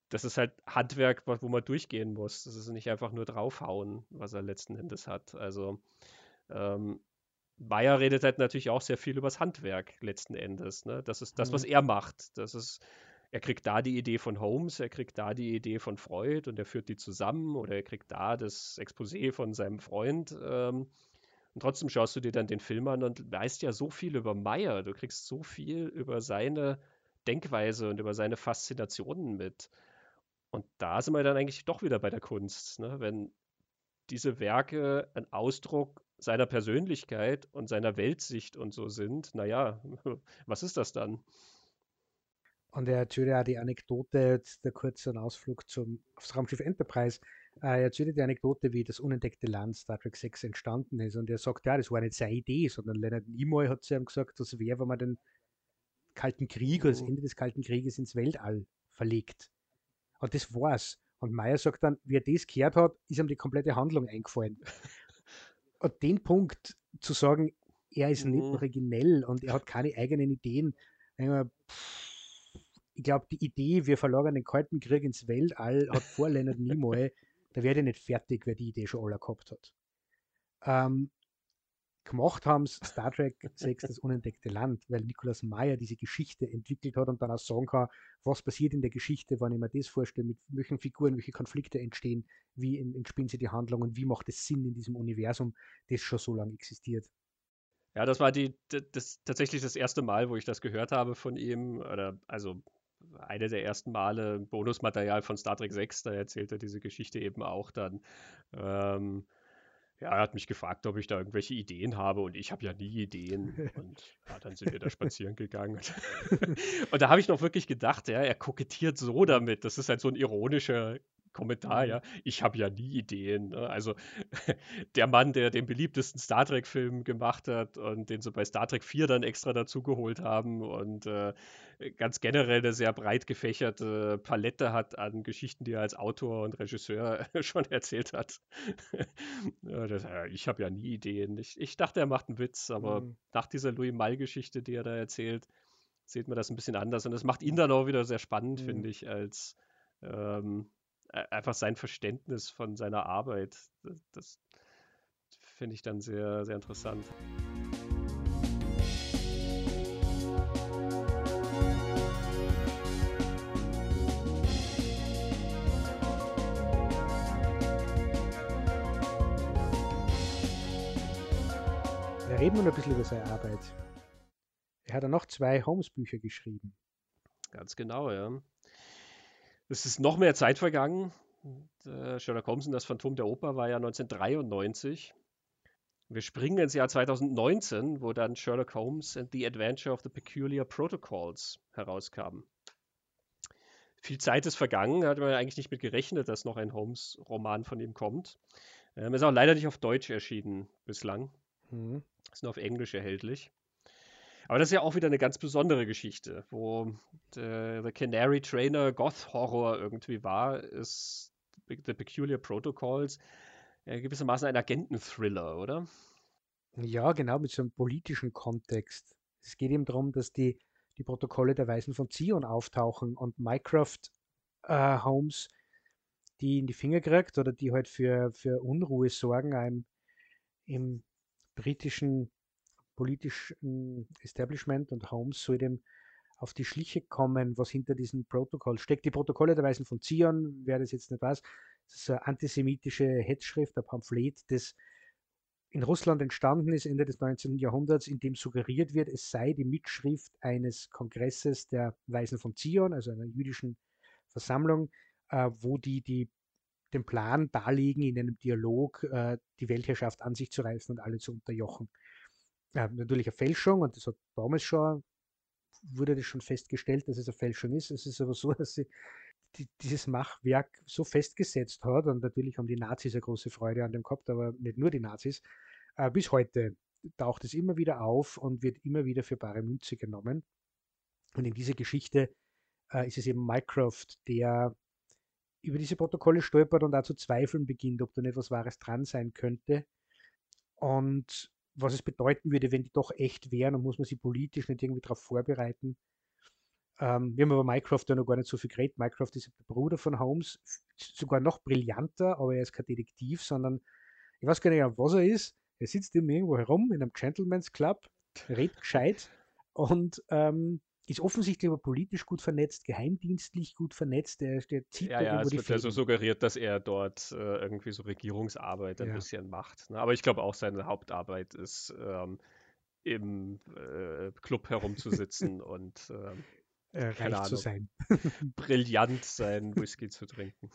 das ist halt Handwerk, wo man durchgehen muss. Das ist nicht einfach nur draufhauen, was er letzten Endes hat. Also ähm, Bayer redet halt natürlich auch sehr viel über das Handwerk letzten Endes. Ne? Das ist das, was mhm. er macht. Das ist er kriegt da die Idee von Holmes, er kriegt da die Idee von Freud und er führt die zusammen oder er kriegt da das Exposé von seinem Freund. Ähm, und trotzdem schaust du dir dann den Film an und weißt ja so viel über Meyer. Du kriegst so viel über seine Denkweise und über seine Faszinationen mit. Und da sind wir dann eigentlich doch wieder bei der Kunst. Ne? Wenn diese Werke ein Ausdruck seiner Persönlichkeit und seiner Weltsicht und so sind, naja, was ist das dann? Und er erzählt ja die Anekdote, der kurze Ausflug zum, aufs Raumschiff Enterprise. Äh, er erzählt die Anekdote, wie das unentdeckte Land Star Trek 6 entstanden ist. Und er sagt, ja, das war nicht seine Idee, sondern Leonard Nimoy hat zu ihm gesagt, das wäre, wenn man den Kalten Krieg oder das oh. Ende des Kalten Krieges ins Weltall verlegt. Und das war's. Und Meyer sagt dann, wie er das gehört hat, ist ihm die komplette Handlung eingefallen. und den Punkt zu sagen, er ist nicht mhm. originell und er hat keine eigenen Ideen, pff, ich glaube, die Idee, wir verlagern den Kalten Krieg ins Weltall, hat vor Leonard Nimoy, da werde ich nicht fertig, wer die Idee schon alle gehabt hat. Ähm, gemacht haben es Star Trek 6, das unentdeckte Land, weil Nikolaus Meyer diese Geschichte entwickelt hat und dann auch sagen kann, was passiert in der Geschichte, wenn ich mir das vorstelle, mit welchen Figuren, welche Konflikte entstehen, wie entspielen sie die Handlung und wie macht es Sinn in diesem Universum, das schon so lange existiert. Ja, das war die, das, tatsächlich das erste Mal, wo ich das gehört habe von ihm. Oder, also eine der ersten Male Bonusmaterial von Star Trek 6, da erzählt er diese Geschichte eben auch dann. Ähm, ja, er hat mich gefragt, ob ich da irgendwelche Ideen habe und ich habe ja nie Ideen. Und ja, dann sind wir da spazieren gegangen. und da habe ich noch wirklich gedacht, ja, er kokettiert so damit. Das ist halt so ein ironischer Kommentar, mhm. ja, ich habe ja nie Ideen. Ne? Also der Mann, der den beliebtesten Star Trek-Film gemacht hat und den sie bei Star Trek 4 dann extra dazugeholt haben und äh, ganz generell eine sehr breit gefächerte Palette hat an Geschichten, die er als Autor und Regisseur schon erzählt hat. ja, das, ja, ich habe ja nie Ideen. Ich, ich, dachte, er macht einen Witz, aber mhm. nach dieser Louis Malle-Geschichte, die er da erzählt, sieht man das ein bisschen anders. Und das macht ihn dann auch wieder sehr spannend, mhm. finde ich, als ähm, einfach sein Verständnis von seiner Arbeit. Das, das finde ich dann sehr, sehr interessant. Wir reden nun ein bisschen über seine Arbeit. Er hat ja noch zwei Holmes-Bücher geschrieben. Ganz genau, ja. Es ist noch mehr Zeit vergangen. Äh, Sherlock Holmes und das Phantom der Oper war ja 1993. Wir springen ins Jahr 2019, wo dann Sherlock Holmes and the Adventure of the Peculiar Protocols herauskam. Viel Zeit ist vergangen, hat man eigentlich nicht mit gerechnet, dass noch ein Holmes-Roman von ihm kommt. Ähm, ist auch leider nicht auf Deutsch erschienen bislang. Mhm. Ist nur auf Englisch erhältlich. Aber das ist ja auch wieder eine ganz besondere Geschichte, wo der, The Canary Trainer Goth Horror irgendwie war, ist The Peculiar Protocols äh, gewissermaßen ein Agenten-Thriller, oder? Ja, genau, mit so einem politischen Kontext. Es geht eben darum, dass die, die Protokolle der Weisen von Zion auftauchen und Mycroft äh, Holmes die in die Finger kriegt oder die halt für, für Unruhe sorgen im, im britischen politischen Establishment und Holmes soll dem auf die Schliche kommen, was hinter diesem Protokoll steckt. Die Protokolle der Weisen von Zion, wer das jetzt nicht weiß, das ist eine antisemitische Hetzschrift, ein Pamphlet, das in Russland entstanden ist, Ende des 19. Jahrhunderts, in dem suggeriert wird, es sei die Mitschrift eines Kongresses der Weisen von Zion, also einer jüdischen Versammlung, äh, wo die, die den Plan darlegen, in einem Dialog äh, die Weltherrschaft an sich zu reißen und alle zu unterjochen. Ja, natürlich eine Fälschung und das hat damals schon, wurde das schon festgestellt, dass es eine Fälschung ist. Es ist aber so, dass sie die, dieses Machwerk so festgesetzt hat und natürlich haben die Nazis eine große Freude an dem gehabt, aber nicht nur die Nazis. Äh, bis heute taucht es immer wieder auf und wird immer wieder für bare Münze genommen. Und in dieser Geschichte äh, ist es eben Mycroft, der über diese Protokolle stolpert und auch zu zweifeln beginnt, ob da nicht was Wahres dran sein könnte. Und was es bedeuten würde, wenn die doch echt wären und muss man sie politisch nicht irgendwie darauf vorbereiten. Ähm, wir haben aber Mycroft ja noch gar nicht so viel geredet. Mycroft ist der Bruder von Holmes, sogar noch brillanter, aber er ist kein Detektiv, sondern ich weiß gar nicht, was er ist. Er sitzt eben irgendwo herum in einem Gentleman's Club, redet gescheit und ähm, ist offensichtlich aber politisch gut vernetzt, geheimdienstlich gut vernetzt. Der, der zieht ja, ja, es wird ja so suggeriert, dass er dort äh, irgendwie so Regierungsarbeit ein ja. bisschen macht. Ne? Aber ich glaube auch, seine Hauptarbeit ist, ähm, im äh, Club herumzusitzen und ähm, äh, reich Ahnung, zu sein. brillant sein, Whisky zu trinken.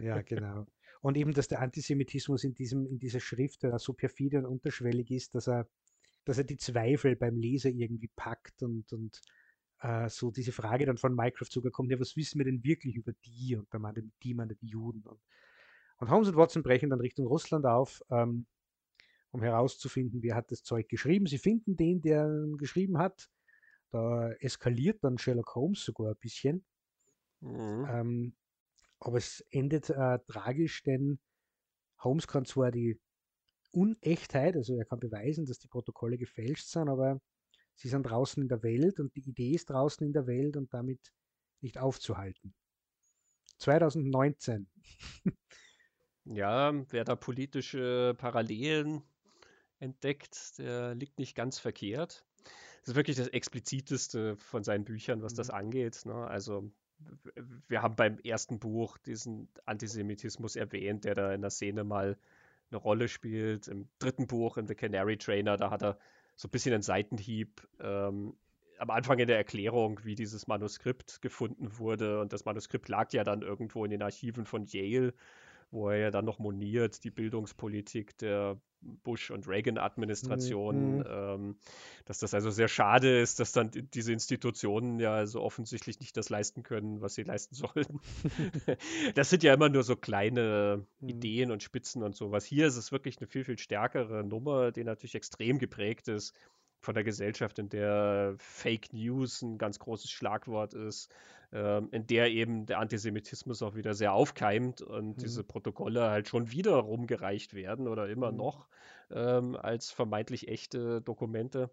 ja, genau. Und eben, dass der Antisemitismus in, diesem, in dieser Schrift so perfide und unterschwellig ist, dass er, dass er die Zweifel beim Leser irgendwie packt und, und äh, so diese Frage dann von Minecraft sogar kommt, ja, was wissen wir denn wirklich über die? Und da meinen die, meinen die Juden. Und, und Holmes und Watson brechen dann Richtung Russland auf, ähm, um herauszufinden, wer hat das Zeug geschrieben. Sie finden den, der geschrieben hat. Da eskaliert dann Sherlock Holmes sogar ein bisschen. Mhm. Ähm, aber es endet äh, tragisch, denn Holmes kann zwar die Unechtheit, also er kann beweisen, dass die Protokolle gefälscht sind, aber sie sind draußen in der Welt und die Idee ist draußen in der Welt und damit nicht aufzuhalten. 2019. ja, wer da politische Parallelen entdeckt, der liegt nicht ganz verkehrt. Das ist wirklich das expliziteste von seinen Büchern, was mhm. das angeht. Ne? Also wir haben beim ersten Buch diesen Antisemitismus erwähnt, der da in der Szene mal eine Rolle spielt. Im dritten Buch, in The Canary Trainer, da hat er so ein bisschen einen Seitenhieb ähm, am Anfang in der Erklärung, wie dieses Manuskript gefunden wurde. Und das Manuskript lag ja dann irgendwo in den Archiven von Yale, wo er ja dann noch moniert, die Bildungspolitik der Bush- und Reagan-Administration, mhm. ähm, dass das also sehr schade ist, dass dann diese Institutionen ja so offensichtlich nicht das leisten können, was sie leisten sollten. das sind ja immer nur so kleine mhm. Ideen und Spitzen und sowas. Hier ist es wirklich eine viel, viel stärkere Nummer, die natürlich extrem geprägt ist von der Gesellschaft, in der Fake News ein ganz großes Schlagwort ist, ähm, in der eben der Antisemitismus auch wieder sehr aufkeimt und mhm. diese Protokolle halt schon wieder rumgereicht werden oder immer mhm. noch ähm, als vermeintlich echte Dokumente.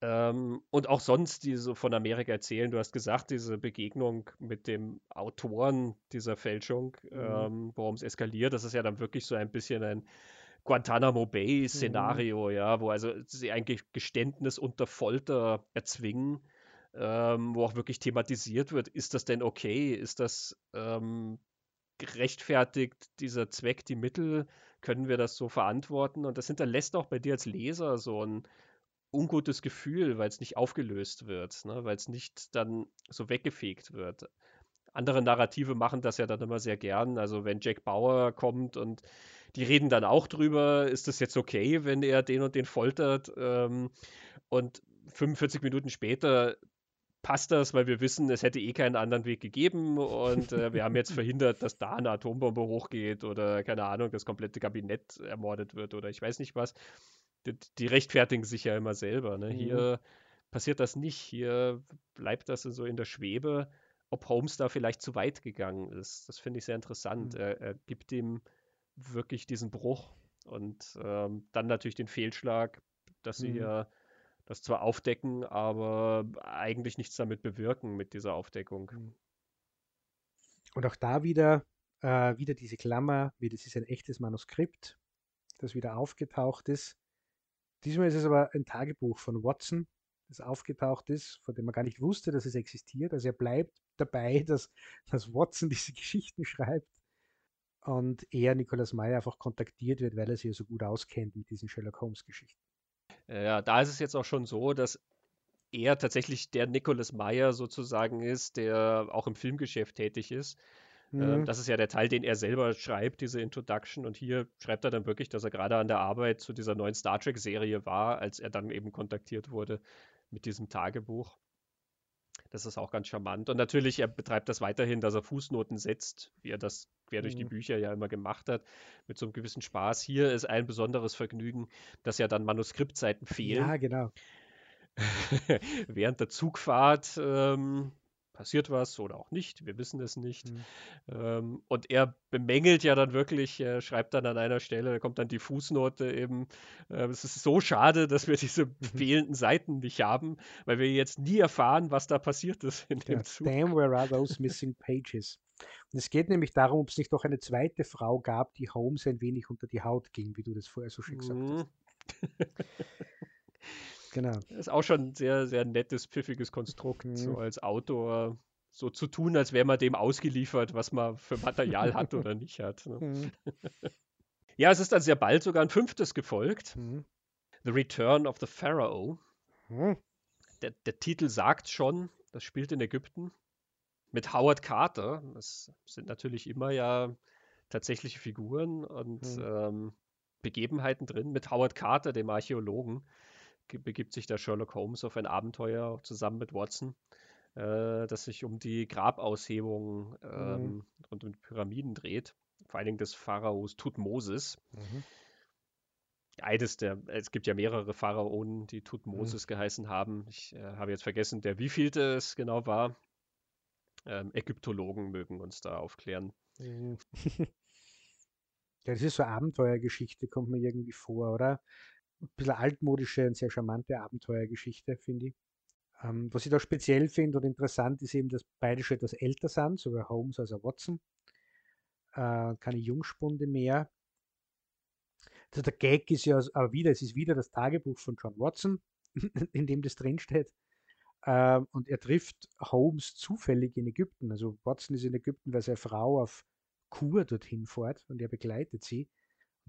Ähm, und auch sonst, die so von Amerika erzählen, du hast gesagt, diese Begegnung mit dem Autoren dieser Fälschung, mhm. ähm, worum es eskaliert, das ist ja dann wirklich so ein bisschen ein Guantanamo Bay-Szenario, mhm. ja, wo also sie ein Geständnis unter Folter erzwingen ähm, wo auch wirklich thematisiert wird, ist das denn okay? Ist das ähm, gerechtfertigt, dieser Zweck, die Mittel? Können wir das so verantworten? Und das hinterlässt auch bei dir als Leser so ein ungutes Gefühl, weil es nicht aufgelöst wird, ne? weil es nicht dann so weggefegt wird. Andere Narrative machen das ja dann immer sehr gern. Also wenn Jack Bauer kommt und die reden dann auch drüber, ist das jetzt okay, wenn er den und den foltert? Ähm, und 45 Minuten später passt das, weil wir wissen, es hätte eh keinen anderen Weg gegeben und äh, wir haben jetzt verhindert, dass da eine Atombombe hochgeht oder keine Ahnung, das komplette Kabinett ermordet wird oder ich weiß nicht was. Die, die rechtfertigen sich ja immer selber. Ne? Mhm. Hier passiert das nicht. Hier bleibt das so in der Schwebe, ob Holmes da vielleicht zu weit gegangen ist. Das finde ich sehr interessant. Mhm. Er, er, gibt ihm wirklich diesen Bruch und ähm, dann natürlich den Fehlschlag, dass sie mhm. ja das zwar aufdecken, aber eigentlich nichts damit bewirken mit dieser Aufdeckung. Hm. Und auch da wieder, äh, wieder diese Klammer, wie das ist ein echtes Manuskript, das wieder aufgetaucht ist. Diesmal ist es aber ein Tagebuch von Watson, das aufgetaucht ist, von dem man gar nicht wusste, dass es existiert. Also er bleibt dabei, dass, dass Watson diese Geschichten schreibt. Und er, Nicolas Meyer, einfach kontaktiert wird, weil er sich ja so gut auskennt mit diesen Sherlock Holmes-Geschichten. Ja, da ist es jetzt auch schon so, dass er tatsächlich der Nicholas Meyer sozusagen ist, der auch im Filmgeschäft tätig ist. Ähm, mhm. Das ist ja der Teil, den er selber schreibt, diese Introduction. Und hier schreibt er dann wirklich, dass er gerade an der Arbeit zu dieser neuen Star Trek-Serie war, als er dann eben kontaktiert wurde mit diesem Tagebuch. Das ist auch ganz charmant. Und natürlich, er betreibt das weiterhin, dass er Fußnoten setzt, wie er das quer durch die mhm. Bücher ja immer gemacht hat, mit so einem gewissen Spaß. Hier ist ein besonderes Vergnügen, dass ja dann Manuskriptseiten fehlen. Ja, genau. Während der Zugfahrt ähm, passiert was oder auch nicht, wir wissen es nicht. Mhm. Ähm, und er bemängelt ja dann wirklich, er schreibt dann an einer Stelle, da kommt dann die Fußnote eben, äh, es ist so schade, dass wir diese mhm. fehlenden Seiten nicht haben, weil wir jetzt nie erfahren, was da passiert ist in dem ja, Zug. Damn, where are those missing pages? Und es geht nämlich darum, ob es nicht noch eine zweite Frau gab, die Holmes ein wenig unter die Haut ging, wie du das vorher so schön gesagt mhm. hast. Genau. Das ist auch schon ein sehr, sehr nettes, pfiffiges Konstrukt, mhm. so als Autor so zu tun, als wäre man dem ausgeliefert, was man für Material hat oder nicht hat. Ne? Mhm. ja, es ist dann sehr bald sogar ein fünftes gefolgt. Mhm. The Return of the Pharaoh. Mhm. Der, der, Titel sagt schon, das spielt in Ägypten. Mit Howard Carter. Das sind natürlich immer ja tatsächliche Figuren und mhm. ähm, Begebenheiten drin. Mit Howard Carter, dem Archäologen begibt sich der Sherlock Holmes auf ein Abenteuer zusammen mit Watson, äh, das sich um die Grabaushebung ähm, mhm. und um die Pyramiden dreht. Vor allen Dingen des Pharaos Tutmosis. Mhm. Eines der, es gibt ja mehrere Pharaonen, die Tutmosis mhm. geheißen haben. Ich äh, habe jetzt vergessen, der wievielte es genau war. Ähm, Ägyptologen mögen uns da aufklären. Mhm. Ja, das ist so eine Abenteuergeschichte, kommt mir irgendwie vor, oder? ein bisschen altmodische und sehr charmante Abenteuergeschichte, finde ich. Ähm, was ich da speziell finde und interessant ist eben, dass beide schon etwas älter sind, sowohl Holmes als auch Watson. Äh, keine Jungspunde mehr. Also der Gag ist ja aber wieder, es ist wieder das Tagebuch von John Watson, in dem das drinsteht. Äh, und er trifft Holmes zufällig in Ägypten. Also Watson ist in Ägypten, weil seine Frau auf Kur dorthin fährt und er begleitet sie.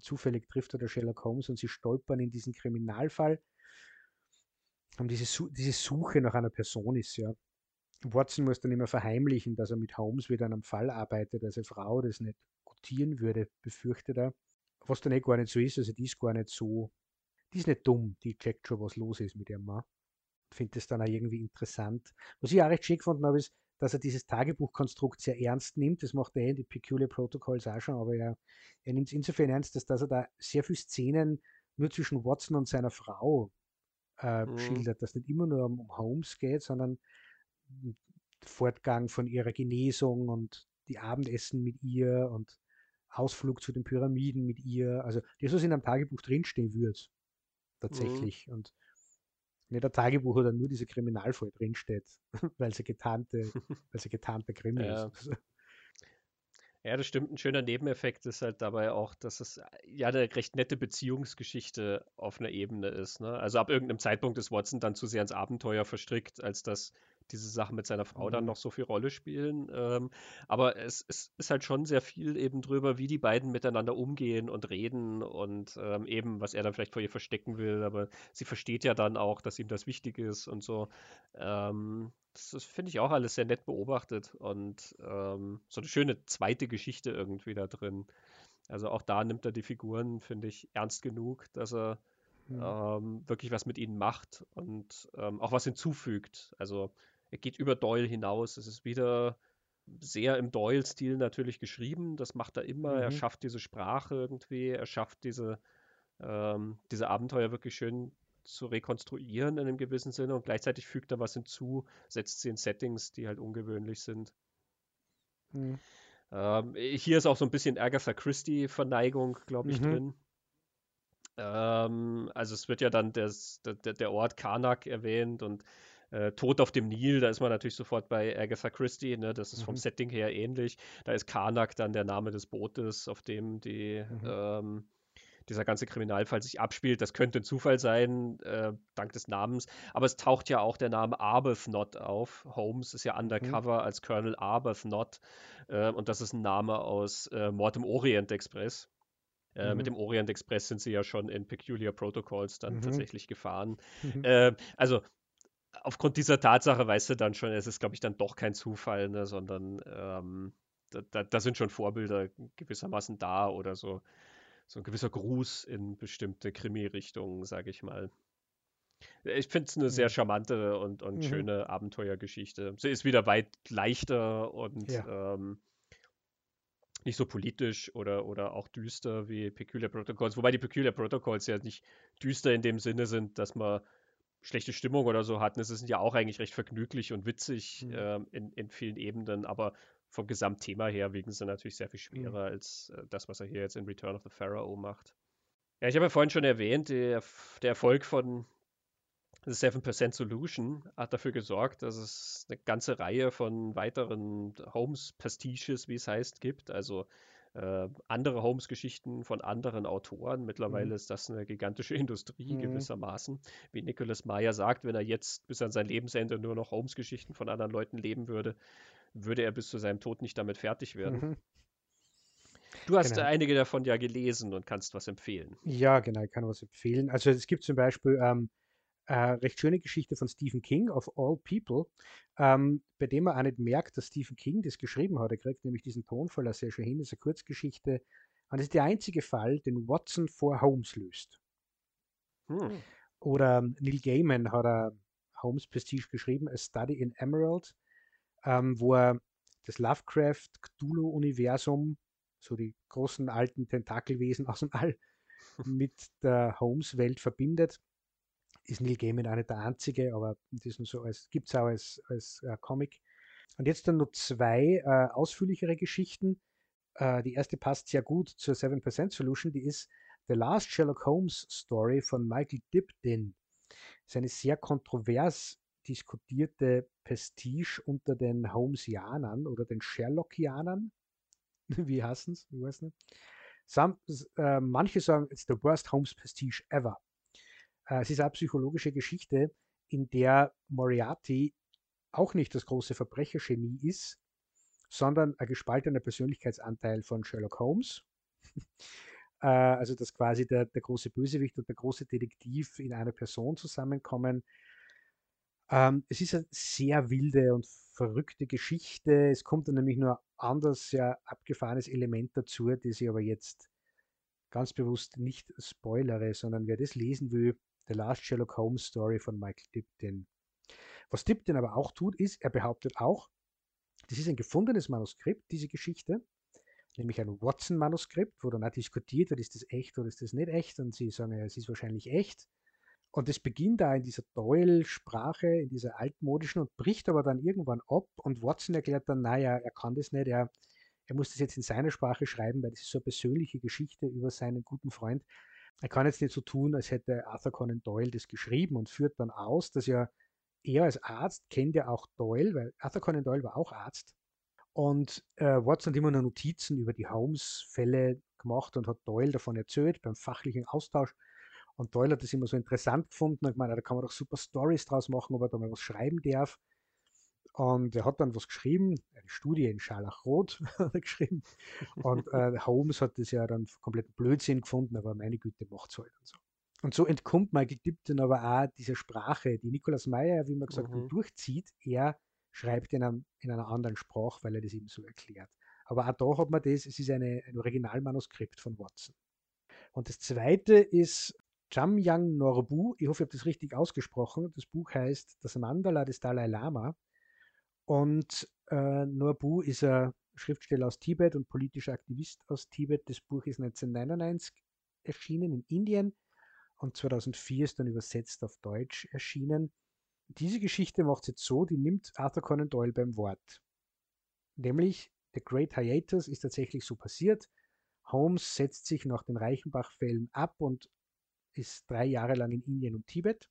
Zufällig trifft er der Sherlock Holmes und sie stolpern in diesen Kriminalfall. Und diese, diese Suche nach einer Person ist ja. Watson muss dann immer verheimlichen, dass er mit Holmes wieder an einem Fall arbeitet, als eine Frau das nicht gutieren würde, befürchtet er. Was dann eh gar nicht so ist, also die ist gar nicht so, die ist nicht dumm, die checkt schon, was los ist mit ihrem Mann. Finde das dann auch irgendwie interessant. Was ich auch recht schick gefunden habe, ist, dass er dieses Tagebuchkonstrukt sehr ernst nimmt. Das macht er in die Peculiar Protocols auch schon, aber er, er nimmt es insofern ernst, dass, dass er da sehr viele Szenen nur zwischen Watson und seiner Frau äh, mhm. schildert, dass nicht immer nur um, um Holmes geht, sondern Fortgang von ihrer Genesung und die Abendessen mit ihr und Ausflug zu den Pyramiden mit ihr. Also das, was in einem Tagebuch drinstehen würde, mhm. tatsächlich. Mhm. Und nicht ein Tagebuch oder nur dieser Kriminalfall drinsteht, weil sie getarnte, weil sie getarnte Krimi ja. ist. Ja, das stimmt. Ein schöner Nebeneffekt ist halt dabei auch, dass es ja eine recht nette Beziehungsgeschichte auf einer Ebene ist. Ne? Also ab irgendeinem Zeitpunkt ist Watson dann zu sehr ins Abenteuer verstrickt, als dass diese Sachen mit seiner Frau dann mhm. noch so viel Rolle spielen. Ähm, aber es, es, ist halt schon sehr viel eben drüber, wie die beiden miteinander umgehen und reden und ähm, eben, was er dann vielleicht vor ihr verstecken will. Aber sie versteht ja dann auch, dass ihm das wichtig ist und so. Ähm, das, das finde ich auch alles sehr nett beobachtet und ähm, so eine schöne zweite Geschichte irgendwie da drin. Also auch da nimmt er die Figuren, finde ich, ernst genug, dass er mhm. ähm, wirklich was mit ihnen macht und ähm, auch was hinzufügt. Also er geht über Doyle hinaus. Es ist wieder sehr im Doyle-Stil natürlich geschrieben. Das macht er immer. Mhm. Er schafft diese Sprache irgendwie. Er schafft diese, ähm, diese Abenteuer wirklich schön zu rekonstruieren in einem gewissen Sinne und gleichzeitig fügt er was hinzu, setzt sie in Settings, die halt ungewöhnlich sind. Mhm. Ähm, hier ist auch so ein bisschen Agatha Christie-Verneigung, glaube ich, mhm. drin. Ähm, also es wird ja dann das, der, der Ort Karnak erwähnt und äh, Tod auf dem Nil, da ist man natürlich sofort bei Agatha Christie, ne? das ist mhm. vom Setting her ähnlich. Da ist Karnak dann der Name des Bootes, auf dem die, mhm. ähm, dieser ganze Kriminalfall sich abspielt. Das könnte ein Zufall sein, äh, dank des Namens. Aber es taucht ja auch der Name Arbuthnot auf. Holmes ist ja mhm. undercover mhm. als Colonel Arbuthnot. Äh, und das ist ein Name aus äh, Mord im Orient Express. Äh, mhm. Mit dem Orient Express sind sie ja schon in Peculiar Protocols dann mhm. tatsächlich gefahren. Mhm. Äh, also aufgrund dieser Tatsache weißt du dann schon, es ist, glaube ich, dann doch kein Zufall, ne, sondern ähm, da, da, da, sind schon Vorbilder gewissermaßen da oder so, so ein gewisser Gruß in bestimmte Krimi-Richtungen, sage ich mal. Ich finde es eine sehr charmante und, und mhm. schöne Abenteuergeschichte. Sie ist wieder weit leichter und ja. ähm, nicht so politisch oder, oder auch düster wie Peculiar Protocols, wobei die Peculiar Protocols ja nicht düster in dem Sinne sind, dass man schlechte Stimmung oder so hatten. Es ist ja auch eigentlich recht vergnüglich und witzig mhm. ähm, in, in vielen Ebenen, aber vom Gesamtthema her wiegen sie natürlich sehr viel mhm. schwerer mhm. als äh, das, was er hier jetzt in Return of the Pharaoh macht. Ja, ich habe ja vorhin schon erwähnt, der, der Erfolg von The 7% Solution hat dafür gesorgt, dass es eine ganze Reihe von weiteren Holmes-Pastiches, wie es heißt, gibt. Also äh, andere Holmes-Geschichten von anderen Autoren. Mittlerweile mhm. ist das eine gigantische Industrie mhm. gewissermaßen. Wie Nicholas Meyer sagt, wenn er jetzt bis an sein Lebensende nur noch Holmes-Geschichten von anderen Leuten leben würde, würde er bis zu seinem Tod nicht damit fertig werden. Mhm. Du hast genau. einige davon ja gelesen und kannst was empfehlen. Ja, genau, ich kann was empfehlen. Also es gibt zum Beispiel ähm, äh, recht schöne Geschichte von Stephen King, of All People, ähm, bei dem man auch nicht merkt, dass Stephen King das geschrieben hat. Er kriegt nämlich diesen Tonfall sehr schön hin, das ist eine Kurzgeschichte. Und das ist der einzige Fall, den Watson vor Holmes löst. Hm. Oder ähm, Neil Gaiman hat er Holmes Prestige geschrieben, A Study in Emerald, ähm, wo er das Lovecraft-Cthulhu-Universum, so die großen alten Tentakelwesen aus dem All, mit der Holmes-Welt verbindet ist Neil Gaiman auch nicht der einzige, aber das so gibt es auch als, als äh, Comic. Und jetzt dann noch zwei äh, ausführlichere Geschichten. Äh, die erste passt sehr gut zur 7% Solution, die ist The Last Sherlock Holmes Story von Michael Dibdin. Das ist eine sehr kontrovers diskutierte Prestige unter den Holmesianern oder den Sherlockianern. Wie heißen es? Äh, manche sagen, it's the worst Holmes Prestige ever. Äh, es ist eine psychologische Geschichte, in der Moriarty auch nicht das große Verbrechergenie ist, sondern ein gespaltener Persönlichkeitsanteil von Sherlock Holmes. Äh, also, dass quasi der, der große Bösewicht und der große Detektiv in einer Person zusammenkommen. Ähm, es ist eine sehr wilde und verrückte Geschichte. Es kommt dann nämlich nur ein anderes, sehr abgefahrenes Element dazu, das ich aber jetzt ganz bewusst nicht spoilere, sondern wer das lesen will, The Last Sherlock Holmes Story von Michael Dipton. Was Dipton aber auch tut, ist, er behauptet auch, das ist ein gefundenes Manuskript, diese Geschichte, nämlich ein Watson-Manuskript, wo dann auch diskutiert wird, ist das echt oder ist das nicht echt? Und sie sagen, ja, es ist wahrscheinlich echt. Und es beginnt da in dieser Doyle-Sprache, in dieser altmodischen und bricht aber dann irgendwann ab und Watson erklärt dann, naja, er kann das nicht, er, er muss das jetzt in seiner Sprache schreiben, weil das ist so eine persönliche Geschichte über seinen guten Freund. Er kann jetzt nicht so tun, als hätte Arthur Conan Doyle das geschrieben und führt dann aus, dass ja er als Arzt kennt ja auch Doyle, weil Arthur Conan Doyle war auch Arzt. Und äh, Watson hat immer nur Notizen über die Holmes-Fälle gemacht und hat Doyle davon erzählt beim fachlichen Austausch. Und Doyle hat das immer so interessant gefunden und gemeint, da kann man doch super Stories draus machen, ob er da mal was schreiben darf. Und er hat dann was geschrieben, eine Studie in Scharlachrot geschrieben. Und äh, Holmes hat das ja dann komplett Blödsinn gefunden, aber meine Güte, macht's halt und so. Und so entkommt Michael Dipton aber auch dieser Sprache, die Nikolaus Meyer, wie man gesagt mhm. durchzieht. Er schreibt in, einem, in einer anderen Sprache, weil er das eben so erklärt. Aber auch da hat man das, es ist eine, ein Originalmanuskript von Watson. Und das zweite ist Jamyang Norbu, ich hoffe, ich habe das richtig ausgesprochen. Das Buch heißt Das Mandala des Dalai Lama. Und äh, Norbu ist ein Schriftsteller aus Tibet und politischer Aktivist aus Tibet. Das Buch ist 1999 erschienen in Indien und 2004 ist dann übersetzt auf Deutsch erschienen. Diese Geschichte macht es jetzt so, die nimmt Arthur Conan Doyle beim Wort. Nämlich, The Great Hiatus ist tatsächlich so passiert. Holmes setzt sich nach den Reichenbach-Fällen ab und ist drei Jahre lang in Indien und Tibet.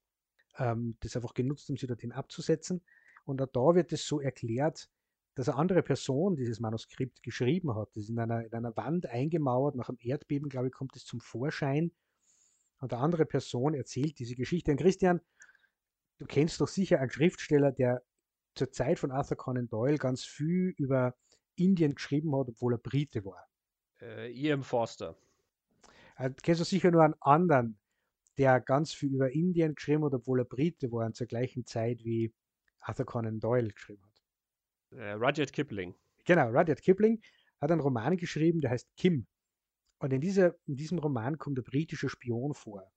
Ähm, das einfach genutzt, um sie dorthin abzusetzen. Und auch da wird es so erklärt, dass eine andere Person dieses Manuskript geschrieben hat. Das ist in einer, in einer Wand eingemauert. Nach einem Erdbeben, glaube ich, kommt es zum Vorschein. Und eine andere Person erzählt diese Geschichte. Und Christian, du kennst doch sicher einen Schriftsteller, der zur Zeit von Arthur Conan Doyle ganz viel über Indien geschrieben hat, obwohl er Brite war. Äh, E.M. Forster. Äh, kennst du sicher nur einen anderen, der ganz viel über Indien geschrieben hat, obwohl er Brite war und zur gleichen Zeit wie Arthur Conan Doyle geschrieben hat. Äh, Rudyard Kipling. Genau, Rudyard Kipling hat einen Roman geschrieben, der heißt Kim. Und in, dieser, in diesem Roman kommt der britische Spion vor.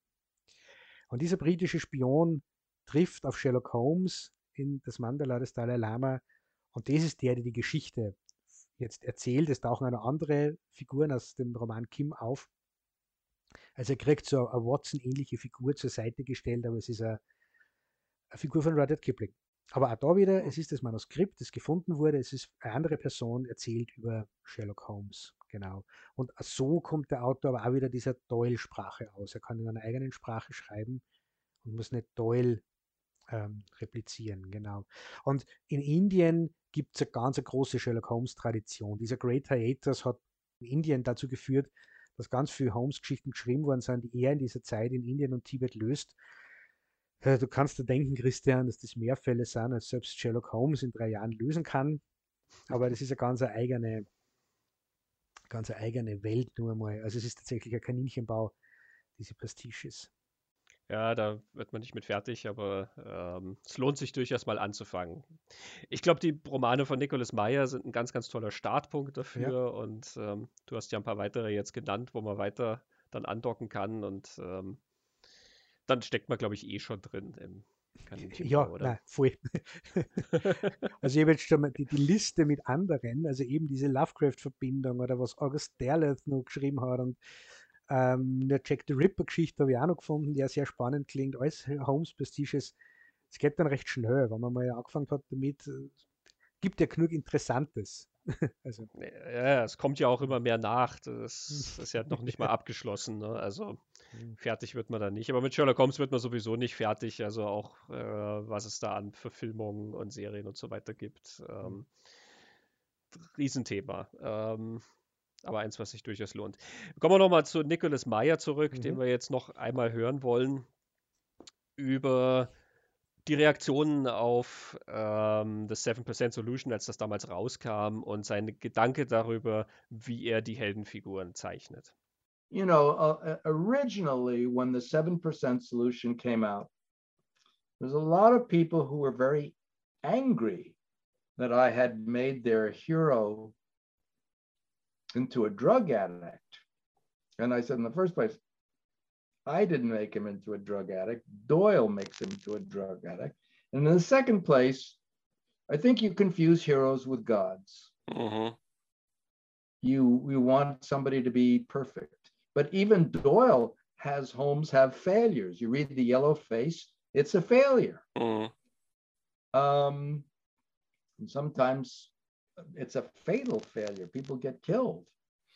Und dieser britische Spion trifft auf Sherlock Holmes in das Mandala des Dalai Lama. Und das ist der, der die Geschichte jetzt erzählt. Es tauchen eine andere Figuren aus dem Roman Kim auf. Also er kriegt so eine Watson-ähnliche Figur zur Seite gestellt, aber es ist eine, eine Figur von Rudyard Kipling. Aber auch da wieder, es ist das Manuskript, das gefunden wurde, es ist eine andere Person erzählt über Sherlock Holmes. Genau. Und so kommt der Autor aber auch wieder dieser Doyle-Sprache aus. Er kann in einer eigenen Sprache schreiben und muss nicht Doyle ähm, replizieren. Genau. Und in Indien gibt es eine ganz eine große Sherlock Holmes-Tradition. Dieser Great Hiatus hat in Indien dazu geführt, dass ganz viele Holmes-Geschichten geschrieben worden sind, die er in dieser Zeit in Indien und Tibet löst. Äh, du kannst dir denken, Christian, dass das mehr Fälle sind, als selbst Sherlock Holmes in drei Jahren lösen kann. Aber das ist eine ganz eigene, ganz eigene Welt nur mal. Also es ist tatsächlich ein Kaninchenbau, diese Pastiches. Ja, da wird man nicht mit fertig, aber ähm, es lohnt sich durchaus mal anzufangen. Ich glaube, die Romane von Nicholas Meyer sind ein ganz, ganz toller Startpunkt dafür ja. und ähm, du hast ja ein paar weitere jetzt genannt, wo man weiter dann andocken kann und ähm, dann steckt man, glaube ich, eh schon drin im ja, oder? Nein, voll. also ich habe jetzt schon mal die, die, Liste mit anderen, also eben diese Lovecraft-Verbindung oder was August Derleth noch geschrieben hat und ähm, eine Jack the Ripper-Geschichte habe ich auch noch gefunden, die ja sehr spannend klingt. Alles Holmes Prestiges. Es geht dann recht schnell, wenn man mal angefangen hat damit. Äh, gibt ja genug Interessantes. also. Ja, es kommt ja auch immer mehr nach. Das ist ja noch nicht mal abgeschlossen. Ne? Also hm. Fertig wird man da nicht. Aber mit Sherlock Holmes wird man sowieso nicht fertig. Also auch, äh, was es da an Verfilmungen und Serien und so weiter gibt. Ähm, Riesenthema. Ähm, aber eins, was sich durchaus lohnt. Kommen wir nochmal zu Nicholas Meyer zurück, mhm. den wir jetzt noch einmal hören wollen, über die Reaktionen auf ähm, das 7% Solution, als das damals rauskam und seine Gedanke darüber, wie er die Heldenfiguren zeichnet. You know, uh, uh originally when the 7% solution came out, there's a lot of people who were very angry that I had made their hero into a drug addict. And I said, in the first place, I didn't make him into a drug addict. Doyle makes him into a drug addict. And in the second place, I think you confuse heroes with gods. Mm-hmm. You you want somebody to be perfect, but even Doyle has Holmes have failures. You read the Yellow Face; it's a failure. Mm-hmm. Um, and sometimes it's a fatal failure. People get killed,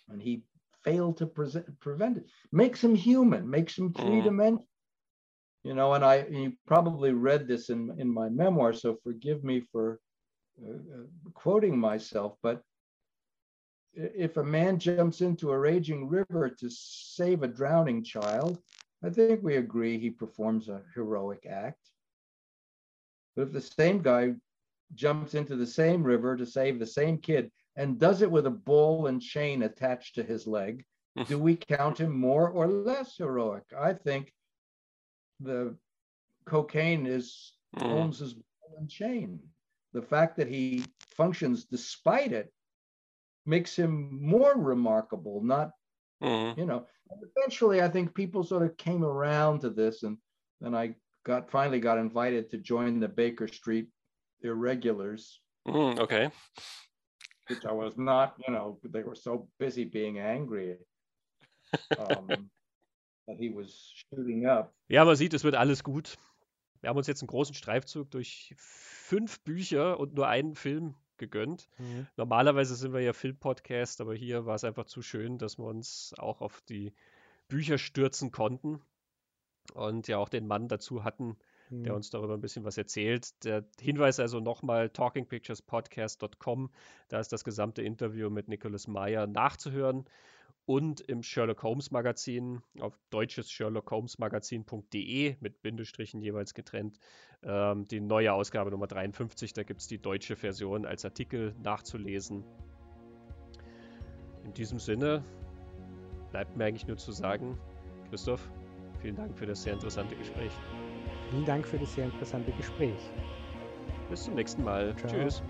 and he failed to present, prevent it. Makes him human, makes him three mm. dimensional. You know, and I you probably read this in in my memoir, so forgive me for uh, uh, quoting myself, but if a man jumps into a raging river to save a drowning child, I think we agree he performs a heroic act. But if the same guy jumps into the same river to save the same kid and does it with a ball and chain attached to his leg, do we count him more or less heroic? I think the cocaine is mm. Holmes's ball and chain. The fact that he functions despite it makes him more remarkable, not, mm. you know. Eventually, I think people sort of came around to this, and then I got finally got invited to join the Baker Street irregulars. Mm, okay. Which I was not, you know, they were so busy being angry um, that he was shooting up. Ja, man sieht, es wird alles gut. Wir haben uns jetzt einen großen Streifzug durch fünf Bücher und nur einen Film gegönnt. Mhm. Normalerweise sind wir ja Filmpodcast, aber hier war es einfach zu schön, dass wir uns auch auf die Bücher stürzen konnten und ja auch den Mann dazu hatten, der mhm. uns darüber ein bisschen was erzählt. Der Hinweis also nochmal talkingpicturespodcast.com, da ist das gesamte Interview mit Nicholas Meyer nachzuhören und im Sherlock Holmes Magazin auf deutsches Sherlock Holmes Magazin.de mit Bindestrichen jeweils getrennt. Ähm, die neue Ausgabe Nummer 53, da gibt es die deutsche Version als Artikel nachzulesen. In diesem Sinne bleibt mir eigentlich nur zu sagen, Christoph, vielen Dank für das sehr interessante Gespräch. Vielen Dank für das sehr interessante Gespräch. Bis zum nächsten Mal. Ciao. Tschüss.